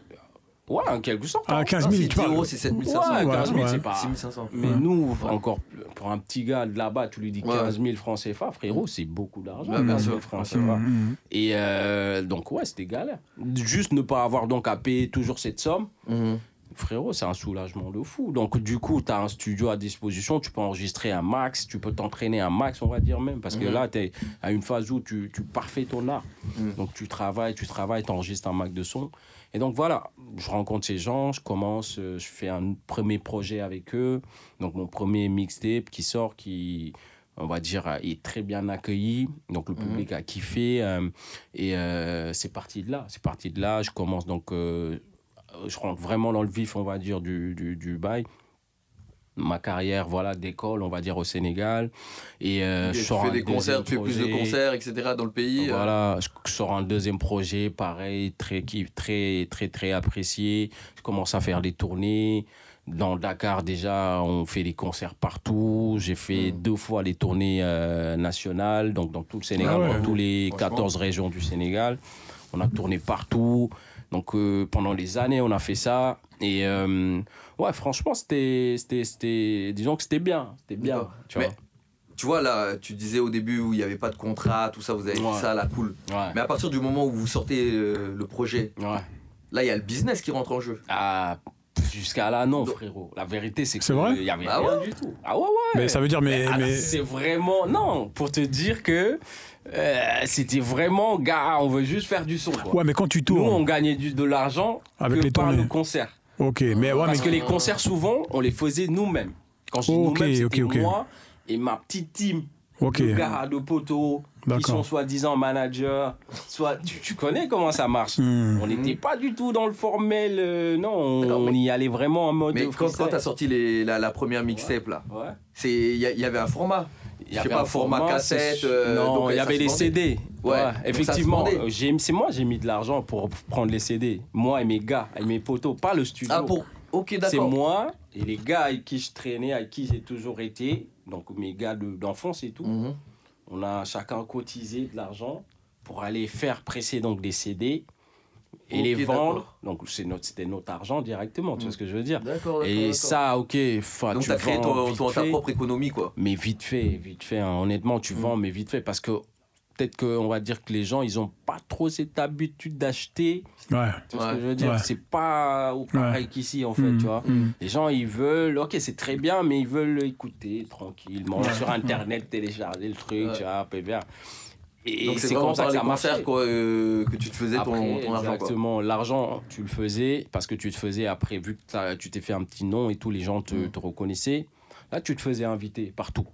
Ouais, en quelque sorte. Ah, hein. 15 Non, 000, si, tu 10 parles. euros, c'est 7 500. Ouais, 15 000, ouais. c'est pas. 6 500. Mais nous, encore pour un petit gars de là-bas, tu lui dis Ouais. 15 000 francs CFA, frérot, c'est beaucoup d'argent. Ouais, bien 15 000 sûr, francs CFA. Mhm. Et euh, donc, ouais, c'était galère. Juste ne pas avoir donc à payer toujours cette somme, Mhm. Frérot, c'est un soulagement de fou. Donc, du coup, tu as un studio à disposition, tu peux enregistrer un max, tu peux t'entraîner un max, on va dire même, parce que Mhm. là, tu es à une phase où tu, tu parfais ton art. Mhm. Donc, tu travailles, tu travailles, tu enregistres un max de son. Et donc, voilà, je rencontre ces gens, je commence, euh, je fais un premier projet avec eux. Donc, mon premier mixtape qui sort, qui on va dire, euh, est très bien accueilli. Donc le Mhm. public a kiffé. euh, et euh, c'est parti de là. C'est parti de là. Je commence donc. euh, je rentre vraiment dans le vif, on va dire, du, du, du bail. Ma carrière voilà, d'école, on va dire, au Sénégal. Et euh, Et je tu fais un des concerts, tu fais plus de concerts, etc. dans le pays. euh. Voilà, je je sors un deuxième projet, pareil, très, qui- très, très, très apprécié. Je commence à faire des tournées. Dans Dakar, déjà, on fait des concerts partout. J'ai fait Mm. deux fois les tournées euh, nationales, donc dans tout le Sénégal, Ah ouais. dans tous les Franchement. 14 régions du Sénégal. On a tourné partout. Donc euh, pendant les années, on a fait ça. Et euh, ouais, franchement, c'était, c'était, c'était, disons que c'était bien. C'était bien. Tu Mais- vois. Tu vois, là, tu disais au début où il n'y avait pas de contrat, tout ça, vous avez Ouais. fait ça à la cool. Ouais. Mais à partir du moment où vous sortez euh, le projet, ouais. là, il y a le business qui rentre en jeu. Ah, jusqu'à là, non, frérot. La vérité, c'est que C'est vrai il y avait Ah rien du tout. Ah ouais, ouais. Mais ça veut dire, mais. Ah, mais... C'est vraiment. Non, pour te dire que euh, c'était vraiment, gars, on veut juste faire du son. Quoi. Ouais, mais quand tu Nous, on tournes gagnait du, de l'argent avec que les par tournées. le concert. Ok, mais ouais, mais. Parce que les concerts, souvent, on les faisait nous-mêmes. Quand je dis Ok, nous-mêmes, c'était moi et ma petite team Ok. de gars de poteaux qui sont soi-disant managers. Soit, tu, tu connais comment ça marche. Hmm. On n'était pas du tout dans le formel, euh, non, on, y allait vraiment en mode. Mais quand, quand tu as sorti les- la, la première mixtape, là, Ouais. c'est- il y, a- il y avait un format. Il y avait pas, un format cassette, c'est- euh, non, il y avait les. CD. Ouais, effectivement. euh, C'est moi, j'ai mis de l'argent pour prendre les CD. Moi et mes gars, et mes potos, pas le studio. Ah, pour. Ok, C'est d'accord. moi et les gars avec qui je traînais, avec qui j'ai toujours été, donc mes gars de- d'enfance et tout. Mhm. On a chacun cotisé de l'argent pour aller faire presser donc des CD et les vendre. Donc c'est notre- c'était notre argent directement, tu vois Mm. ce que je veux dire. D'accord, d'accord, Et d'accord. ça, ok, enfin, Donc tu as créé ton, ta fait. propre économie, quoi. Mais vite fait, vite fait. hein. Honnêtement, tu Mm. vends, mais vite fait. Parce que peut-être qu'on va dire que les gens, ils n'ont pas trop cette habitude d'acheter. Ouais. Tu vois ce Ouais. que je veux dire? Ouais. C'est pas au pareil qu'ici, en fait, Hmm, tu vois. hmm. Les gens, ils veulent, ok, c'est très bien, mais ils veulent écouter tranquillement sur Internet, télécharger le truc, Ouais. tu vois, bien. Et Donc c'est vraiment comme ça par que les ça marche. concerts quoi, euh, que tu te faisais ton, Après, ton argent. Exactement. L'argent, tu le faisais parce que tu te faisais après, vu que tu t'es fait un petit nom et tous les gens te, Mm. te reconnaissaient. Là, tu te faisais inviter partout.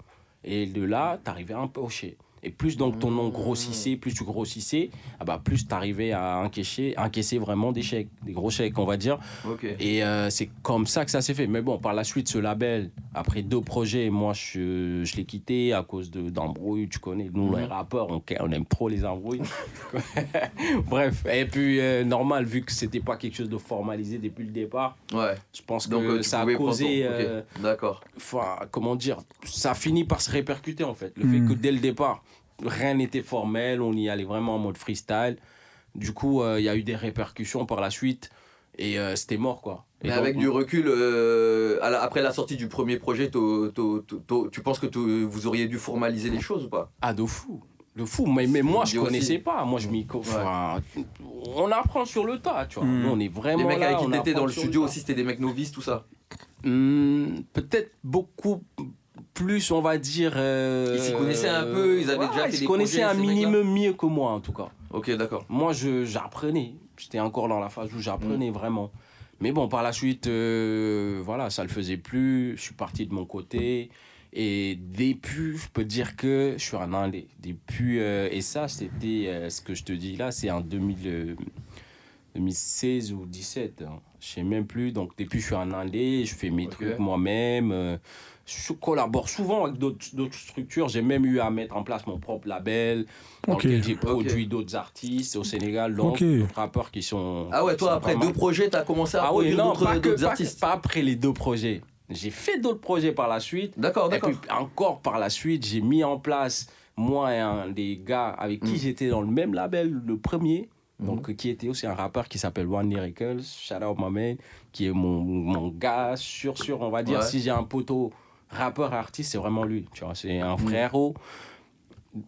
Et de là, tu arrivais à empocher. Et plus donc ton nom grossissait, plus tu grossissais, ah bah, plus tu arrivais à encaisser, encaisser vraiment des chèques, des gros chèques, on va dire. Et euh, c'est comme ça que ça s'est fait. Mais bon, par la suite, ce label, après deux projets, moi, je, je l'ai quitté à cause de- d'embrouilles. Tu connais, nous, les Mhm. rappeurs, on, on aime trop les embrouilles. Bref, et puis, euh, normal, vu que c'était pas quelque chose de formalisé depuis le départ, Ouais. je pense que euh, ça a causé. D'accord. enfin, comment dire, ça a fini par se répercuter en fait. Le Mm. fait que dès le départ, rien n'était formel, on y allait vraiment en mode freestyle. Du coup, euh, il y a eu des répercussions par la suite et euh, c'était mort quoi. Et Mais donc, avec du recul, euh, à la- après la sortie du premier projet, tu penses que vous auriez dû formaliser les choses ou pas? Ah, de fou. De fou. Mais, mais moi, je aussi. connaissais pas. Moi, je m'y. enfin, On apprend sur le tas, tu vois. Mm. Nous, on est vraiment. Les mecs là, avec qui on t'étais apprend dans le studio aussi, c'était des mecs novices, tout ça? Hmm, Peut-être beaucoup plus, on va dire. euh, Ils s'y connaissaient un peu, ils avaient déjà fait Ils des connaissaient projets, un minimum mieux que moi, en tout cas. Ok, d'accord. Moi, je- j'apprenais. J'étais encore dans la phase où j'apprenais vraiment. Mais bon, par la suite, euh, voilà, ça le faisait plus. Je suis parti de mon côté. Et depuis, je peux dire que je suis un indé. Depuis, euh, et ça, c'était ce que je te dis là, c'est en 2000, euh, 2016 ou 17. hein. Je sais même plus. Donc, depuis, je suis en Indé, je fais mes trucs moi-même. Je collabore souvent avec d'autres structures. J'ai même eu à mettre en place mon propre label, dans Ok. lequel j'ai produit d'autres artistes au Sénégal, donc Ok. d'autres rappeurs qui sont. Ah ouais, toi, après mal. deux projets, t'as commencé à Ah oui, produire non, d'autres pas- artistes. pas après les deux projets. J'ai fait d'autres projets par la suite. D'accord, Et d'accord. puis encore par la suite, j'ai mis en place, moi et un des gars avec qui Mm. j'étais dans le même label, le premier, Mhm. donc qui était aussi un rappeur qui s'appelle One Lyrical, shout out my man, qui est mon, mon gars sûr, sûr, on va dire, Ouais. si j'ai un poteau rappeur artiste, c'est vraiment lui, tu vois, c'est un Mm. frérot.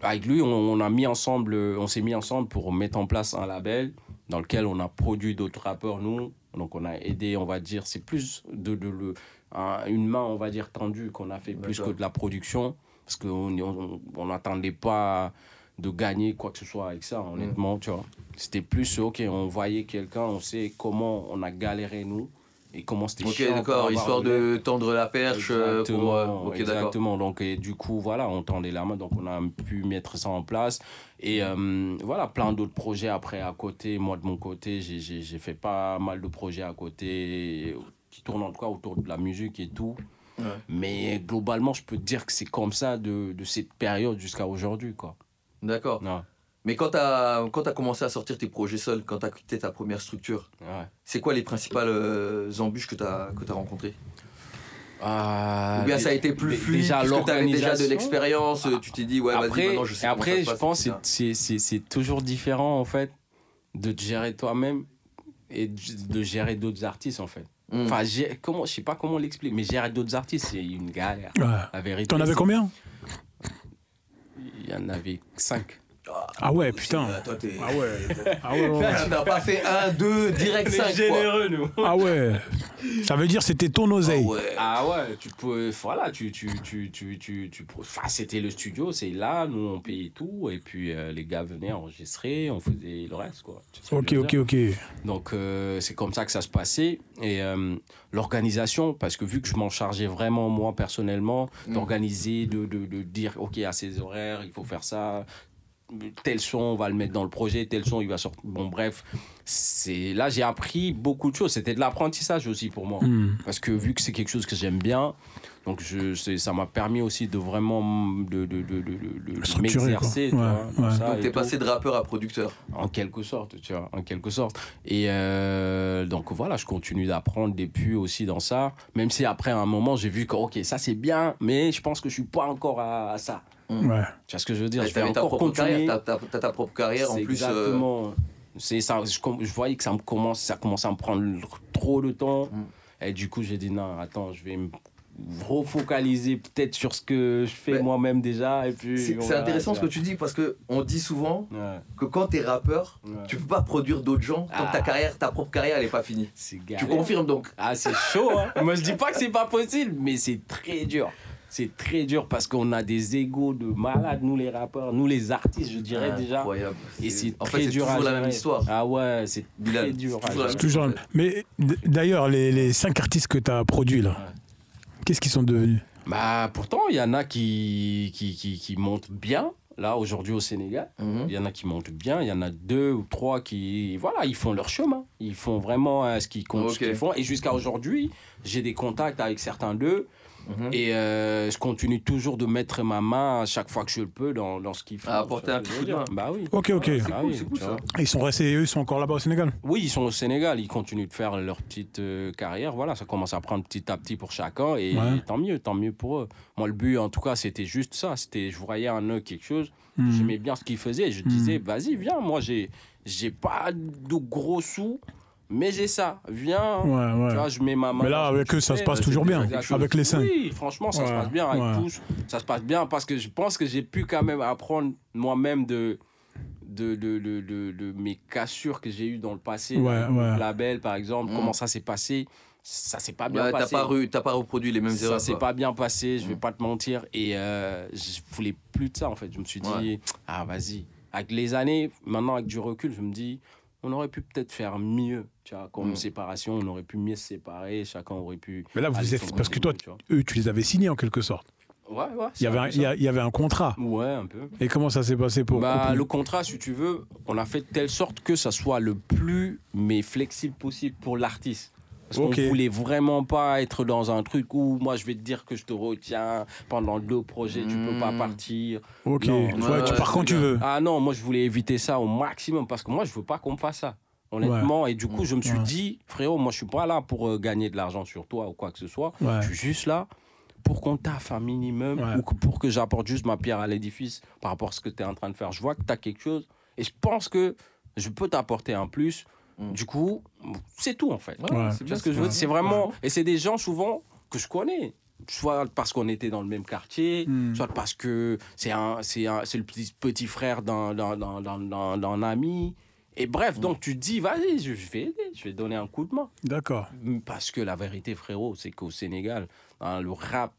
Avec lui, on, on a mis ensemble, on s'est mis ensemble pour mettre en place un label dans lequel on a produit d'autres rappeurs, nous. Donc on a aidé, on va dire, c'est plus de, de, un- une main, on va dire, tendue qu'on a fait plus que de la production. Parce qu'on on- on n'attendait pas de gagner quoi que ce soit avec ça, honnêtement, tu vois. C'était plus, ok, on voyait quelqu'un, on sait comment on a galéré, nous, et comment c'était Ok, d'accord, histoire de tendre la perche. euh, pour, euh, Exactement. Donc, et du coup, voilà, on tendait la main, donc on a pu mettre ça en place. Et euh, voilà, plein d'autres projets après à côté. Moi, de mon côté, j'ai- fait pas mal de projets à côté qui tournent en tout cas autour de la musique et tout. Ouais. Mais globalement, je peux te dire que c'est comme ça de, de cette période jusqu'à aujourd'hui, quoi. D'accord. Ouais, Mais quand t'as quand as commencé à sortir tes projets seuls, quand t'as quitté ta première structure, ouais. c'est quoi les principales euh, embûches que t'as que t'as rencontrées? Ah, Ou bien ça a été plus fluide déjà, parce que t'avais déjà de l'organisation. l'expérience, euh, tu t'es dit ouais vas-y après, maintenant je sais et après ça se je pense que c'est- c'est c'est toujours différent en fait de te gérer toi-même et de gérer d'autres artistes en fait. Hmm. Enfin, comment, je sais pas comment l'expliquer, mais gérer d'autres artistes, c'est une galère. Ouais. La vérité. T'en avais combien? Il y en avait cinq. Ah ouais, putain. Toi, Ah ouais. Ah ouais, ouais, ouais. Tu n'as pas fait un, deux, direct cinq quoi. nous. Ah ouais. Ça veut dire c'était ton Ah oseille. ouais. Ah ouais, tu peux, voilà, tu, tu, tu, tu, tu, tu- enfin, c'était le studio, c'est là, nous on payait tout, et puis euh, les gars venaient enregistrer, on faisait le reste, quoi. Ok, ok, ok. Donc euh, c'est comme ça que ça se passait. Et euh, l'organisation, parce que vu que je m'en chargeais vraiment moi personnellement, Mm. d'organiser, de, de, de dire ok à ces horaires, il faut faire ça, tel son on va le mettre dans le projet, tel son il va sortir. Bon bref, c'est là j'ai appris beaucoup de choses. C'était de l'apprentissage aussi pour moi, Hmm. parce que vu que c'est quelque chose que j'aime bien. Donc je, c'est- ça m'a permis aussi de vraiment de, de, de, de, m'exercer tu Ouais, ouais. Donc t'es passé de rappeur à producteur. En quelque sorte, tu vois, en quelque sorte. Et euh, donc voilà, je continue d'apprendre depuis aussi dans ça. Même si après, à un moment, j'ai vu que, ok, ça c'est bien, mais je pense que je suis pas encore à, à ça. Ouais. Tu vois ce que je veux dire Je vais T'avais ta encore propre continuer. carrière, t'as t'as- t'as ta propre carrière en plus. euh, Exactement. C'est ça. Je, voyais que ça me commence, ça commençait à me prendre trop de temps. Mm. Et du coup, j'ai dit non, attends, je vais me refocaliser peut-être sur ce que je fais moi-même déjà. Et puis, C'est intéressant tu ce que tu dis parce que on dit souvent. Ouais, que quand t'es rappeur, ouais. tu peux pas produire d'autres gens tant que ta Ah. carrière, ta propre carrière, elle est pas finie. Tu confirmes donc? Ah, c'est chaud, hein. Moi, je dis pas que c'est pas possible, mais c'est très dur. C'est très dur parce qu'on a des égos de malades, nous les rappeurs, nous les artistes, je dirais déjà. Incroyable. Et c'est en très fait, c'est dur à toujours la même histoire. Ah ouais, c'est très dur. c'est à toujours. Mais d'ailleurs, les, les cinq artistes que tu as produits là, qu'est-ce qu'ils sont devenus? Bah, pourtant, il y en a qui, qui, qui, qui montent bien, là, aujourd'hui au Sénégal. Mhm. Il y en a qui montent bien, il y en a deux ou trois qui, voilà, ils font leur chemin. Ils font vraiment euh, ce qu'ils font. Et jusqu'à aujourd'hui, j'ai des contacts avec certains d'eux. Mhm. Et euh, je continue toujours de mettre ma main à chaque fois que je le peux dans, dans ce qu'ils font. À apporter un petit coup de dire Bah oui. Ok, ok. Ah cool, oui, ça. Ils sont restés, eux, ils sont encore là-bas au Sénégal? Oui, ils sont au Sénégal, ils continuent de faire leur petite euh, carrière. Voilà, ça commence à prendre petit à petit pour chacun et, Ouais. tant mieux, tant mieux pour eux. Moi, le but, en tout cas, c'était juste ça. C'était, je voyais en eux quelque chose, Hmm. j'aimais bien ce qu'ils faisaient. et Je Mhm. disais, vas-y, viens. Moi, j'ai, j'ai pas de gros sous, mais j'ai ça. Viens. Ouais, Tu vois, je mets ma main. Mais là, avec eux, ça se passe toujours bien. Avec les cinq. Oui, franchement, ça se passe bien avec ouais. tous. Ça se passe bien parce que je pense que j'ai pu quand même apprendre moi-même de, de, de, de, de- de mes cassures que j'ai eues dans le passé. Ouais, avec ouais. le label, par exemple, Mm. comment ça s'est passé. Ça s'est pas bien Ouais, T'as passé. pas, re- pas reproduit les mêmes ça erreurs. s'est quoi. pas bien passé, je vais Mm. pas te mentir. Et euh, je voulais plus de ça, en fait. Je me suis dit, Ouais. ah, vas-y. Avec les années, maintenant, avec du recul, je me dis, on aurait pu peut-être faire mieux. Tu vois, comme Mm. séparation, on aurait pu mieux se séparer. Chacun aurait pu. Mais là, vous êtes. Parce que toi, tu eux, tu les avais signés en quelque sorte. Ouais, ouais. Il y avait un- il y a- il y avait un contrat. Ouais, un peu. Et comment ça s'est passé pour Bah, le contrat, si tu veux, on a fait de telle sorte que ça soit le plus mais flexible possible pour l'artiste. Parce Ok. qu'on voulait vraiment pas être dans un truc où moi je vais te dire que je te retiens pendant deux projets, tu peux pas Hmm. partir. Ok, Non, ouais, tu pars quand tu veux. Ah non, moi je voulais éviter ça au maximum parce que moi je veux pas qu'on me fasse ça. Honnêtement, et du coup, je me suis Ouais. dit, frérot, moi je suis pas là pour euh, gagner de l'argent sur toi ou quoi que ce soit. Je suis juste là pour qu'on taffe un minimum ou que- pour que j'apporte juste ma pierre à l'édifice par rapport à ce que tu es en train de faire. Je vois que tu as quelque chose et je pense que je peux t'apporter un plus. Mm. Du coup, c'est tout en fait. Ouais, c'est Tu bien vois ce que je veux ça. dire C'est vraiment. Et c'est des gens souvent que je connais. Soit parce qu'on était dans le même quartier, Hmm. soit parce que c'est un, c'est un, c'est le petit, petit frère d'un, d'un, d'un, d'un- d'un- d'un ami. Et bref, donc tu te dis, vas-y, je je vais aider, je vais donner un coup de main. D'accord. Parce que la vérité, frérot, c'est qu'au Sénégal, dans le rap,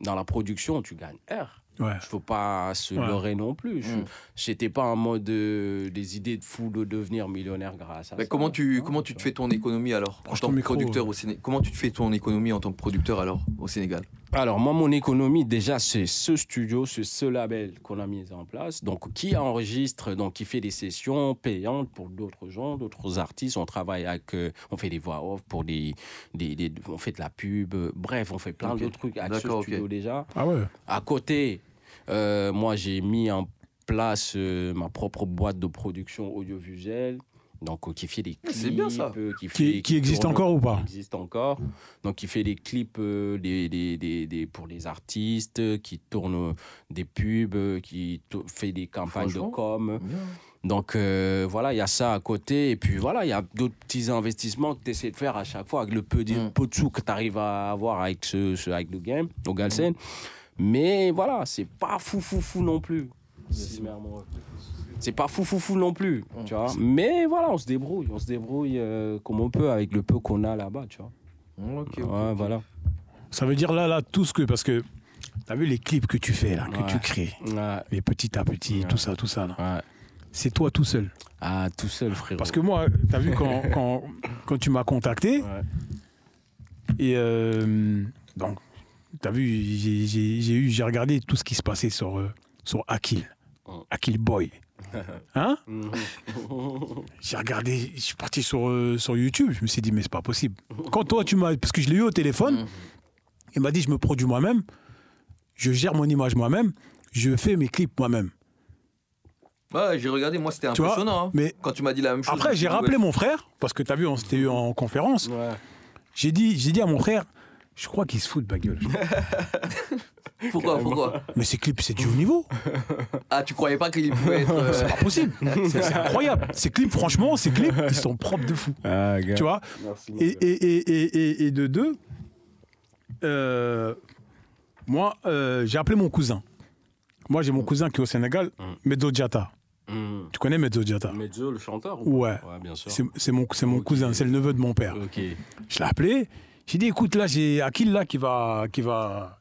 dans la production, tu gagnes R. Ouais. Il faut pas se Ouais. leurrer non plus. Je- Mm. J'étais pas en mode euh, des idées de fou de devenir millionnaire grâce à Mais ça. comment tu Non, comment tu te fais ton économie alors en tant que micro, producteur ouais. au Sénégal Comment tu te fais ton économie en tant que producteur alors au Sénégal? Alors, moi, mon économie, déjà, c'est ce studio, c'est ce label qu'on a mis en place. Donc, qui enregistre, donc, qui fait des sessions payantes pour d'autres gens, d'autres artistes. On travaille avec, euh, on fait des voix off pour des, des, des- on fait de la pub. euh, bref, on fait plein Ok. d'autres trucs avec ce studio déjà. Ah ouais. À côté, euh, moi, j'ai mis en place euh, ma propre boîte de production audiovisuelle. Donc, euh, qui fait des clips. C'est bien, ça. euh, Qui, Qui- fait- qui existe tourne- encore ou pas? Qui existe encore. Donc, qui fait des clips euh, des, des, des, des- pour les artistes, qui tourne des pubs, qui fait des campagnes de com. Donc, euh, voilà, il y a ça à côté. Et puis, voilà, il y a d'autres petits investissements que tu essaies de faire à chaque fois avec le peu de, Mm. peu de sous que tu arrives à avoir avec, ce, ce- avec le game, au Galsen. Mais voilà, c'est pas fou, fou, fou non plus. C'est pas fou, fou, fou non plus, tu vois. Mais voilà, on se débrouille. On se débrouille euh, comme on peut avec le peu qu'on a là-bas, tu vois. Ouais, voilà. Ça veut dire là, là, tout ce que. Parce que. T'as vu les clips que tu fais là, que Ouais. tu crées, Ouais, les petit à petit, Ouais. tout ça, tout ça. là. ouais. C'est toi tout seul? Ah, tout seul, frérot. Parce que moi, t'as vu quand, quand, quand tu m'as contacté, Ouais. et euh, donc, t'as vu, j'ai- regardé tout ce qui se passait sur, euh, sur Akil, Mm. Akil Boy. Hein? Mhm. J'ai regardé, je suis parti sur, euh, sur YouTube, je me suis dit, mais c'est pas possible. Quand toi, tu m'as. Parce que je l'ai eu au téléphone, Mhm. il m'a dit, je me produis moi-même, je gère mon image moi-même, je fais mes clips moi-même. Ouais, j'ai regardé, moi c'était Tu vois, impressionnant. hein. Mais Quand tu m'as dit la même chose. après, j'ai rappelé ouais. mon frère, parce que t'as vu, on s'était eu en conférence. Ouais. J'ai dit, j'ai dit à mon frère, je crois qu'il se fout de ma gueule. Pourquoi Pourquoi? Mais ces clips, c'est du haut niveau. Ah, tu croyais pas qu'il pouvait être. euh, C'est pas possible. C'est c'est incroyable. Ces clips, franchement, ces clips, ils sont propres de fou. Ah, gars. Tu vois? Merci, mon et, gars. et, et, et, et- et de deux, euh, moi, euh, j'ai appelé mon cousin. Moi, j'ai mon cousin qui est au Sénégal, Medzo Diata. Mhm. Tu connais Medzo Diata Mezzo, le chanteur ou Ouais. pas? Ouais, bien sûr. C'est c'est mon, c'est mon cousin, c'est le neveu de mon père. Ok. Je l'ai appelé. J'ai dit, écoute, là, j'ai Akil là qui va, qui va,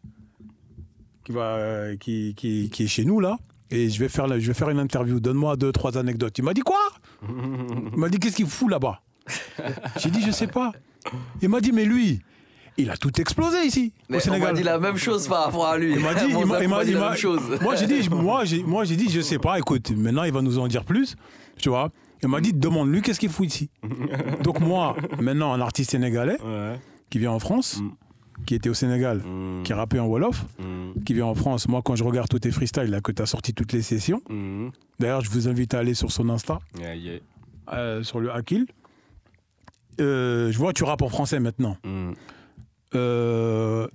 qui va, euh, qui, qui, qui est chez nous là, et je vais faire, je vais faire une interview. Donne-moi deux, trois anecdotes. Il m'a dit quoi? Il m'a dit qu'est-ce qu'il fout là-bas? J'ai dit, je sais pas. Il m'a dit, mais lui, il a tout explosé ici Mais au on Sénégal. m'a dit la même chose par rapport à lui. Il m'a dit, il m'a- Zap il m'a dit la même chose. Moi j'ai dit, je- moi j'ai, moi j'ai dit, je sais pas. Écoute, maintenant il va nous en dire plus, tu vois. Il m'a dit, demande-lui qu'est-ce qu'il fout ici. Donc moi, maintenant un artiste sénégalais Ouais. Qui vient en France, Mm. qui était au Sénégal, Mhm. qui rappait en Wolof, Mhm. qui vient en France. Moi, quand je regarde tous tes freestyles, là, que tu as sorti toutes les sessions, Mhm. d'ailleurs, je vous invite à aller sur son Insta, Yeah, yeah. euh, sur le Akil. Euh, je vois, tu rappes en français maintenant. Mhm. Euh,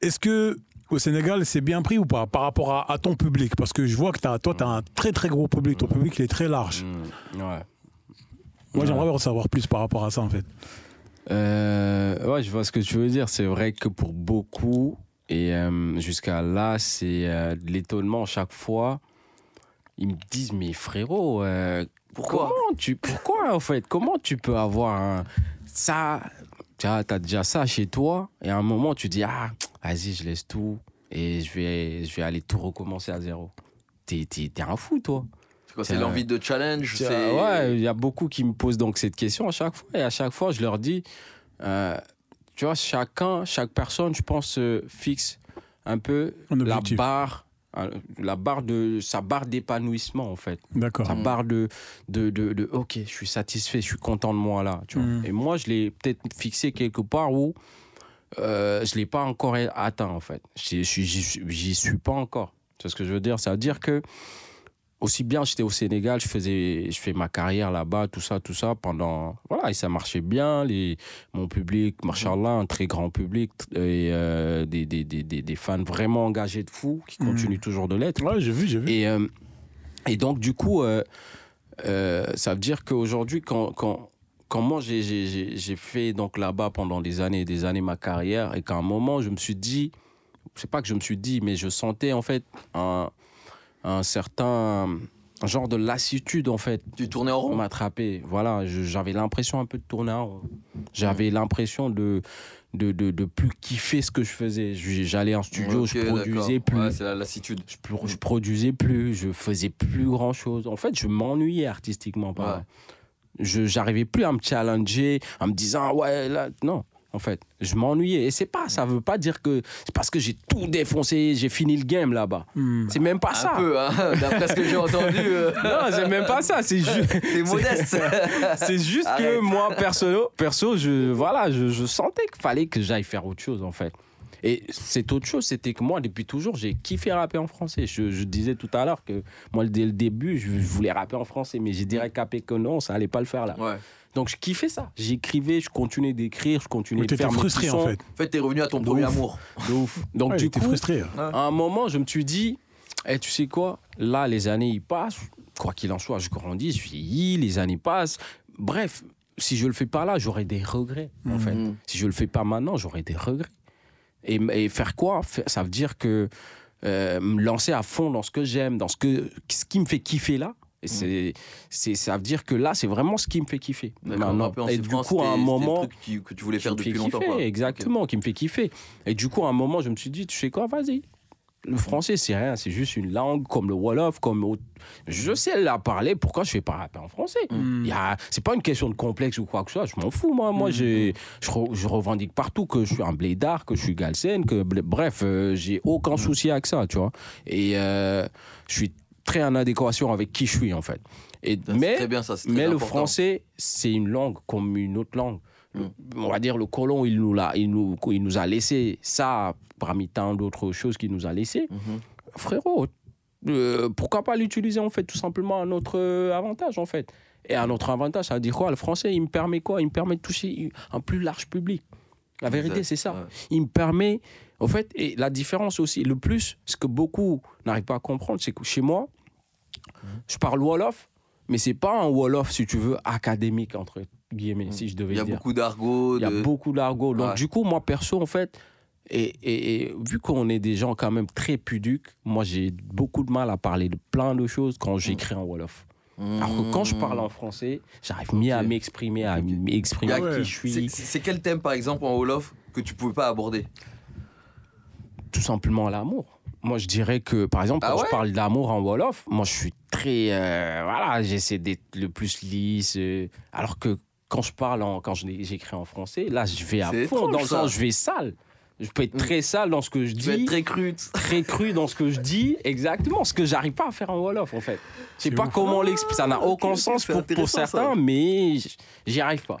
Est-ce que au Sénégal, c'est bien pris ou pas par rapport à, à ton public? Parce que je vois que as, toi, tu as un très très gros public. Ton public, il est très large. Ouais. Moi, j'aimerais en savoir plus par rapport à ça, en fait. Euh, ouais, je vois ce que tu veux dire. C'est vrai que pour beaucoup, et euh, jusqu'à là, c'est euh, de l'étonnement chaque fois. Ils me disent, mais frérot, euh, Pourquoi? comment tu, pourquoi en fait, comment tu peux avoir un- ça Tu as déjà ça chez toi, et à un moment, tu dis, ah, vas-y, je laisse tout, et je vais, je vais aller tout recommencer à zéro. T'es un fou, toi. C'est C'est l'envie de challenge. C'est- Ouais, il y a beaucoup qui me posent donc cette question à chaque fois. Et à chaque fois, je leur dis, euh, tu vois, chacun, chaque personne, je pense, euh, fixe un peu Un la barre, euh, la barre de sa barre d'épanouissement en fait. D'accord. Sa barre de, de, de, de, ok, je suis satisfait, je suis content de moi là. Tu vois. Mm. Et moi, je l'ai peut-être fixé quelque part où euh, je l'ai pas encore atteint en fait. J'y suis pas encore. C'est ce que je veux dire? Ça veut dire que aussi bien j'étais au Sénégal, je faisais, je fais ma carrière là-bas, tout ça, tout ça pendant, voilà, et ça marchait bien. Les, mon public, machallah, un très grand public et euh, des, des, des, des, des fans vraiment engagés de fou qui Mhm. continuent toujours de l'être. Ouais, j'ai vu, j'ai vu. Et, euh, et donc, du coup, euh, ça veut dire qu'aujourd'hui, quand, quand, quand moi j'ai- j'ai j'ai- j'ai fait donc là-bas pendant des années et des années ma carrière, et qu'à un moment, je me suis dit, c'est pas que je me suis dit, mais je sentais en fait un, un certain genre de lassitude en fait Tu tournais en rond m'attraper. Voilà, j'avais l'impression un peu de tourner en rond. J'avais l'impression de, de, de, de plus kiffer ce que je faisais. J'allais en studio, je produisais plus Ouais, c'est la lassitude. je, pro- je produisais plus, je faisais plus grand chose. En fait, je m'ennuyais artistiquement. Ouais. Je j'arrivais plus à me challenger, en me disant ouais là non. En fait, je m'ennuyais et c'est pas ça veut pas dire que c'est parce que j'ai tout défoncé, j'ai fini le game là-bas. Hmm. C'est même pas Un ça. peu, hein, d'après ce que j'ai entendu. euh, Non, c'est même pas ça, c'est juste modeste. c'est juste que moi perso perso je voilà, je, je sentais qu'il fallait que j'aille faire autre chose en fait. Et cette autre chose, c'était que moi, depuis toujours, j'ai kiffé rapper en français. Je, je disais tout à l'heure que moi, dès le début, je, je voulais rapper en français, mais j'ai direct capé que non, ça allait pas le faire là. Ouais. Donc, je kiffais ça. J'écrivais, je continuais d'écrire, je continuais Mais de faire mes frustré en fait. En fait, t'es revenu à ton De premier ouf. amour. De ouf. Donc, Ouais, du t'étais coup, frustré. à un moment, je me suis dit, eh, tu sais quoi, là, les années, ils passent. Quoi qu'il en soit, je grandis, je vieillis, les années passent. Bref, si je le fais pas là, j'aurai des regrets, en fait. Mhm. Si je le fais pas maintenant, j'aurai des regrets. Et, et faire quoi? Ça veut dire que euh, me lancer à fond dans ce que j'aime, dans ce, que, ce qui me fait kiffer là. Et c'est, c'est, ça veut dire que là, c'est vraiment ce qui me fait kiffer. Maintenant. Et du coup, à un moment, truc qui- que tu voulais faire depuis longtemps. kiffer, quoi. exactement, qui me fait kiffer. Et du coup, à un moment, je me suis dit, tu sais quoi, vas-y. Le français, c'est rien, c'est juste une langue comme le Wolof, comme autre- je sais la parler. Pourquoi je fais pas rapper en français? Y a, c'est pas une question de complexe ou quoi que ce soit. Je m'en fous, moi. Moi, j'ai, je, re- je revendique partout que je suis un blédard, que je suis galsen, que bref, euh, j'ai aucun souci avec ça, tu vois. Et euh, je suis très en adéquation avec qui je suis, en fait. Et mais très bien ça. mais le français, c'est une langue comme une autre langue. Mm. On va dire le colon, il nous, l'a, il, nous, il nous a laissé ça parmi tant d'autres choses qu'il nous a laissé. Mhm. Frérot, euh, pourquoi pas l'utiliser en fait tout simplement à notre euh, avantage en fait Et à notre avantage, ça veut dire quoi? Le français, il me permet quoi? Il me permet de toucher un plus large public. La vérité, c'est ça. ouais. Il me permet, en fait, et la différence aussi, le plus, ce que beaucoup n'arrivent pas à comprendre, c'est que chez moi, je parle Wolof, mais c'est pas un Wolof, si tu veux, académique, entre guillemets, si je devais Il y a dire. beaucoup d'argot. Il y a beaucoup d'argot. Donc, Ouais. du coup, moi, perso, en fait, et, et- et vu qu'on est des gens quand même très pudiques, moi, j'ai beaucoup de mal à parler de plein de choses quand j'écris en Wolof. Alors que quand je parle en français, j'arrive mieux à m'exprimer, à m'exprimer Il y a- qui je suis. c'est quel thème, par exemple, en Wolof que tu pouvais pas aborder? Tout simplement l'amour. Moi, je dirais que, par exemple, Ah quand ouais je parle d'amour en Wolof, moi, je suis très. euh, voilà, j'essaie d'être le plus lisse. euh, alors que quand je parle, en, quand j'écris en français, là, je vais à fond, étrange, dans le sens, je vais sale. Je peux être Mm. très sale dans ce que je Tu dis, être très... très cru. cru dans ce que je dis, exactement, ce que j'arrive pas à faire en Wolof, en fait. Je sais pas ouf. comment l'expliquer, ça n'a Ah, aucun sens pour, pour intéressant, ça. certains, mais j'y arrive pas.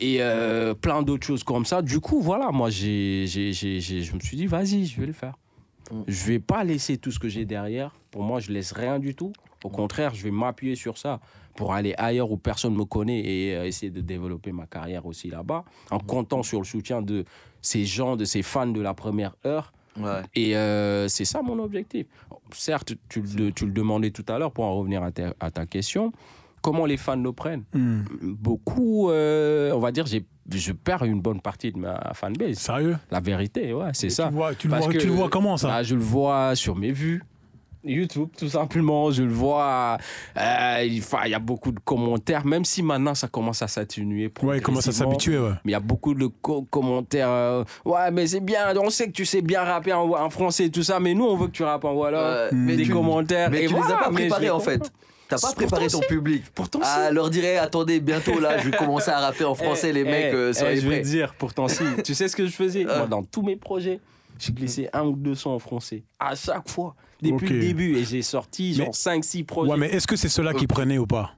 Et euh, plein d'autres choses comme ça. Du coup, voilà, moi, j'ai, j'ai, j'ai- j'ai- je me suis dit, vas-y, je vais le faire. Mm. Je vais pas laisser tout ce que j'ai derrière. Pour moi, je laisse rien du tout. Au contraire, je vais m'appuyer sur ça pour aller ailleurs où personne me connaît et euh, essayer de développer ma carrière aussi là-bas, en comptant sur le soutien de ces gens, de ces fans de la première heure. Ouais. Et euh, c'est ça mon objectif. Certes, tu, le- tu le demandais tout à l'heure pour en revenir à ta, à ta question. Comment les fans le prennent Hmm. Beaucoup, euh, on va dire, j'ai- je perds une bonne partie de ma fanbase. Sérieux? La vérité, ouais, c'est ça. Tu, vois, tu, le Parce vois, que- tu le vois comment ça? Bah, je le vois sur mes vues. YouTube, tout simplement, je le vois. euh, il y a beaucoup de commentaires, même si maintenant ça commence à s'atténuer. Ouais, il commence à s'habituer, ouais. Mais il y a beaucoup de co- commentaires. euh, ouais, mais c'est bien, on sait que tu sais bien rapper en, en français et tout ça, mais nous on veut que tu rappes en voilà. Ouais, mais des tu- commentaires. Mais et tu les voilà, as pas préparés les en fait. T'as pas préparé pourtant ton si. public. Pourtant, Ah, si. leur dirait, attendez, bientôt là, je vais commencer à rapper en français, les Eh, mecs, eh, euh, eh, Je vais te dire, pourtant si. tu sais ce que je faisais? Ah. Moi, dans tous mes projets, j'ai glissé un ou deux sons en français. À chaque fois. Depuis le début. Et j'ai sorti Mais- genre 5-6 projets. Ouais, mais est-ce que c'est ceux-là qui prenaient ou pas?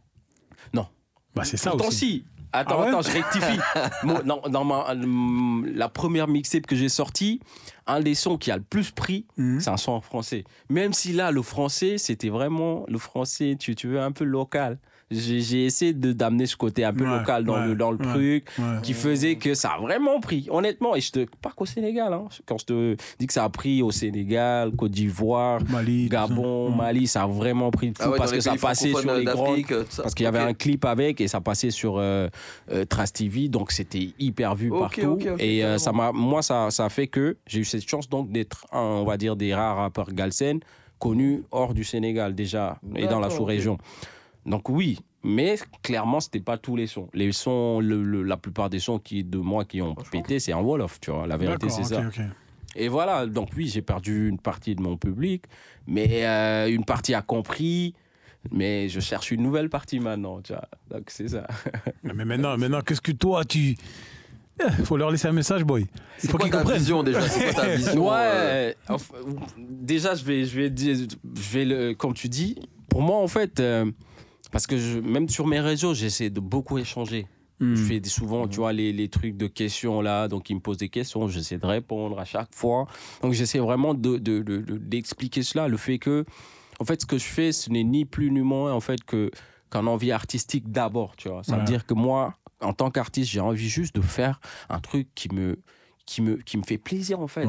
Non. Bah, c'est ça Pourtant, aussi. si. Attends, Ah ouais attends, je rectifie. Dans, dans ma, euh, la première mixtape que j'ai sortie, un des sons qui a le plus pris, Mhm. c'est un son en français. Même si là, le français, c'était vraiment le français, tu, tu veux, un peu local. J'ai essayé de- d'amener ce côté un peu Ouais, local dans ouais, le, dans le ouais. truc Ouais. qui faisait que ça a vraiment pris, honnêtement. Et je te pas qu'au Sénégal, hein. quand je te dis que ça a pris au Sénégal, Côte d'Ivoire, Mali. tout ça. Gabon. Mali, ça a vraiment pris le coup Ah ouais, parce que ça passait sur les ça. parce qu'il y avait un clip avec et ça passait sur euh, euh, Trace TV, donc c'était hyper vu partout. et euh, ça m'a, moi, ça, ça a fait que j'ai eu cette chance donc d'être, un, on va dire, des rares rappeurs galsen connus hors du Sénégal déjà et dans la sous-région. Donc oui, mais clairement, c'était pas tous les sons. Les sons, le- le- la plupart des sons qui, de moi qui ont pété, c'est en Wolof, tu vois. La vérité, c'est ça. Et voilà, donc oui, j'ai perdu une partie de mon public, mais euh, une partie a compris. Mais je cherche une nouvelle partie maintenant, tu vois. Donc c'est ça. Mais maintenant, maintenant qu'est-ce que toi, tu. Il faut leur laisser un message, boy. Il C'est faut quoi qu'ils ta comprennent. vision déjà? C'est quoi ta vision euh, Ouais. enfin, déjà, je vais, je vais dire, je vais le, comme tu dis, pour moi en fait, euh, parce que je- même sur mes réseaux, j'essaie de beaucoup échanger. Hmm. Je fais souvent, tu vois, les, les trucs de questions là, donc ils me posent des questions, j'essaie de répondre à chaque fois. Donc j'essaie vraiment de, de- de- de- d'expliquer cela, le fait que, en fait, ce que je fais, ce n'est ni plus ni moins en fait que qu'un envie artistique d'abord, tu vois. Ça Ouais. veut dire que moi, en tant qu'artiste, j'ai envie juste de faire un truc qui me qui me qui me fait plaisir en fait.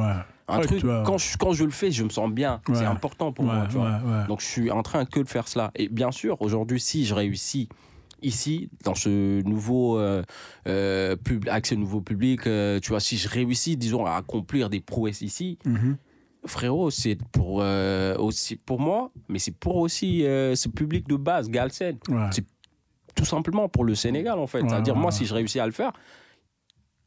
Un Ouais, truc, quand je, quand je le fais, je me sens bien. Ouais. C'est important pour Ouais, moi, tu vois. Donc je suis en train que de faire cela. Et bien sûr, aujourd'hui, si je réussis ici, dans ce nouveau, euh, euh, pub- avec ce nouveau public, euh, tu vois, si je réussis, disons, à accomplir des prouesses ici, Mhm. frérot, c'est pour, euh, aussi pour moi, mais c'est pour aussi euh, ce public de base, Galsen. C'est tout simplement pour le Sénégal, en fait. C'est-à-dire, moi, si je réussis à le faire,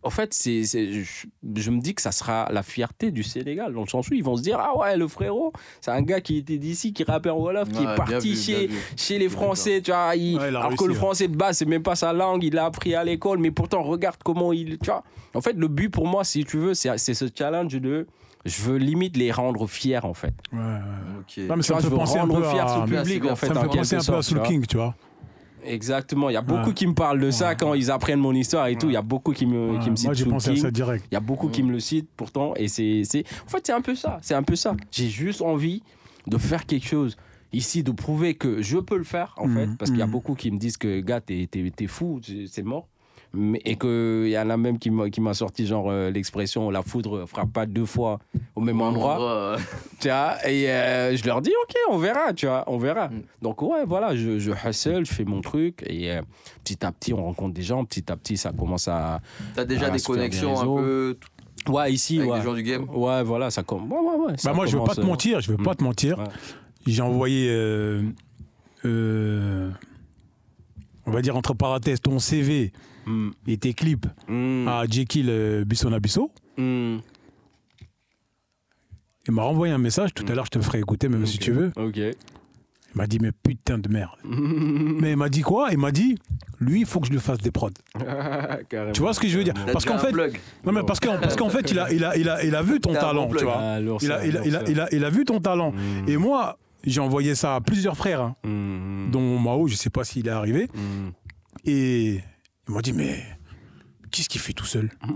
en fait, c'est, je, je me dis que ça sera la fierté du Sénégal, dans le sens où ils vont se dire Ah ouais, le frérot, c'est un gars qui était d'ici, qui rappait en Wolof, qui Ouais, est parti vu, chez, chez les Français, tu vois. il- Ouais, il a alors réussi, que le ouais. français de base, c'est même pas sa langue, il l'a appris à l'école, mais pourtant, regarde comment il. Tu vois. En fait, le but pour moi, si tu veux, c'est, c'est ce challenge de. Je veux limite les rendre fiers, en fait. Ouais, ouais. Ok. Non, mais ça vois, me je fait veux penser un rendre peu fier à. public, en fait. Ça me fait penser un peu à Soul. King, tu vois. Exactement. Il y a beaucoup Ouais. qui me parlent de ça quand ils apprennent mon histoire et tout. Il y a beaucoup qui me, qui me citent Moi, j'ai pensé à ça direct. Il y a beaucoup qui me le citent pourtant. Et c'est, c'est... En fait, c'est un peu ça. C'est un peu ça. J'ai juste envie de faire quelque chose ici, de prouver que je peux le faire, en Mhm, fait. Parce qu'il y a mhm. beaucoup qui me disent que, gars, t'es, t'es, t'es fou, c'est mort. Mais, et qu'il y en a même qui m'a, sorti genre euh, l'expression la foudre frappe pas deux fois au même endroit. Tu vois, et euh, je leur dis, ok, on verra, tu vois, on verra. Mm. Donc, ouais, voilà, je, je hustle, je fais mon truc, et euh, petit à petit, on rencontre des gens, petit à petit, ça commence à. T'as déjà des connexions un peu Ouais, ici, avec ouais. des gens du game Ouais, voilà, ça commence. Ouais, ouais, ouais. ça Bah moi, je veux pas te mentir, je veux pas Mm. te mentir. Ouais. J'ai envoyé, euh, euh, on va dire entre parenthèses, ton CV mm, et tes clips mm, à Jekyll euh, Bissona-Bisso. mm. Il m'a renvoyé un message, tout à l'heure je te ferai écouter, même si tu veux. Ok. Il m'a dit, mais putain de merde. mais il m'a dit quoi? Il m'a dit, lui, il faut que je lui fasse des prods. Tu vois ce que je veux dire? Parce qu'en fait, non, mais parce qu'en parce qu'en fait, il a, il, a, il, a, il a vu ton talent, tu vois. Ah, Il a, il, a, il, a, il, a, il a vu ton talent. Mm. Et moi, j'ai envoyé ça à plusieurs frères, hein, Mm, dont Mao, je sais pas s'il est arrivé. mm. Et ils m'ont dit, mais qu'est-ce qu'il fait tout seul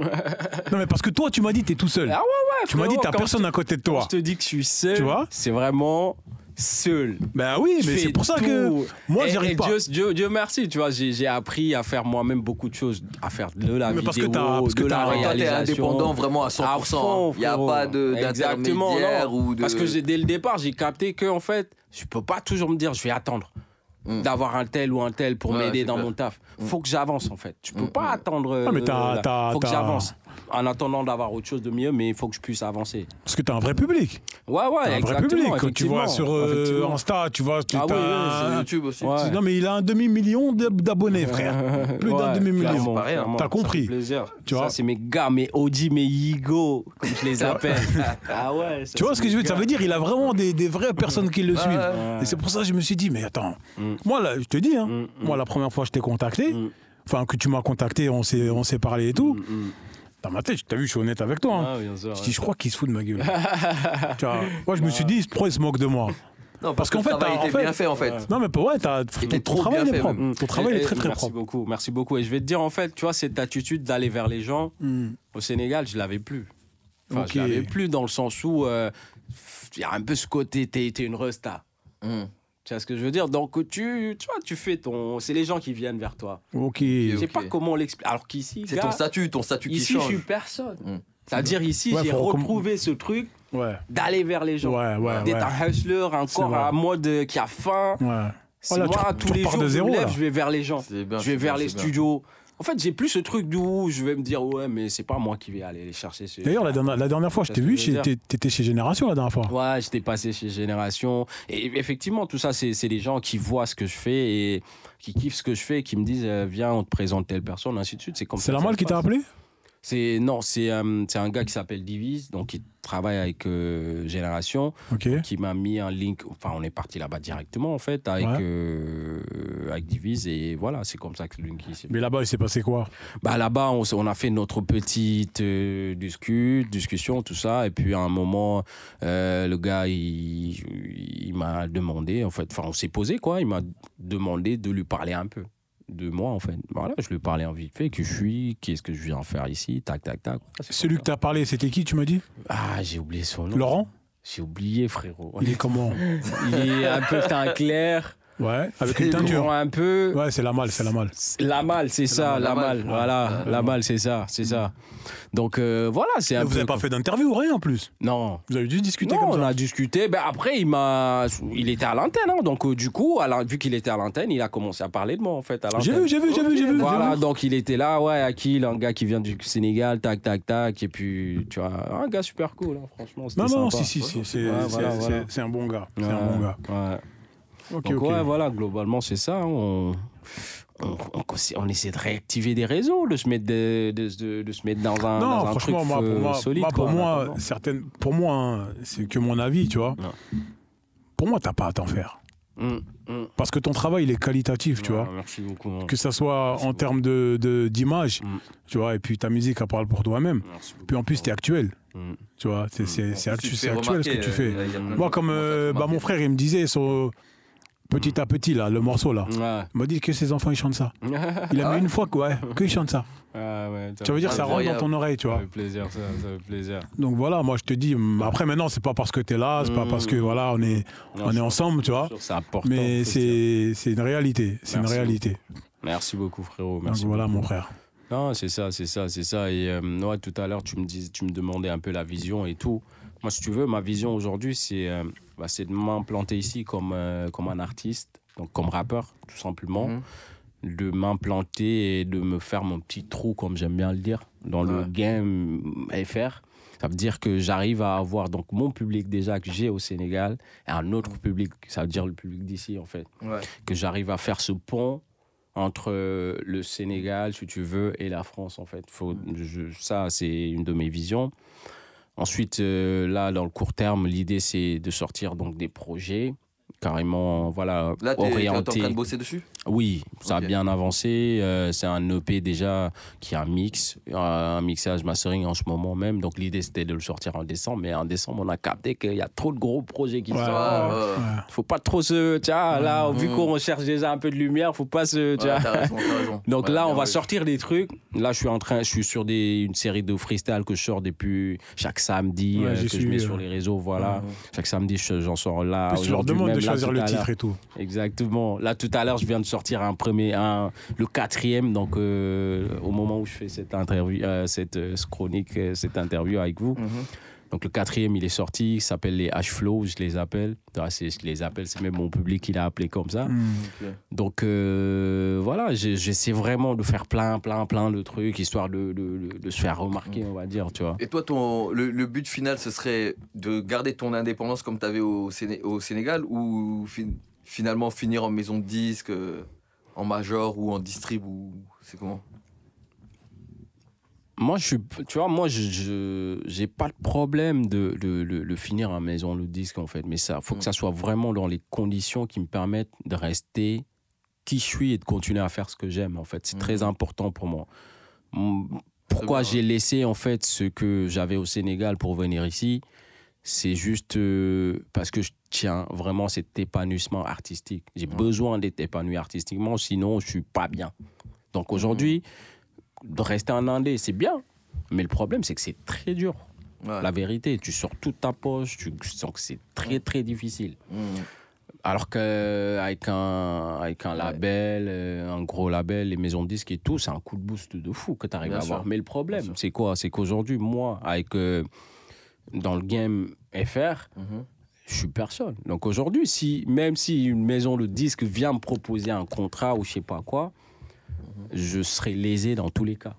Non, mais parce que toi, tu m'as dit, t'es tout seul. Ah ouais, ouais, tu m'as dit, t'as personne je à côté de Quand toi. je te dis que je suis seul, Tu vois c'est vraiment seul. Ben oui, mais c'est pour ça que moi, Et- j'y arrive et pas. Dieu, Dieu, Dieu merci, tu vois, j'ai appris à faire moi-même beaucoup de choses, à faire de la Mais parce que t'as- parce que de la Toi, réalisation. indépendant vraiment à 100%. À fond, Il n'y a pas d'intermédiaire non. ou de. Parce que dès le départ, j'ai capté que en fait, je peux pas toujours me dire, je vais attendre Mm. d'avoir un tel ou un tel pour Ouais, m'aider dans clair. mon taf. Mm. Faut que j'avance en fait. Je peux Mm, pas attendre. Ah, mais t'as- euh, t'as- faut que j'avance. En attendant d'avoir autre chose de mieux, mais il faut que je puisse avancer. Parce que t'as un vrai public. Ouais, ouais, un vrai public. Quand tu vois sur euh. Insta, tu vois, tu Ah oui, t'as- oui, Sur YouTube aussi. Ouais. Non, mais il a un demi-million d'ab- d'abonnés, frère. Plus d'un demi-million. clairement, C'est pas rien. clairement. T'as Ça compris. plaisir. Tu ça, vois c'est mes gars, mes OG, mes Yigo, comme je les appelle. ah ouais. ça, Tu vois ce que je veux dire? Ça veut dire il a vraiment des, des vraies personnes qui le suivent. ouais. Et c'est pour ça que je me suis dit, mais attends, Mm. moi, là, je te dis, hein, Mm, mm. moi, la première fois que je t'ai contacté, Mm. enfin, que tu m'as contacté, on s'est on s'est parlé et tout, Mm, mm. Dans ma tête, t'as vu, je suis honnête avec toi. hein. Ah, bien sûr, Je ouais. dis, je crois qu'il se fout de ma gueule. Tu vois, moi, je me suis dit, pourquoi il se moque de moi? Non, Parce parce, qu'en que fait, travail t'as- en était fait- bien fait en fait. Non, mais pas- ouais, t'as, ton, était ton trop travail bien est fait, propre. même. Ton travail Et- est très très merci propre. beaucoup, merci beaucoup. Et je vais te dire, en fait, tu vois, cette attitude d'aller vers les gens, Hmm. au Sénégal, je l'avais plus. Enfin, Ok. je l'avais plus dans le sens où euh, il y a un peu ce côté, t'es une resta. Hum. Tu vois ce que je veux dire? Donc, tu, tu vois, tu fais ton. C'est les gens qui viennent vers toi. Ok. Je sais pas comment on l'explique. Alors qu'ici, C'est ton statut, ton statut qui ici, je change. suis personne. Mm. C'est-à-dire, ici, Ouais, j'ai retrouvé ce truc Ouais, d'aller vers les gens. ouais, ouais. D'être ouais. un hustler, un corps à mode qui a faim. Ouais. Tu- moi, tu tous les jours, de je me lève, là. je vais vers les gens. Bien, je vais vers bien, les bien. studios. En fait, j'ai plus ce truc d'où je vais me dire, ouais, mais c'est pas moi qui vais aller les chercher. D'ailleurs, la dernière, la dernière fois, je t'ai vu, t'étais chez Génération la dernière fois. Ouais, j'étais passé chez Génération. Et effectivement, tout ça, c'est des gens qui voient ce que je fais et qui kiffent ce que je fais, qui me disent, euh, viens, on te présente telle personne, ainsi de suite. C'est comme ça C'est se qui t'a appelé C'est non, c'est euh, c'est un gars qui s'appelle Divise, donc il travaille avec euh, Génération, qui m'a mis un link. Enfin, on est parti là-bas directement en fait avec Ouais. euh, avec Divise et voilà, c'est comme ça que le link Mais là-bas, il s'est passé quoi? Bah là-bas, on, a fait notre petite discu- discussion, tout ça. Et puis à un moment, le gars, il, il m'a demandé, en fait, enfin, on s'est posé, quoi. Il m'a demandé de lui parler un peu de moi, en fait. Voilà, je lui parlais en vite fait, qui je suis, qu'est-ce que je viens faire ici, tac, tac, tac. C'est Celui que t'as parlé, c'était qui, tu m'as dit? Ah, j'ai oublié son nom. Laurent? J'ai oublié, frérot. Il est comment? Il est un peu teint clair. Ouais, avec une teinture. un peu. Ouais, c'est la malle, c'est la malle. La malle, c'est ça, la malle. voilà, Ouais, la malle, c'est ça, c'est ça. Donc euh, voilà, c'est un Vous peu. n'avez pas fait d'interview ou rien en plus? Non. Vous avez discuté Non, comme on ça a discuté. Ben après, il m'a, il était à l'antenne, hein. donc euh, du coup, à la- vu qu'il était à l'antenne, il a commencé à parler de moi en fait J'ai vu, j'ai vu, j'ai vu, j'ai vu. Voilà, donc il était là, ouais, Akil, un gars qui vient du Sénégal, tac, tac, tac, et puis tu vois, un gars super cool, hein, franchement. Non, non, sympa. si, si, si, c'est un bon gars. C'est un bon gars. ouais. Donc ouais, voilà, globalement c'est ça. hein, On, on, on, on essaie de réactiver des réseaux, de se mettre, de, de, de- de se mettre dans un, Non, dans un truc moi, pour euh, moi, solide. moi, pour quoi, moi, certaines, pour moi, hein, c'est que mon avis, tu vois. Ouais. Pour moi, t'as pas à t'en faire. Hum, hum. Parce que ton travail, il est qualitatif, tu Ouais, vois. Merci beaucoup. hein. Que ça soit Merci en termes de d'image, Mm. tu vois, et puis ta musique, elle parle pour toi-même. Puis en plus, t'es actuel, tu vois. C'est actuel ce que tu fais. euh, Moi, comme euh, bah, mon frère, il me disait, petit à petit, là, le morceau, là. Ouais. Il m'a dit que ses enfants, ils chantent ça. Il a Ah mis une fois que, ouais, qu'ils chantent ça. Ah ouais, Ça veut dire ça rentre dans ton oreille, tu Ça vois. fait plaisir, ça, ça fait plaisir. Donc voilà, moi je te dis, mm, après maintenant, c'est pas parce que t'es là, c'est pas Mm. parce que voilà, on est, Non, on est ensemble, tu vois. C'est important. Mais c'est c'est une réalité, c'est une Merci réalité. Merci beaucoup, frérot. Donc Merci voilà, beaucoup. mon frère. Non, c'est ça, c'est ça, c'est ça. Et euh, ouais, tout à l'heure, tu me dis, tu me demandais un peu la vision et tout. Moi, si tu veux, ma vision aujourd'hui, c'est euh, bah, de m'implanter ici comme, euh, comme un artiste, donc comme rappeur, tout simplement. Mhm. De m'implanter et de me faire mon petit trou, comme j'aime bien le dire, dans le game FR. Ça veut dire que j'arrive à avoir donc mon public déjà que j'ai au Sénégal et un autre public, ça veut dire le public d'ici en fait Ouais. que j'arrive à faire ce pont entre euh, le Sénégal, si tu veux, et la France, en fait. Faut, je- ça, c'est une de mes visions. Ensuite, euh, là, dans le court terme, l'idée, c'est de sortir donc des projets carrément, voilà, Là, t'es t'es en train de bosser dessus Oui, ça a bien avancé. euh, c'est un EP déjà qui a un mix, un mixage mastering en ce moment même. Donc l'idée c'était de le sortir en décembre, mais en décembre on a capté qu'il y a trop de gros projets qui Ouais, sortent. ouais, ouais. ouais. Faut pas trop se, vois, là, vu Mhm. qu'on cherche déjà un peu de lumière, faut pas se, t'as raison, t'as raison. Donc Ouais, là, on va sortir des trucs. Là, je suis en train, je suis sur des, une série de freestyle que je sors depuis chaque samedi, Ouais, euh, que je suivi, mets euh. sur les réseaux, voilà. Ouais. Chaque samedi, je- j'en sors là. Je aujourd'hui demande même, de là, choisir le titre et tout. Exactement. Là, tout à l'heure, je viens de sortir un premier, un, le quatrième. Donc, euh, au moment où je fais cette interview, euh, cette euh, chronique, cette interview avec vous. Mhm. Donc, le quatrième, il est sorti. Il s'appelle les H-Flow, je les appelle. Ah, c'est- Je les appelle, c'est même mon public qui l'a appelé comme ça. Mm. Donc, euh, voilà, j'essaie vraiment de faire plein, plein, plein de trucs, histoire de, de, de- de se faire remarquer, on va dire, tu vois. Et toi, ton, le, le but final, ce serait de garder ton indépendance comme tu avais au, Séné- au Sénégal ou fin- finalement finir en maison de disque, euh, en major ou en distrib ou c'est comment? Moi, je suis, tu vois, moi, je, j'ai pas de problème de, de, de- de finir en maison le disque en fait, mais ça, faut Mm. que ça soit vraiment dans les conditions qui me permettent de rester qui je suis et de continuer à faire ce que j'aime en fait. C'est Mm. très important pour moi. Mm, pourquoi j'ai laissé en fait ce que j'avais au Sénégal pour venir ici? C'est juste euh, parce que je tiens vraiment cet épanouissement artistique. J'ai besoin d'être épanoui artistiquement, sinon je suis pas bien. Donc aujourd'hui, de rester en Indé, c'est bien. Mais le problème, c'est que c'est très dur. Ouais. La vérité, tu sors toute ta poche, tu sens que c'est très très difficile. Mmh. Alors qu'avec un, avec un label, euh, un gros label, les maisons de disques et tout, c'est un coup de boost de fou que tu arrives Bien à avoir. Mais le problème, c'est quoi? C'est qu'aujourd'hui, moi, avec euh, dans le game FR, Mhm. je suis personne. Donc aujourd'hui, si, même si une maison de disques vient me proposer un contrat ou je sais pas quoi, je serai lésé dans tous les cas.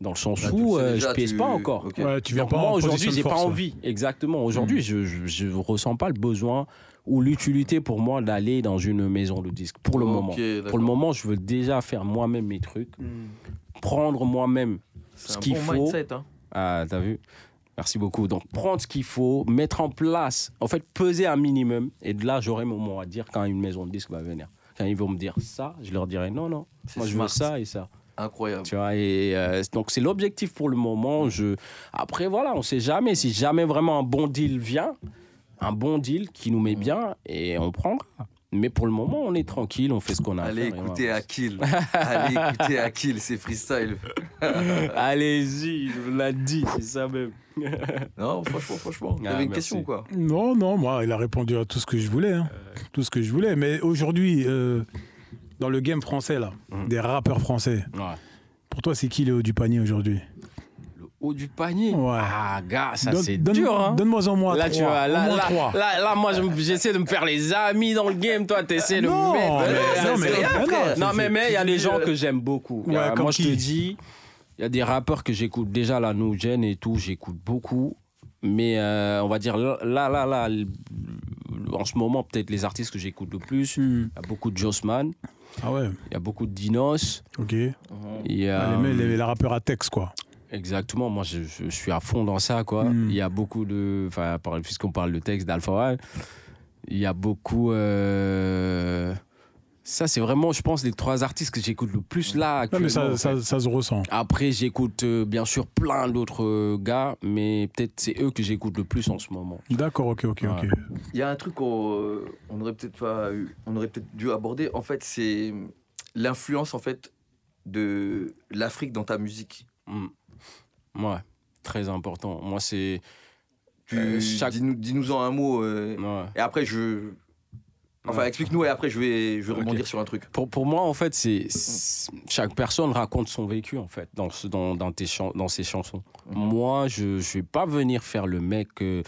Dans le sens Là, le où euh, déjà, je pèse tu- pas encore. Ok. Ouais, tu viens Donc pas moi aujourd'hui, j'ai pas envie. Exactement. Aujourd'hui, je, je, je ressens pas le besoin ou l'utilité pour moi d'aller dans une maison de disques pour le moment. Pour le moment, je veux déjà faire moi-même mes trucs, prendre moi-même C'est ce un qu'il bon faut. mindset, hein. Ah, t'as vu? Merci beaucoup. Donc, prendre ce qu'il faut, mettre en place, en fait, peser un minimum. Et de là, j'aurai mon mot à dire quand une maison de disques va venir. Quand ils vont me dire ça, je leur dirai non, non. Moi, je veux ça et ça. Incroyable. Tu vois, et euh, donc c'est l'objectif pour le moment. Je... Après, voilà, on sait jamais. Si jamais vraiment un bon deal vient, un bon deal qui nous met bien, et on prendra. Mais pour le moment, on est tranquille, on fait ce qu'on a à Allez faire. et écouter voilà. Akil. Allez écouter Akil, c'est freestyle. Allez-y, je vous l'ai dit, c'est ça même. Non, franchement, franchement. Ah, T'avais une merci. question ou quoi Non, non, moi, il a répondu à tout ce que je voulais. hein. Tout ce que je voulais. Mais aujourd'hui, euh, dans le game français, là, Mhm. des rappeurs français, Ouais. pour toi, c'est qui le haut du panier aujourd'hui? Haut du panier. Ouais. Ah, gars, ça c'est dur. Hein. Donne-moi en moi Là, tu vois, là, moins là, là, là, moi, je- j'essaie de me faire les amis dans le game. Toi, t'essaies de Non, me mettre. mais- non, mais- il y a des gens euh, que j'aime beaucoup. Ouais, Euh, comme moi, je te dis, il y a des rappeurs que j'écoute déjà, la Nou Gen et tout, j'écoute beaucoup. Mais euh, on va dire, là, là, là, en ce moment, peut-être les artistes que j'écoute le plus, il Hmm. y a beaucoup de Jossman, Ah ouais, il y a beaucoup de Dinos. ok. Il y a, Ah, les, les, les rappeurs à texte, quoi. Exactement, moi je, je suis à fond dans ça quoi. Mm. Il y a beaucoup de, enfin puisqu'on parle de texte d'Alpha One, il y a beaucoup. euh, Ça c'est vraiment, je pense, les trois artistes que j'écoute le plus là. Non, mais ça, actuellement, ça, se ressent. Après j'écoute euh, bien sûr plein d'autres euh, gars, mais peut-être c'est eux que j'écoute le plus en ce moment. D'accord, ok, ok, ok. Il y a un truc qu'on on aurait peut-être pas eu- on aurait peut-être dû aborder. En fait, c'est l'influence en fait de l'Afrique dans ta musique. Mm. Ouais, très important. Moi c'est, Euh, chaque- dis-nous, en un mot. euh, ouais. et après, je. Enfin, Ouais. explique-nous et après, je vais, je vais rebondir sur un truc. Pour, pour moi, en fait, c'est chaque personne raconte son vécu, en fait, dans, ce- dans, dans, tes dans ses chansons. Mhm. Moi, je ne vais pas venir faire le mec. euh,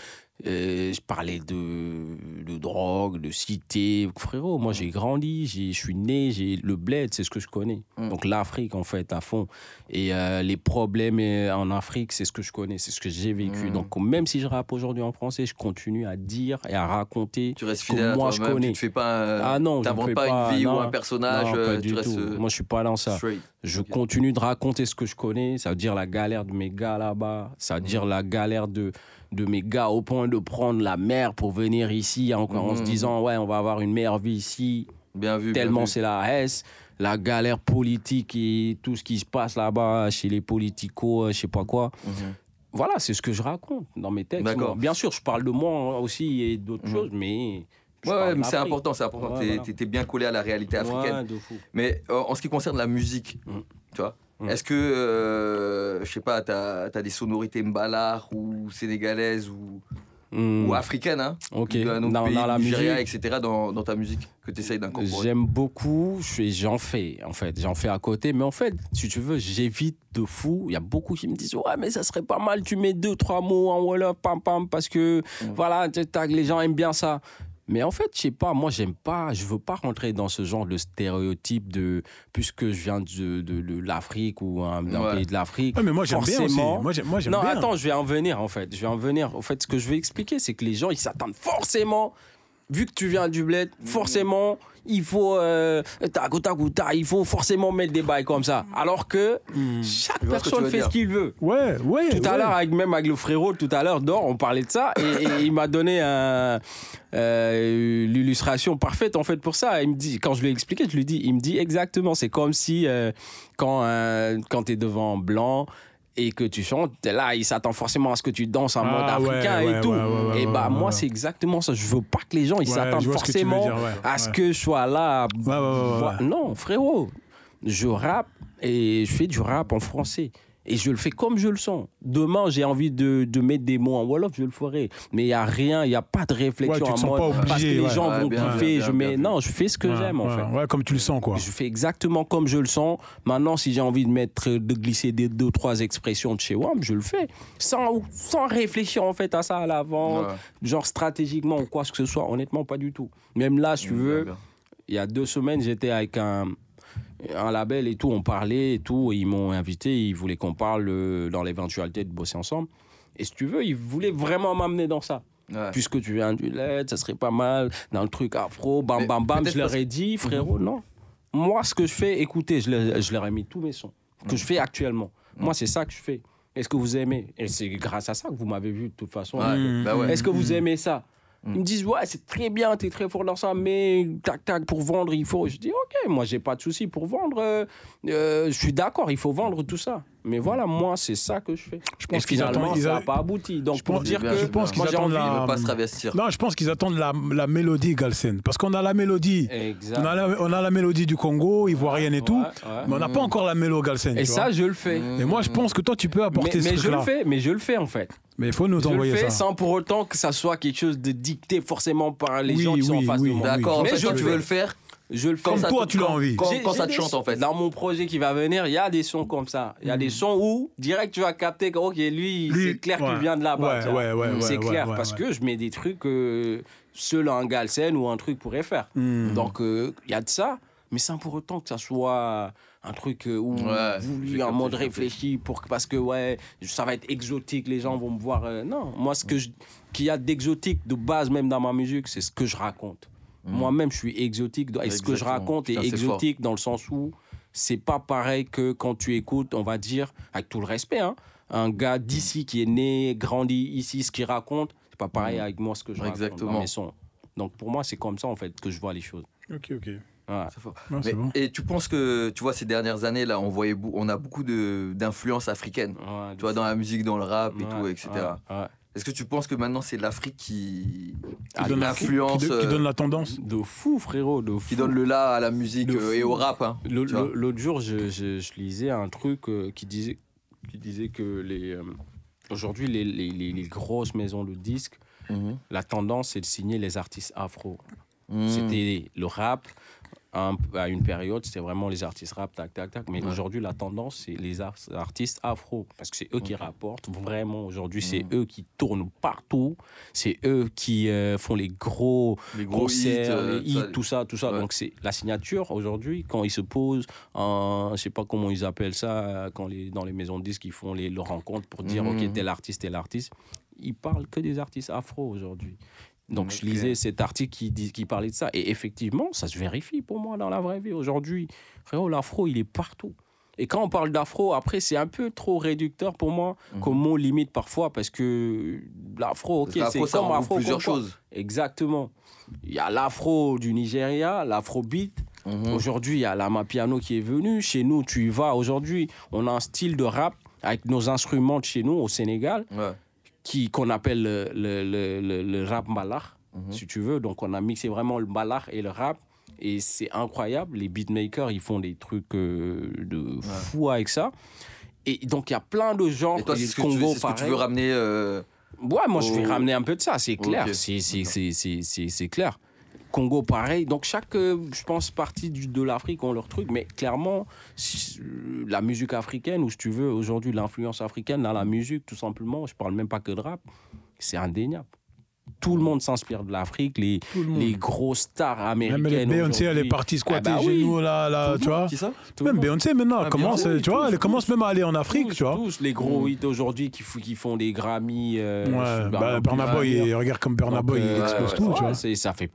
euh, je parlais de, de drogue, de cité. Frérot, moi, j'ai grandi, je suis né, j'ai le bled, c'est ce que je connais. Mhm. Donc, l'Afrique, en fait, à fond. Et euh, les problèmes euh, en Afrique, c'est ce que je connais, c'est ce que j'ai vécu. Mhm. Donc, même si je rappe aujourd'hui en français, je continue à dire et à raconter. Tu restes Que fidèle à moi, je connais. Tu ne fais pas. Ah non, je fais pas, pas, une vie ou non. un personnage. Non, euh, tu restes Moi, je suis pas dans ça. straight. Je continue de raconter ce que je connais, ça veut dire la galère de mes gars là-bas, ça veut dire la galère de, de mes gars au point de prendre la mer pour venir ici en, en se Mhm. disant ouais on va avoir une meilleure vie ici, Bien vu. bien tellement vu. c'est la S, la galère politique et tout ce qui se passe là-bas chez les politicos, euh, je sais pas quoi. Mhm. Voilà, c'est ce que je raconte dans mes textes. D'accord. Bien sûr, je parle de moi aussi et d'autres Mhm. choses, mais... je Ouais, mais c'est important, c'est important. Ouais, T'es- voilà. t'es- T'es bien collé à la réalité africaine. Ouais, de fou. Mais euh, en ce qui concerne la musique, tu vois, Mm. est-ce que, euh, je sais pas, t'as as des sonorités mbalar ou sénégalaises ou, ou africaines, hein, ok, dans, pays, la Nigeria, musique... etc., dans, dans ta musique que tu essayes d'incorporer? J'aime beaucoup, j'en fais en fait, j'en fais à côté, mais en fait, si tu veux, j'évite de fou. Il y a beaucoup qui me disent ouais, mais ça serait pas mal, tu mets deux trois mots en wolof, pam pam, parce que Mm. voilà, tu- les gens aiment bien ça. Mais en fait, je sais pas, moi j'aime pas, je veux pas rentrer dans ce genre de stéréotype de puisque je viens de, de, de l'Afrique ou un- d'un Ouais. pays de l'Afrique. Ouais, mais moi, j'aime bien aussi. Forcément. Moi, j'aime moi, j'aime Non, bien. attends, je vais en venir en fait. Je vais en venir. En fait, ce que je vais expliquer, c'est que les gens, ils s'attendent forcément, vu que tu viens du bled, forcément, il faut, euh, tac, tac, tac, il faut forcément mettre des bails comme ça. Alors que Hmm. chaque que personne fait dire. ce qu'il veut. Ouais, ouais. Tout à ouais. l'heure, avec, même avec le frérot, tout à l'heure, d'or, on parlait de ça, et, et il m'a donné un, euh, l'illustration parfaite, en fait, pour ça. Il me dit, quand je lui ai expliqué, je lui dis, il me dit exactement, c'est comme si, euh, quand, euh, quand tu es devant un blanc, et que tu chantes, t'es là, il s'attend forcément à ce que tu danses en mode Ah, africain ouais, et tout. ouais, et bah, moi, c'est exactement ça. Je veux pas que les gens, ils s'attendent ce forcément dire, à ce que je sois là. Non, frérot, je rappe et je fais du rap en français. Et je le fais comme je le sens. Demain, j'ai envie de, de mettre des mots en Wolof, je le ferai. Mais il n'y a rien, il n'y a pas de réflexion Ouais, tu te en sens mode. pas parce que obligé, les ouais. gens Ouais, vont bien, kiffer. bien, je mets, bien. non, je fais ce que Ouais, j'aime en fait. Ouais, comme tu le sens, quoi. Je fais exactement comme je le sens. Maintenant, si j'ai envie de mettre, de glisser des deux, trois expressions de chez WAM, je le fais. Sans, sans réfléchir en fait à ça à l'avant, Ouais. genre stratégiquement ou quoi que ce soit. Honnêtement, pas du tout. Même là, si tu Bien, veux, il y a deux semaines, j'étais avec un, un label et tout, on parlait et tout, et ils m'ont invité, ils voulaient qu'on parle euh, dans l'éventualité de bosser ensemble. Et si tu veux, ils voulaient vraiment m'amener dans ça. Ouais. Puisque tu viens du LED, ça serait pas mal, dans le truc afro, bam Mais bam bam. Je leur ai dit, frérot, non. Moi, ce que je fais, écoutez, je, leur- je leur ai mis tous mes sons que je fais actuellement. Moi, c'est ça que je fais. Est-ce que vous aimez? Et c'est grâce à ça que vous m'avez vu de toute façon. Ouais, Mm. bah ouais. Est-ce que vous aimez ça? Mm. Ils me disent, ouais, c'est très bien, t'es très fort dans ça, mais tac, tac, pour vendre, il faut. Je dis, ok, moi, j'ai pas de souci pour vendre. euh, euh, je suis d'accord, il faut vendre tout ça. Mais voilà, moi, c'est ça que je fais. Je pense Et qu'ils finalement, attendent- ils ça n'a a- pas abouti. Donc, Je pour pense- dire je que. pense qu'ils attendent envie- la- Il veut pas se travestir. Non, je pense qu'ils attendent la, la mélodie, Galsen. Parce qu'on a la mélodie. On a la, on a la mélodie du Congo, ivoirienne et tout. Ouais, ouais. Mais on n'a pas encore la mélodie, Galsen. Et ça, vois. je le fais. Et moi, je pense que toi, tu peux Mais, apporter ce mais je le fais, mais je le fais en fait. Mais il faut nous Je le fais ça. sans pour autant que ça soit quelque chose de dicté forcément par les Oui, gens qui sont en face oui, de moi. D'accord, en Mais fait, je toi, tu veux le faire Je le fais. Comme ça toi, tu l'as envie. Quand, quand ça te chante, sons- en fait. Dans mon projet qui va venir, il y a des sons comme ça. Il y a des sons où, direct, tu vas capter que, ok, lui, Lui, c'est clair ouais. qu'il vient de là-bas. Ouais, ouais, ouais, c'est ouais, clair ouais, parce ouais. que je mets des trucs que seul un Galsen ou un truc pourrait faire. Hmm. Donc, euh, il y a de ça, mais sans pour autant que ça soit un truc euh, où Ouais, voulu, en mode réfléchi, pour, que- parce que, ouais, ça va être exotique, les gens vont me voir. euh, non, moi, ce que qu'il y a d'exotique de base, même dans ma musique, c'est ce que je raconte. Moi-même, je suis exotique. Et ce que je raconte est Putain, exotique dans le sens où c'est pas pareil que quand tu écoutes, on va dire, avec tout le respect, hein, un gars d'ici qui est né, grandi ici, ce qu'il raconte, c'est pas pareil avec moi ce que je raconte dans mes sons. Donc pour moi, c'est comme ça en fait que je vois les choses. Ok, ok. C'est fort. C'est bon. Et tu penses que, tu vois, ces dernières années, là, on, voyait, on a beaucoup de- d'influences africaines. Ouais, Tu vois, dans la musique, dans le rap et ouais, tout, etc. Est-ce que tu penses que maintenant, c'est l'Afrique qui, Qui qui donne, la, influence, qui, qui euh, donne la tendance. De fou, frérot, de fou. qui donne le là à la musique euh, et au rap hein, L'autre jour, je, je- je lisais un truc euh, qui, disait, qui disait que les, euh, aujourd'hui, les, les- les- les grosses maisons de disques, Mhm. la tendance, c'est de signer les artistes afro. Mhm. C'était le rap. Un- à une période, c'était vraiment les artistes rap, tac, tac, tac. Mais Ouais. aujourd'hui, la tendance, c'est les ar- artistes afro. Parce que c'est eux qui rapportent vraiment. Aujourd'hui, c'est Mhm. eux qui tournent partout. C'est eux qui euh, font les gros les gros hits, concerts, euh, les hits, tout ça, tout ça. Ouais. Donc c'est la signature aujourd'hui quand ils se posent, en, je sais pas comment ils appellent ça, quand les, dans les maisons de disques ils font les, leurs rencontres pour dire Mhm. ok tel artiste, tel artiste. Ils parlent que des artistes afro aujourd'hui. Donc je lisais cet article qui, dit, qui parlait de ça et effectivement ça se vérifie pour moi dans la vraie vie aujourd'hui. Frérot, l'afro il est partout. Et quand on parle d'afro, après, c'est un peu trop réducteur pour moi, Mhm. comme mot limite parfois, parce que l'afro, ok, c'est comme afro. plusieurs choses Exactement. Il y a l'afro du Nigeria, l'afrobeat. Mhm. Aujourd'hui, il y a la Mapiano qui est venue. Chez nous, tu y vas. Aujourd'hui, on a un style de rap avec nos instruments de chez nous au Sénégal Ouais. Qui qu'on appelle le, le, le, le- rap malach, Mhm. si tu veux. Donc, on a mixé vraiment le malach et le rap. Et c'est incroyable. Les beatmakers, ils font des trucs euh, de fou avec ça. Et donc, il y a plein de genres. Et toi, c'est ce, ce que tu veux ramener euh, Ouais, moi, je vais ramener un peu de ça, c'est clair. Ok. C'est- c'est- c'est- C'est c'est- c'est clair. Congo, pareil. Donc, chaque, euh, je pense, partie de l'Afrique ont leur truc. Mais clairement, euh, la musique africaine, ou si tu veux, aujourd'hui, l'influence africaine dans la musique, tout simplement, je parle même pas que de rap, c'est indéniable. Tout le monde s'inspire de l'Afrique. Les, le les grosses stars américaines. Même les Beyoncé, elle est partie squatter Ah bah chez oui. nous, là, là tu vois. ça Même. Beyoncé, maintenant, Ah, elle commence, Beyoncé, tu vois, tous, elle commence même à aller en Afrique, tous, tu vois. tous les gros hits aujourd'hui qui, font des Grammy. euh, Ouais, bah, Burna Boy, regarde comme Burna Boy, il euh, explose tout, ouais, tu vois. ça fait.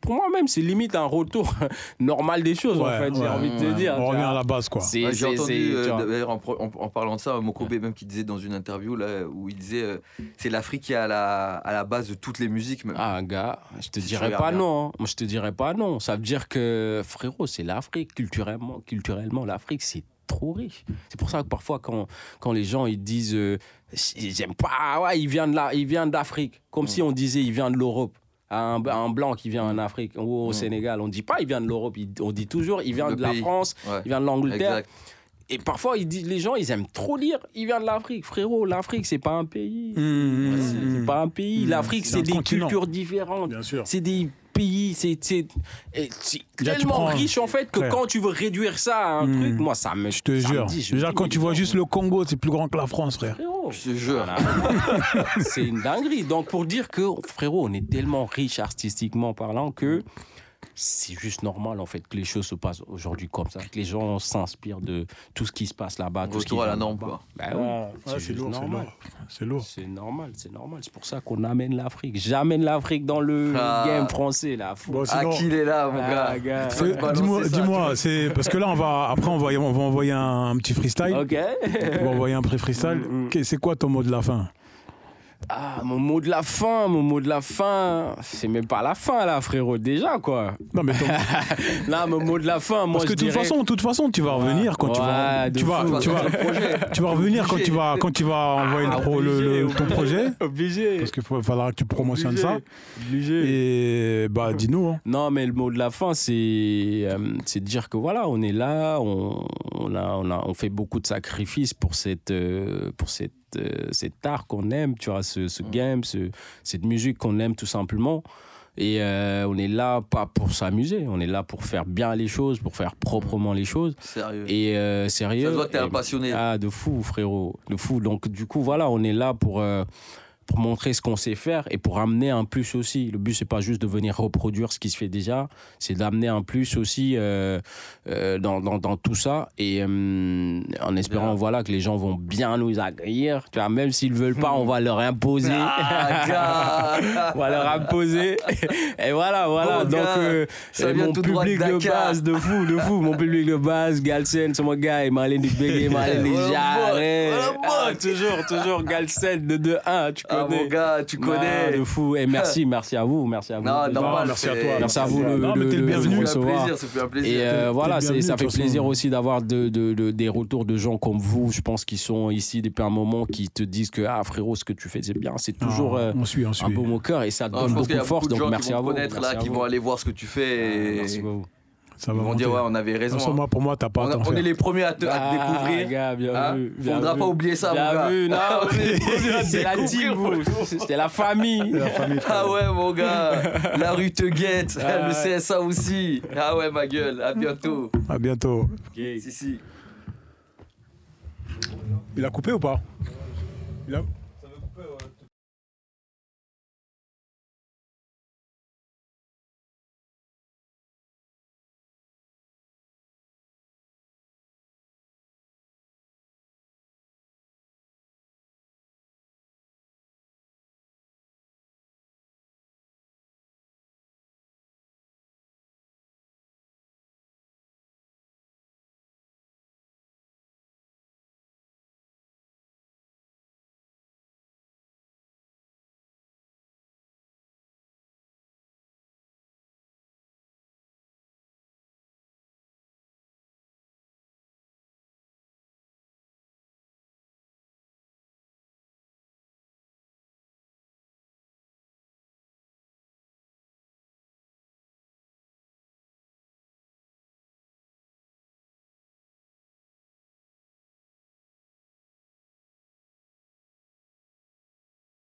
Pour moi même, c'est limite un retour normal des choses en Ouais, fait. J'ai ouais, envie de te ouais. dire. On revient à la base, quoi. J'ai entendu, euh, en, pro- en- en parlant de ça, Mokobe même qui disait dans une interview là, où il disait euh, c'est l'Afrique qui est à la, à la base de toutes les musiques. Même. Ah, gars, je te Si dirais pas bien. non. hein. Moi, je te dirais pas non. Ça veut dire que, frérot, c'est l'Afrique, culturellement. Culturellement, l'Afrique, c'est trop riche. C'est pour ça que parfois, quand, quand les gens ils disent euh, J'aime pas, ouais, il vient d'Afrique. Comme si on disait il vient de l'Europe. Un, un blanc qui vient en Afrique ou au Sénégal, on dit pas il vient de l'Europe, on dit toujours il vient Le de la. France, Ouais. il vient de l'Angleterre. Et parfois, ils disent, les gens, ils aiment trop dire il vient de l'Afrique. Frérot, l'Afrique, c'est pas un pays. Mmh, C'est mmh. c'est pas un pays. Mmh. L'Afrique, C'est des continent. cultures différentes. Bien sûr. C'est des pays, c'est c'est- et c'est Déjà, tu tellement prends- riche en fait que quand tu veux réduire ça à un Mmh. truc, moi, ça me. Je te jure. dit, je Déjà, quand tu vois juste le Congo, c'est plus grand que la France, frère. frérot, Je te jure. voilà. c'est une dinguerie. Donc, pour dire que, frérot, on est tellement riche artistiquement parlant que c'est juste normal en fait que les choses se passent aujourd'hui comme ça, que les gens s'inspirent de tout ce qui se passe là-bas. tout ce qui à la norme, quoi. Bah oui, Ouais, c'est c'est lourd, c'est normal. lourd. C'est lourd. C'est normal, c'est normal. C'est pour ça qu'on amène l'Afrique. J'amène l'Afrique dans le Ah. game français là. Bon, Ah, sinon- qui il est là, mon Ah, gars gars. C'est- Dis-moi, ça, dis-moi, c'est parce que là on va après on va, on va envoyer un, un petit freestyle. Ok. On va envoyer un pré-freestyle. Mm, mm. Ok, C'est quoi ton mot de la fin? Ah, mon mot de la fin, mon mot de la fin, c'est même pas la fin là, frérot, déjà quoi. Non mais ton- Là, mon mot de la fin, moi parce que de toute dirais- façon, de toute façon, tu vas revenir quand tu vas, tu vas, fou. tu vas, tu vas revenir quand tu vas, quand tu vas envoyer le pro- le- le- obligé, ton projet. Obligé. Parce qu'il faut- faudra que tu promotionnes Obligé. ça. Obligé. Et bah dis-nous. hein. Non, mais le mot de la fin, c'est euh, c'est de dire que voilà, on est là, on, on, a, on, a, on fait beaucoup de sacrifices pour cette, euh, pour cette, euh, cet art qu'on aime, tu vois, ce, ce game, ce, cette musique qu'on aime tout simplement. Et euh, on est là pas pour s'amuser, on est là pour faire bien les choses, pour faire proprement les choses. Sérieux. Et euh, sérieux. Ça que t'es Et- un passionné. Ah, de fou, frérot. De fou. Donc, du coup, voilà, on est là pour, pour montrer ce qu'on sait faire et pour amener un plus aussi. Le but, c'est pas juste de venir reproduire ce qui se fait déjà, c'est d'amener un plus aussi euh, euh, dans, dans, dans tout ça. Et euh, en espérant, voilà, que les gens vont bien nous accueillir. Tu vois, même s'ils veulent pas, on va leur imposer. Ah, on va leur imposer. Et voilà, voilà. Bon, Donc, ça mon de public de, base, de fou, de fou. Mon public de base, Galsen, c'est mon gars, et Marlène du Bégué, Marlène Ah, toujours, toujours Galsen de 2-1, tu Ah, connais. mon gars, tu Ah, connais. de fou. Et merci, merci à vous, merci à vous. Non, déjà. normal. merci à toi. Merci à vous Non, mais le de bienvenu. Ça fait un plaisir. Et euh, voilà, ça fait plaisir aussi d'avoir de, de- de- des retours de gens comme vous, je pense, qui sont ici depuis un moment, qui te disent que, ah frérot, ce que tu fais, c'est bien. C'est toujours Ah, euh, on suit, on un beau au cœur et ça te Non, je donne beaucoup de force. Donc qui merci à vont vous. connaître merci là, à qui vous. vont aller voir ce que tu fais. Ah, Et Merci beaucoup. Ça va ils vont dire, ouais, on avait raison. Hein. moi, pour moi, t'as pas On, a- on est les premiers à te, à te Ah, découvrir. gars, bien Hein vu, bien Faudra vu. pas oublier ça, Bien mon gars. vu, non, c'est la team, vous. C'est la famille. La famille, frère. Ah ouais, mon gars. La rue te guette. Ah Le. CSA aussi. Ah ouais, ma gueule. À bientôt. À bientôt. Si, si. Il a coupé ou pas? Il a-